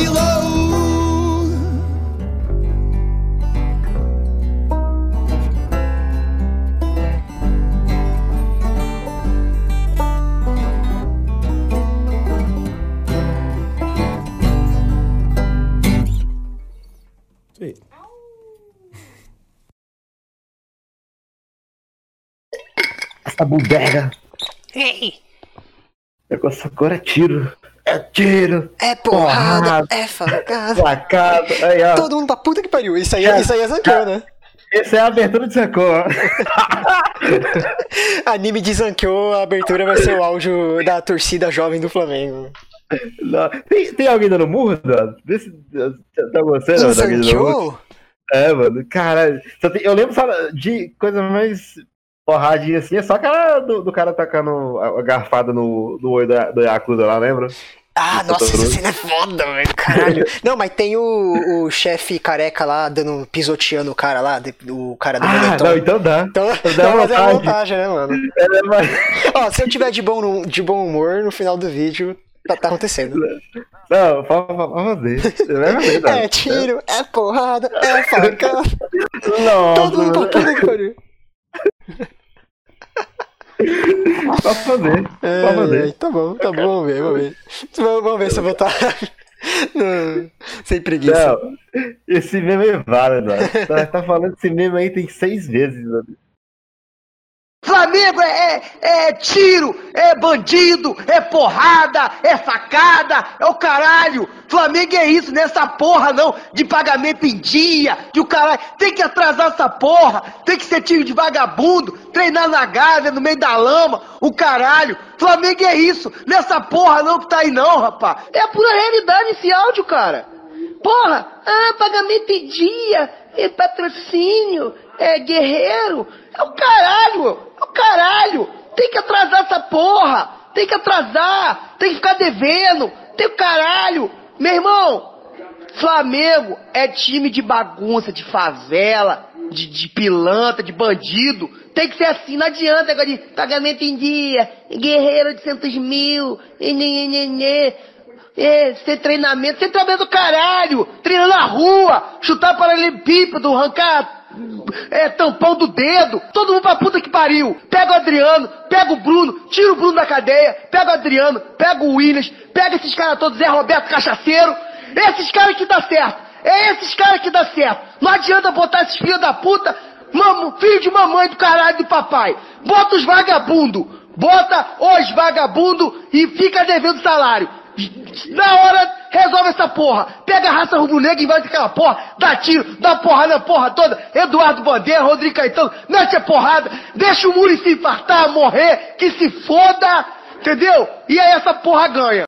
Essa bodega. Ei, Negócio agora é tiro. É tiro. é porrada, Porrada. é facada. Placado. Aí, ó. Todo mundo pra puta que pariu. Isso aí, É. isso aí é Zankyo, né? Essa é a abertura de ó. (laughs) Anime de Zankyo, a abertura vai ser o áudio da torcida jovem do Flamengo. Não. Tem, tem alguém dando murro? Desse, tá você, não? Tá alguém dando murro? Zankyo? É, mano, caralho. Só tem- eu lembro só de coisa mais porradinha assim, é só aquela do, do cara tacando a, garfada no, no olho da, do Yakuza lá, lembra? Ah, Isso, nossa, essa cena é foda, velho. Caralho. (laughs) Não, mas tem o, o chefe careca lá, dando, pisoteando o cara lá, o cara do Ah, moletom. não, então dá. Então, Dá então mas é uma vontade. montagem, né, mano? (laughs) É, mas... Ó, se eu tiver de bom, de bom humor, no final do vídeo, tá, tá acontecendo. Não, fazer. Dan. É (laughs) tiro, é porrada, é faca. Nossa, Todo mundo pra que pariu. (laughs) Pode fazer. É, Pode fazer. tá bom, tá bom, vamos ver, vamos ver. Vamos, ver se eu vou estar (laughs) no- sem preguiça. Não, esse meme é válido, mano. Tá, tá falando desse meme aí tem seis vezes, mano. Flamengo é, é, é tiro, é bandido, é porrada, é facada, é o caralho. Flamengo é isso, nessa porra não, de pagamento em dia, de o caralho. Tem que atrasar essa porra, tem que ser time de vagabundo, treinar na Gávea, no meio da lama, o caralho. Flamengo é isso, nessa porra não que tá aí não, rapá. É a pura realidade esse áudio, cara. Porra, ah, pagamento em dia, é patrocínio, é guerreiro, é o caralho, é o caralho. Tem que atrasar essa porra, tem que atrasar, tem que ficar devendo, tem o caralho. Meu irmão, Flamengo é time de bagunça, de favela, de, de pilantra, de bandido. Tem que ser assim, não adianta agora de pagamento em dia, guerreiro de centos mil, e nê. É, ser treinamento, ser treinamento do caralho, treinar na rua, chutar paralelepípedo, arrancar é, tampão do dedo, todo mundo pra puta que pariu. Pega o Adriano, pega o Bruno, tira o Bruno da cadeia, pega o Adriano, pega o Williams, pega esses caras todos, Zé Roberto Cachaceiro, esses caras que dá certo, é esses caras que dá certo. Não adianta botar esses filhos da puta, mamo, filho de mamãe do caralho do papai. Bota os vagabundo, bota os vagabundo e fica devendo salário. Na hora, resolve essa porra. Pega a raça rubro-negra e vai aquela porra, dá tiro, dá porrada na porra toda. Eduardo Bandeira, Rodrigo Caetano, mete a porrada, deixa o Muri se infartar, morrer, que se foda, entendeu? E aí essa porra ganha.